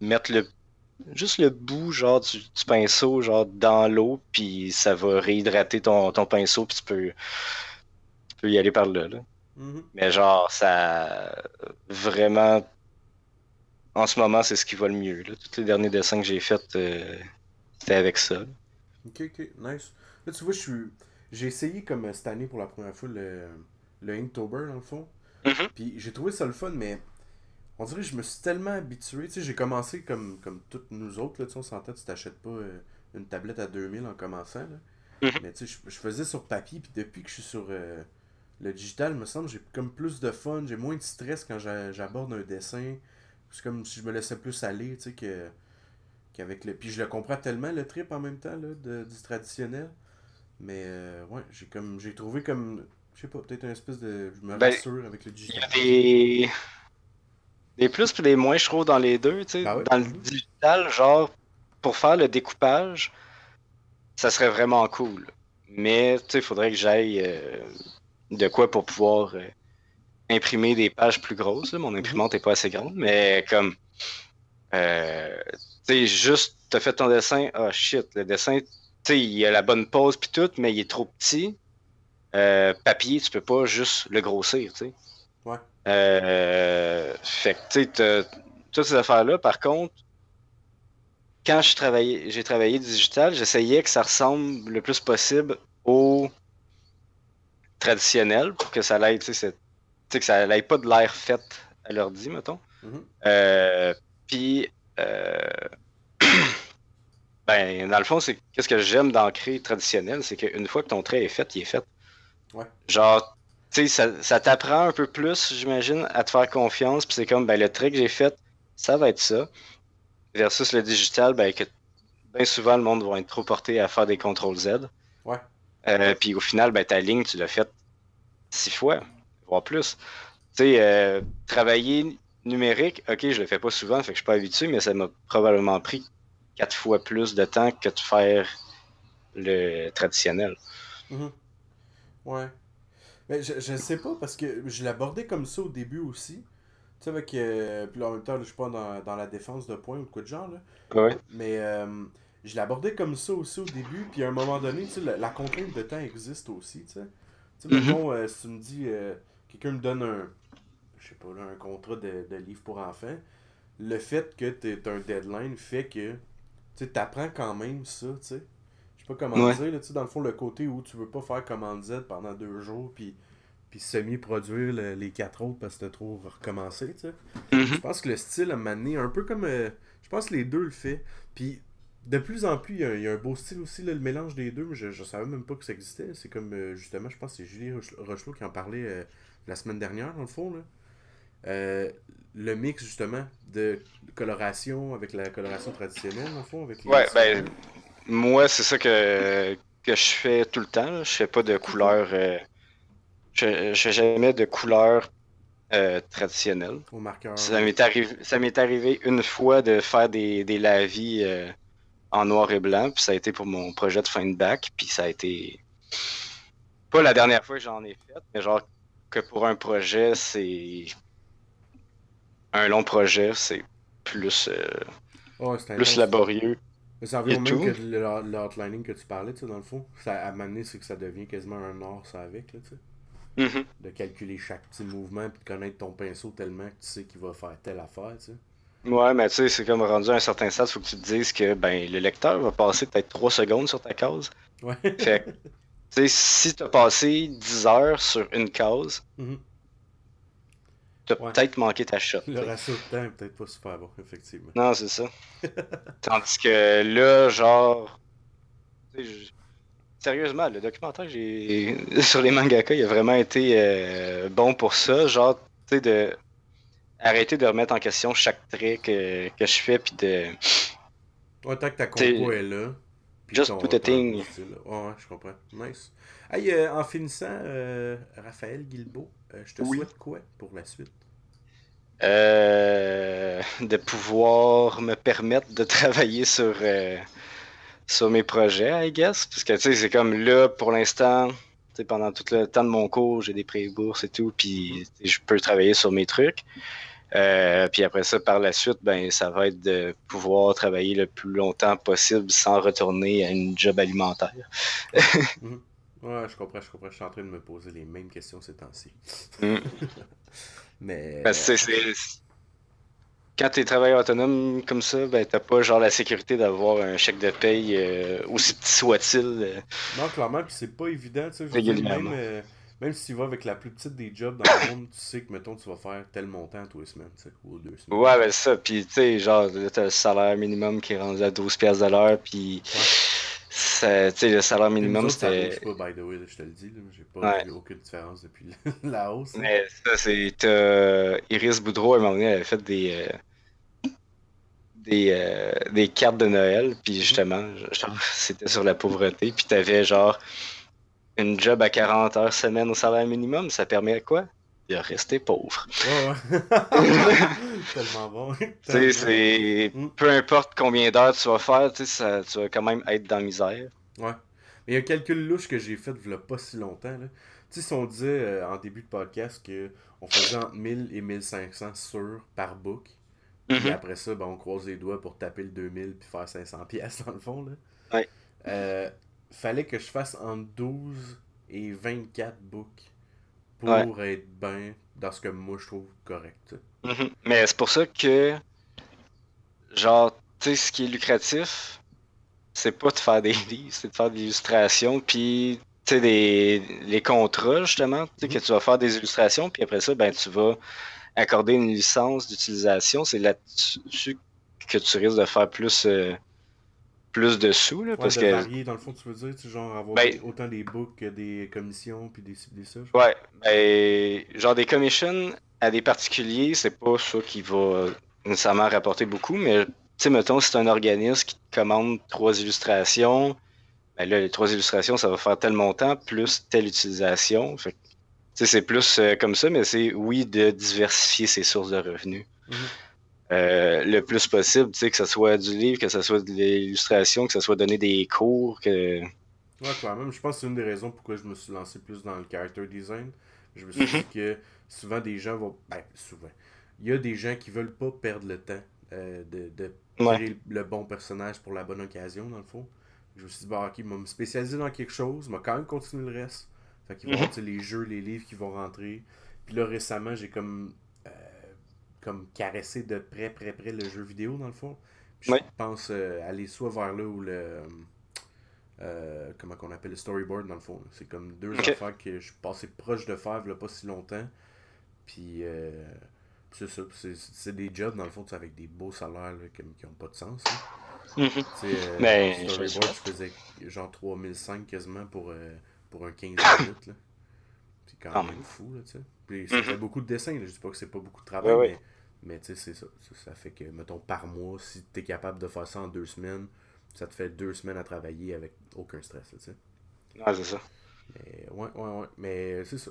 mettre le juste le bout genre du, du pinceau genre dans l'eau puis ça va réhydrater ton, ton pinceau puis tu peux tu peux y aller par là, là. Mhm. Mais genre, ça. Vraiment. En ce moment, c'est ce qui va le mieux. Là. Tous les derniers dessins que j'ai faits, euh, c'était avec ça. Ok, ok, nice. Là, tu vois, je suis. J'ai essayé comme euh, cette année pour la première fois le, le Inktober dans le fond. Mhm. Puis j'ai trouvé ça le fun, mais on dirait que je me suis tellement habitué. Tu sais, j'ai commencé comme, comme toutes nous autres, là, tu sais, on s'entend, tu t'achètes pas euh, une tablette à 2000 en commençant, là. Mhm. Mais tu sais, je, je faisais sur papier, puis depuis que je suis sur euh, le digital, me semble, j'ai comme plus de fun, j'ai moins de stress quand j'a- j'aborde un dessin. C'est comme si je me laissais plus aller, tu sais, que qu'avec le. Puis je le comprends tellement le trip en même temps là, de, du traditionnel. Mais euh, ouais, j'ai comme j'ai trouvé comme. Je sais pas, peut-être un espèce de. Je me Ben, rassure avec le Il y digital. a des. Des plus et des moins, je trouve, dans les deux. tu sais. Ah ouais? Dans le Mhm. digital, genre, pour faire le découpage, ça serait vraiment cool. Mais, tu sais, il faudrait que j'aille euh, de quoi pour pouvoir euh, imprimer des pages plus grosses. là. Mon imprimante n'est pas assez grande, mais comme. euh, tu sais, juste, t'as fait ton dessin, ah shit, le dessin, tu sais, il a la bonne pose puis tout, mais il est trop petit. Euh, papier, tu peux pas juste le grossir, tu sais. Ouais. Euh, fait que, tu sais, toutes ces affaires-là, par contre, quand j'ai travaillé digital, j'essayais que ça ressemble le plus possible au traditionnel pour que ça l'aille, tu sais, c'est- tu sais, que ça n'aille pas de l'air fait à l'ordi, mettons. Mhm. Euh, puis, euh, ben, dans le fond, c'est qu'est-ce que j'aime d'ancrer traditionnel, c'est qu'une fois que ton trait est fait, il est fait. Ouais. Genre, tu sais, ça, ça t'apprend un peu plus, j'imagine, à te faire confiance. Puis c'est comme, ben, le trait que j'ai fait, ça va être ça. Versus le digital, ben, que bien souvent, le monde va être trop porté à faire des CTRL Z. Ouais. Euh, puis au final, ben, ta ligne, tu l'as faite six fois, plus. Tu sais, euh, travailler numérique, ok, je le fais pas souvent, fait que je suis pas habitué, mais ça m'a probablement pris quatre fois plus de temps que de faire le traditionnel. Mhm. Ouais. Mais je, je sais pas parce que je l'abordais comme ça au début aussi. Tu sais, avec. euh, puis en même temps, là, je suis pas dans, dans la défense de points ou de quoi de genre, là. Ouais. Mais euh, je l'abordais comme ça aussi au début, puis à un moment donné, tu sais, la, la contrainte de temps existe aussi, tu sais. Tu sais, Mhm. mettons, euh, si tu me dis, quelqu'un me donne un, je sais pas, là, un contrat de, de livre pour enfants, le fait que tu un deadline fait que, tu sais, t'apprends quand même ça, tu sais. Je sais pas comment Ouais. dire, là, dans le fond, le côté où tu veux pas faire commande Z pendant deux jours, puis puis semi-produire le- les quatre autres parce que t'as trop recommencé, tu sais. Mhm. Je pense que le style a mané un peu comme. euh, je pense que les deux le fait. Puis de plus en plus, il y, a, il y a un beau style aussi, là, le mélange des deux. mais Je, je savais même pas que ça existait. C'est comme euh, justement, je pense que c'est Julie Roche- Rochelot qui en parlait euh, la semaine dernière, dans le fond. Là. Euh, le mix justement de coloration avec la coloration traditionnelle, dans le fond. Avec les Ouais, ben, Moi, c'est ça que, que je fais tout le temps. là. Je fais pas de couleur. euh, je, je fais jamais de couleur euh, traditionnelle. au marqueur. Ça m'est arrivé, ça m'est arrivé une fois de faire des, des lavis en noir et blanc, puis ça a été pour mon projet de fin de bac, puis ça a été pas la dernière fois que j'en ai fait, mais genre que pour un projet, c'est un long projet, c'est plus, euh, c'est plus laborieux. Mais ça revient au même que l'outlining que tu parlais, tu sais, dans le fond. Ça a amené, c'est que ça devient quasiment un art, ça, avec, là, tu sais. Mhm. de calculer chaque petit mouvement puis de connaître ton pinceau tellement que tu sais qu'il va faire telle affaire, tu sais. Ouais, mais tu sais, c'est comme rendu à un certain stade, faut que tu te dises que ben le lecteur va passer peut-être 3 secondes sur ta case. Ouais. Fait sais, si t'as passé 10 heures sur une case, Mhm. t'as Ouais. peut-être manqué ta shot. Le t'sais. ratio de temps est peut-être pas super bon, effectivement. Non, c'est ça. Tandis que là, genre. je- Sérieusement, le documentaire j'ai sur les mangaka, il a vraiment été euh, bon pour ça. Genre, tu sais, de arrêter de remettre en question chaque trait que, que je fais, puis de. Ouais, tant que ta compo est là. Just put a thing. Ouais, je comprends. Nice. Hey, euh, en finissant, euh, Raphaël Guilbeault, euh, je te Oui. souhaite quoi pour la suite? Euh, de pouvoir me permettre de travailler sur, sur mes projets, I guess. Parce que, tu sais, c'est comme là, pour l'instant, pendant tout le temps de mon cours, j'ai des pré-bourses et tout, puis sais, je peux travailler sur mes trucs. Euh, puis après ça, par la suite, ben, ça va être de pouvoir travailler le plus longtemps possible sans retourner à une job alimentaire. Mhm. Ouais, je comprends, je comprends. Je suis en train de me poser les mêmes questions ces temps-ci. Mm. Mais. Quand tu es travailleur autonome comme ça, ben t'as pas genre la sécurité d'avoir un chèque de paye euh, aussi petit soit-il. euh. Non, clairement, puis c'est pas évident, tu sais. Même, même si tu vas avec la plus petite des jobs dans le monde, tu sais que, mettons, tu vas faire tel montant tous les semaines, sais, ou deux semaines. Ouais, ben ça. Puis tu sais, genre, là, t'as le salaire minimum qui est rendu à 12$ piastres de l'heure. Puis ça- tu sais, le salaire minimum c'était. arrive pas, by the way, là, je te le dis. J'ai pas Ouais. vu aucune différence depuis la hausse. là. Mais ça, c'est. Iris Boudreau, à un moment donné, elle avait fait des. euh, Des, euh, des cartes de Noël, puis justement, genre, c'était sur la pauvreté, puis t'avais genre une job à 40 heures semaine au salaire minimum, ça permet quoi? De rester pauvre. Ouais, ouais. Tellement bon. C'est. Mm. Peu importe combien d'heures tu vas faire, tu sais, ça- tu vas quand même être dans la misère. Ouais. Mais il y a un calcul louche que j'ai fait il y a pas si longtemps. Là. Tu sais, si on disait euh, en début de podcast qu'on faisait entre 1000 et 1500 sur par book, puis Mhm. après ça, ben, on croise les doigts pour taper le 2000 puis faire 500 pièces dans le fond. Là. Ouais. Euh, fallait que je fasse entre 12 et 24 books pour être bien dans ce que moi je trouve correct. Mhm. Mais c'est pour ça que, genre, tu sais, ce qui est lucratif, c'est pas de faire des livres, c'est de faire de l'illustration, puis, tu sais, des, les contrats, justement, tu sais, que tu vas faire des illustrations, puis après ça, ben, tu vas accorder une licence d'utilisation. C'est là-dessus que tu risques de faire plus, euh, plus de sous, là, Ouais, parce de que. varier dans le fond, tu veux dire, tu genre avoir Ben- autant des books que des commissions puis des, des ça. Ouais, ben, genre des commissions à des particuliers, c'est pas ça qui va nécessairement rapporter beaucoup, mais tu sais, mettons, si c'est un organisme qui te commande trois illustrations, ben là, les trois illustrations, ça va faire tel montant plus telle utilisation. Fait c'est plus euh, comme ça, mais c'est oui de diversifier ses sources de revenus. Mhm. Euh, le plus possible, tu sais, que ce soit du livre, que ce soit de l'illustration, que ce soit donner des cours, que. Ouais, quand même. Je pense que c'est une des raisons pourquoi je me suis lancé plus dans le character design. Je me suis dit que souvent des gens vont. Ben, souvent. Il y a des gens qui veulent pas perdre le temps euh, de, de Ouais. créer le bon personnage pour la bonne occasion, dans le fond. Je me suis dit, bah, ok, il va me spécialiser dans quelque chose, mais quand même continuer le reste. Fait qu'il va y avoir tu sais, les jeux, les livres qui vont rentrer. Puis là, récemment, j'ai comme. Comme caressé de près, près, près le jeu vidéo, dans le fond. Puis je pense euh, aller soit vers là ou le. euh, comment qu'on appelle le storyboard dans le fond. là. C'est comme deux affaires que je suis passé proche de faire a pas si longtemps. Puis euh, c'est ça. C'est, des jobs dans le fond avec des beaux salaires là, qui, qui ont pas de sens. là. Mhm. Euh, Ben, storyboard, je faisais genre 3005 quasiment pour, euh, pour un 15 minutes. Là. C'est quand, Quand même fou. Là, tu sais. Puis ça Mhm. fait beaucoup de dessins. Là. Je dis pas que c'est pas beaucoup de travail, mais, mais tu sais, c'est ça. ça. fait que, mettons, par mois, si tu es capable de faire ça en deux semaines, ça te fait deux semaines à travailler avec aucun stress. Tu sais. Ouais, c'est ça. Mais ouais, ouais, ouais. Mais c'est ça.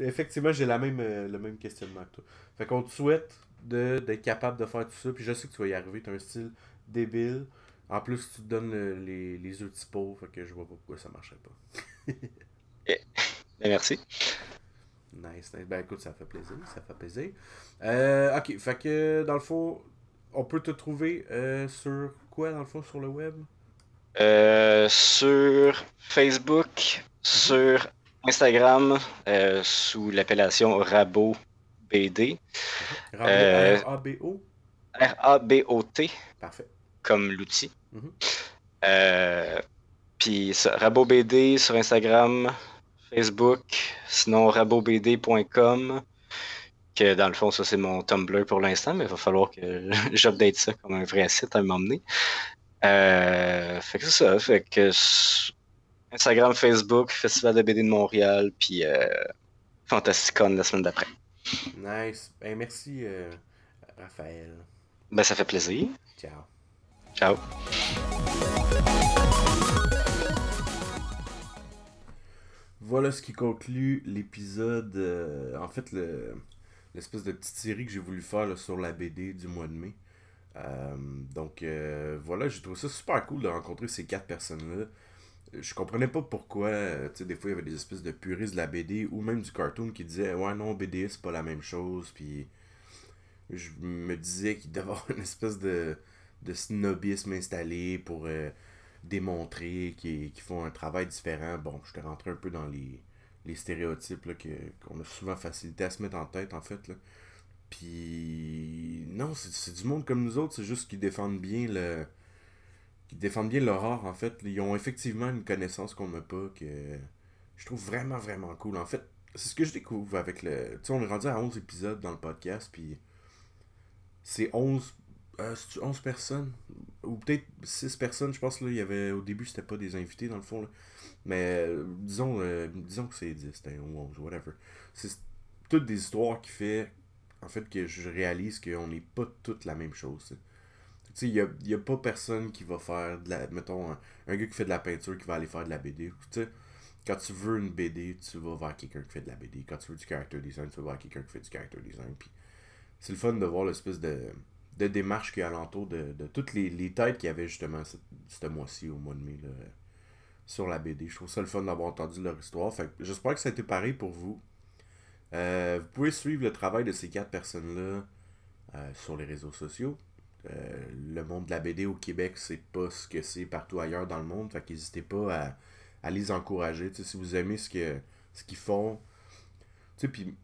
Effectivement, j'ai la même, euh, le même questionnement que toi. Fait qu'on te souhaite d'être capable de faire tout ça. Puis je sais que tu vas y arriver. Tu as un style débile. En plus, tu te donnes le- les, les outils pour. Fait que je vois pas pourquoi ça marcherait pas. Ben, merci. Nice, nice. Ben écoute, ça fait plaisir. Ça fait plaisir. Euh, ok, fait que dans le fond, on peut te trouver euh, sur quoi dans le fond sur le web? Euh, sur Facebook, sur Instagram, euh, sous l'appellation Rabo BD, R-A-B-O R-A-B-O-T, Parfait. comme l'outil. Mhm. Puis RaboBD sur Instagram, Facebook, sinon rabobd.com. Que dans le fond, ça c'est mon Tumblr pour l'instant, mais il va falloir que j'update ça comme un vrai site à m'emmener. Euh, fait que c'est ça. Fait que Instagram, Facebook, Festival de BD de Montréal, puis euh, Fantasticon la semaine d'après. Nice. Ben, merci, euh, Raphaël. Ben, ça fait plaisir. Ciao. Ciao. Voilà ce qui conclut l'épisode. euh, en fait, le, l'espèce de petite série que j'ai voulu faire sur la BD du mois de mai. Euh, donc euh, voilà, j'ai trouvé ça super cool de rencontrer ces quatre personnes-là. Je comprenais pas pourquoi, tu sais, des fois il y avait des espèces de puristes de la BD ou même du cartoon qui disaient Ouais, non, BD c'est pas la même chose. Puis je me disais qu'il devait avoir une espèce de, de snobisme installé pour démontrer qu'ils qu'ils font un travail différent. Bon, je te rentré un peu dans les, les stéréotypes qu'on a souvent facilité à se mettre en tête en fait. Là. Puis non, c'est, c'est du monde comme nous autres, c'est juste qu'ils défendent bien le. qu'ils défendent bien l'horreur en fait. Ils ont effectivement une connaissance qu'on n'a pas que je trouve vraiment vraiment cool. En fait, c'est ce que je découvre avec le. Tu sais, on est rendu à 11 épisodes dans le podcast, puis c'est 11. Euh, c'est 11 personnes? Ou peut-être 6 personnes je pense là il y avait au début c'était pas des invités dans le fond là. mais disons euh, disons que c'est 10 hein, ou 11 whatever. C'est toutes des histoires qui fait en fait que je réalise qu'on n'est pas toutes la même chose tu sais. Il y a, y a pas personne qui va faire de la mettons un, gars qui fait de la peinture qui va aller faire de la BD quand tu veux une BD tu vas vers quelqu'un qui fait de la BD quand tu veux du character design tu vas vers quelqu'un qui fait du character design puis c'est le fun de voir l'espèce de de démarche qu'il y a alentour de, de toutes les, les têtes qu'il y avait justement ce, mois-ci, au mois de mai, là, sur la BD. Je trouve ça le fun d'avoir entendu leur histoire. Fait j'espère que ça a été pareil pour vous. Euh, vous pouvez suivre le travail de ces quatre personnes-là euh, sur les réseaux sociaux. Euh, le monde de la BD au Québec, c'est pas ce que c'est partout ailleurs dans le monde. Fait qu'hésitez pas à, à les encourager. Si vous aimez ce que ce qu'ils font. Puis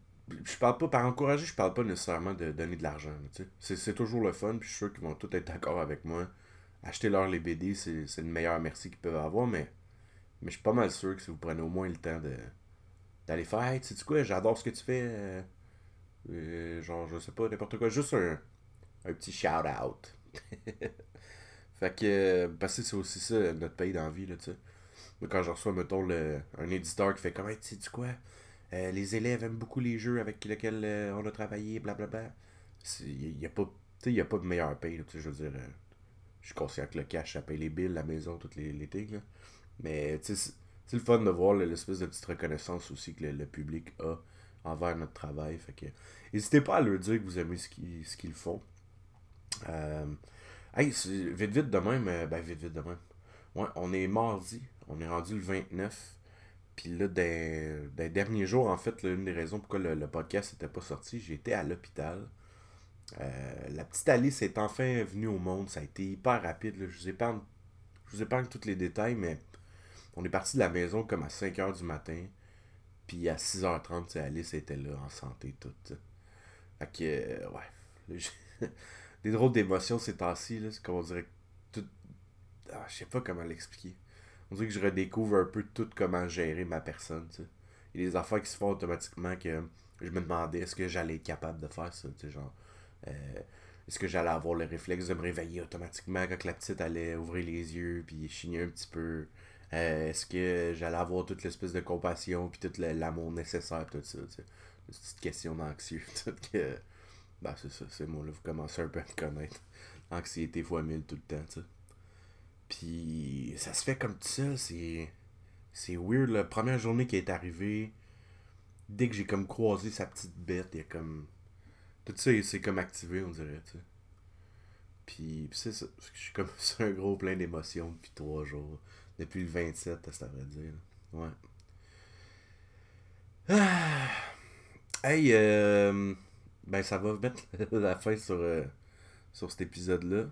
je parle pas par encourager, je parle pas nécessairement de donner de l'argent. C'est, toujours le fun, puis je suis sûr qu'ils vont tous être d'accord avec moi. Acheter leur les BD, c'est, le meilleur merci qu'ils peuvent avoir, mais, je suis pas mal sûr que si vous prenez au moins le temps d'aller faire Hey, tu sais quoi, j'adore ce que tu fais. euh, euh, genre, je sais pas, n'importe quoi. Juste un, un petit shout-out. fait que, euh, parce que c'est aussi ça, notre pays d'envie, là, tu sais. Quand je reçois, mettons, le, un éditeur qui fait comme, hey, tu sais quoi, euh, les élèves aiment beaucoup les jeux avec lesquels euh, on a travaillé, blablabla. Il n'y a, pas- y a pas de meilleur paye, je veux dire. euh, je suis conscient que le cash, ça paye les billes, la maison, toutes les, les things. Mais, c'est- le fun de voir l'espèce de petite reconnaissance aussi que le, public a envers notre travail. Fait que, n'hésitez pas à leur dire que vous aimez ce qu'ils ce font. Hey, vite vite de même, ben vite vite de même. Ouais, on est mardi, on est rendu le 29. Puis là, des, des derniers jours, en fait, là, une des raisons pourquoi le, le podcast n'était pas sorti, j'étais à l'hôpital. Euh, la petite Alice est enfin venue au monde. Ça a été hyper rapide. Je vous épargne, je vous tous les détails, mais on est parti de la maison comme à 5h du matin. Puis à 6h30, tu sais, Alice était là, en santé, toute. Fait que, euh, ouais. Des drôles d'émotions ces temps-ci, là. C'est comme on dirait tout. Ah, je sais pas comment l'expliquer. On dirait que je redécouvre un peu tout comment gérer ma personne, tu sais. Il y a des affaires qui se font automatiquement que je me demandais est-ce que j'allais être capable de faire ça, genre. euh, est-ce que j'allais avoir le réflexe de me réveiller automatiquement quand la petite allait ouvrir les yeux puis chigner un petit peu? Euh, est-ce que j'allais avoir toute l'espèce de compassion puis tout l'amour nécessaire tout ça, tu sais? Des petites questions d'anxieux, que... Ben, c'est ça, c'est moi, là, vous commencez un peu à me connaître. Anxiété fois mille tout le temps, tu. Puis ça se fait comme ça, c'est. C'est weird, la première journée qui est arrivée, dès que j'ai comme croisé sa petite bête, il y a comme. Tout ça, c'est comme activé, on dirait, tu sais. Puis, puis c'est ça. Je suis comme sur un gros plein d'émotions depuis trois jours. Depuis le 27, ça veut dire. Ouais. Ah. Hey, euh, ben ça va mettre la fin sur, euh, sur cet épisode-là.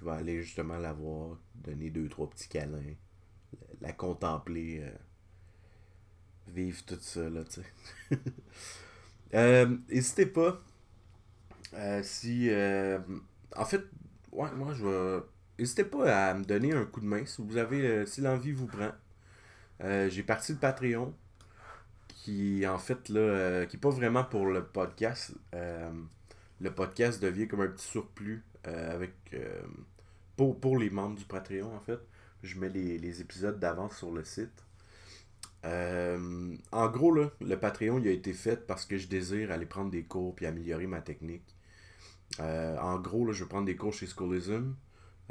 Je vais aller justement la voir, donner deux, trois petits câlins, la, contempler, euh, vivre tout ça, là, tu sais. Euh, N'hésitez pas, euh, si... en fait, ouais, moi, je vais n'hésitez pas à me donner un coup de main si vous avez, si l'envie vous prend. J'ai parti le Patreon, qui en fait là, qui est pas vraiment pour le podcast. le podcast devient comme un petit surplus avec pour, pour les membres du Patreon en fait. Je mets les, les épisodes d'avance sur le site. en gros, là, le Patreon il a été fait parce que je désire aller prendre des cours puis améliorer ma technique. en gros, là, je vais prendre des cours chez Schoolism.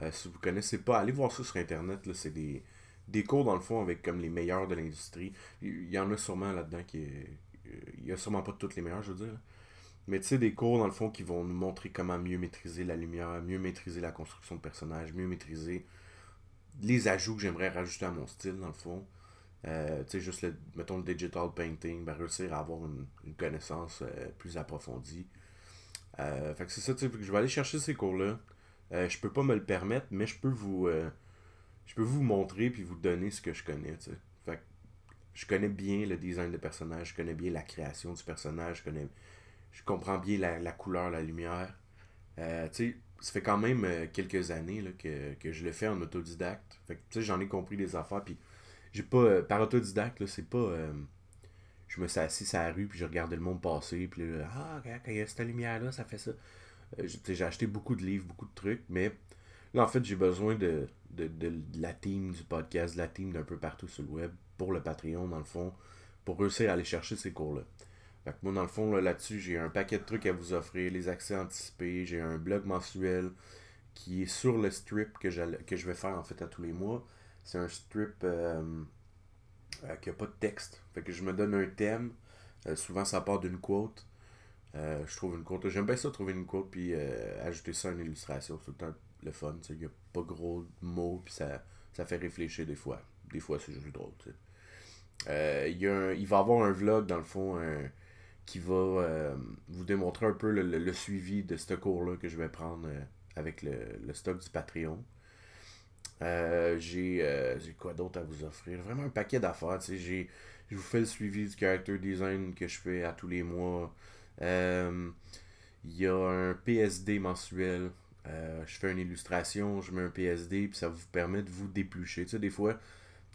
Euh, si vous connaissez pas, allez voir ça sur Internet. C'est des, des cours, dans le fond, avec comme les meilleurs de l'industrie. Il y en a sûrement là-dedans qui. Il y a sûrement pas toutes les meilleures, je veux dire. Mais tu sais, des cours, dans le fond, qui vont nous montrer comment mieux maîtriser la lumière, mieux maîtriser la construction de personnages, mieux maîtriser les ajouts que j'aimerais rajouter à mon style, dans le fond. Euh, tu sais, juste, le, mettons, le digital painting, ben, réussir à avoir une, connaissance euh, plus approfondie. fait que c'est ça, tu sais, je vais aller chercher ces cours-là. Euh, je peux pas me le permettre, mais je peux vous euh, je peux vous montrer puis vous donner ce que je connais. Fait je connais bien le design de personnage, je connais bien la création du personnage, je connais je comprends bien la, couleur, la lumière. Euh, ça fait quand même quelques années que, je le fais en autodidacte. Fait que j'en ai compris des affaires puis j'ai pas par autodidacte c'est pas je me suis assis à la rue puis je regardais le monde passer puis là, ah quand il y a cette lumière là ça fait ça euh, j'ai acheté beaucoup de livres, beaucoup de trucs, mais là, en fait, j'ai besoin de, la team du podcast, de la team d'un peu partout sur le web, pour le Patreon, dans le fond, pour réussir à aller chercher ces cours-là. Fait que moi, dans le fond, là-dessus, j'ai un paquet de trucs à vous offrir, les accès anticipés, j'ai un blog mensuel qui est sur le strip que, que je vais faire, en fait, à tous les mois. C'est un strip euh, euh, qui n'a pas de texte. Fait que je me donne un thème. souvent, ça part d'une quote. Euh, je trouve une quote. J'aime bien ça, trouver une quote, puis euh, ajouter ça à une illustration. C'est tout le fun. Il n'y a pas gros mots, puis ça, ça fait réfléchir des fois. Des fois, c'est juste drôle. Euh, il, y a il va y avoir un vlog, dans le fond, qui va vous démontrer un peu le, suivi de ce cours-là que je vais prendre avec le, le, stock du Patreon. j'ai quoi d'autre à vous offrir? Vraiment un paquet d'affaires. Je vous fais le suivi du character design que je fais à tous les mois. Euh, il y a un PSD mensuel. Euh, je fais une illustration, je mets un PSD, puis ça vous permet de vous déplucher. Des fois,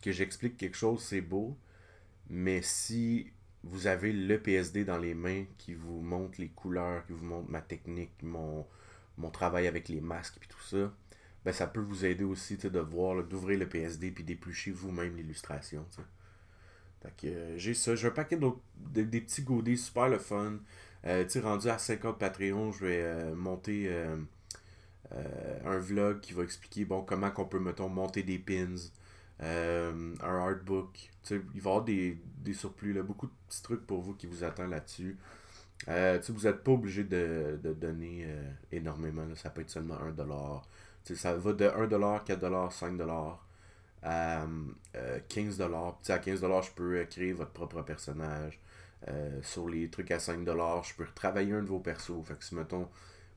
que j'explique quelque chose, c'est beau, mais si vous avez le PSD dans les mains qui vous montre les couleurs, qui vous montre ma technique, mon, mon travail avec les masques et tout ça, ben ça peut vous aider aussi de voir, d'ouvrir le PSD puis d'éplucher vous-même l'illustration. Euh, j'ai ça. J'ai un paquet de, des petits goodies super le fun. Euh, rendu à 50 Patreon, je vais euh, monter euh, un vlog qui va expliquer bon comment qu'on peut, mettons, monter des pins, un artbook. il va y avoir des, surplus, là, beaucoup de petits trucs pour vous qui vous attendent là-dessus. vous n'êtes pas obligé de, donner énormément. Ça peut être seulement 1$. ça va de 1$, 4$, 5$ à 15$. à 15$, je peux créer votre propre personnage. Euh, sur les trucs à 5$, je peux retravailler un de vos persos. Fait que si, mettons,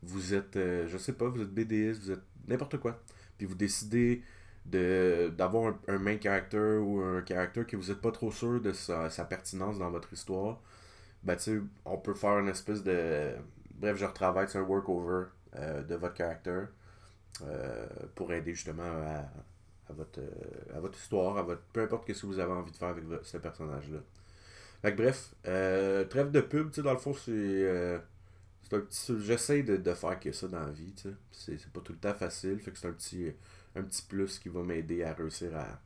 vous êtes, euh, je sais pas, vous êtes BDS, vous êtes n'importe quoi, puis vous décidez de d'avoir un, main character ou un character que vous n'êtes pas trop sûr de sa, pertinence dans votre histoire, ben tu on peut faire une espèce de... Bref, je retravaille sur un workover euh, de votre character pour aider justement à, à, votre, à votre histoire, à votre peu importe ce que vous avez envie de faire avec ce personnage-là. Fait que bref, euh, trêve de pub, tu dans le fond, c'est. Euh, c'est un petit. J'essaie de, de, faire que ça dans la vie, tu sais. C'est, c'est pas tout le temps facile, fait que c'est un petit, un petit plus qui va m'aider à réussir à,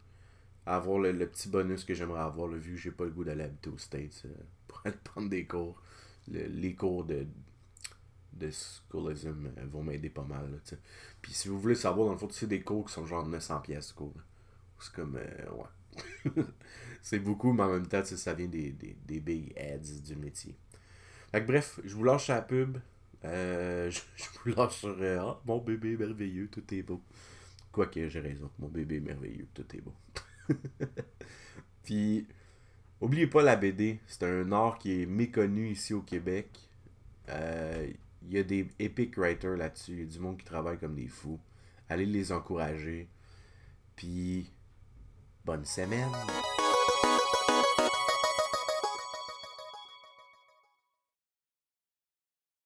avoir le, petit bonus que j'aimerais avoir, vu que j'ai pas le goût d'aller habiter aux States euh, pour aller prendre des cours. les cours de, de schoolism vont m'aider pas mal. Puis si vous voulez savoir, dans le fond, c'est des cours qui sont genre 900 pièces cours. C'est comme, ouais. c'est beaucoup, mais en même temps, ça vient des, des, big ads du métier. Fait bref, je vous lâche la pub. Euh, je, vous lâche sur euh, ah, mon bébé merveilleux, tout est beau. Quoique j'ai raison, mon bébé merveilleux, tout est beau. Puis, oubliez pas la BD, c'est un art qui est méconnu ici au Québec. Euh, il y a des epic writers là-dessus, il y a du monde qui travaille comme des fous. Allez les encourager. Puis, bonne semaine.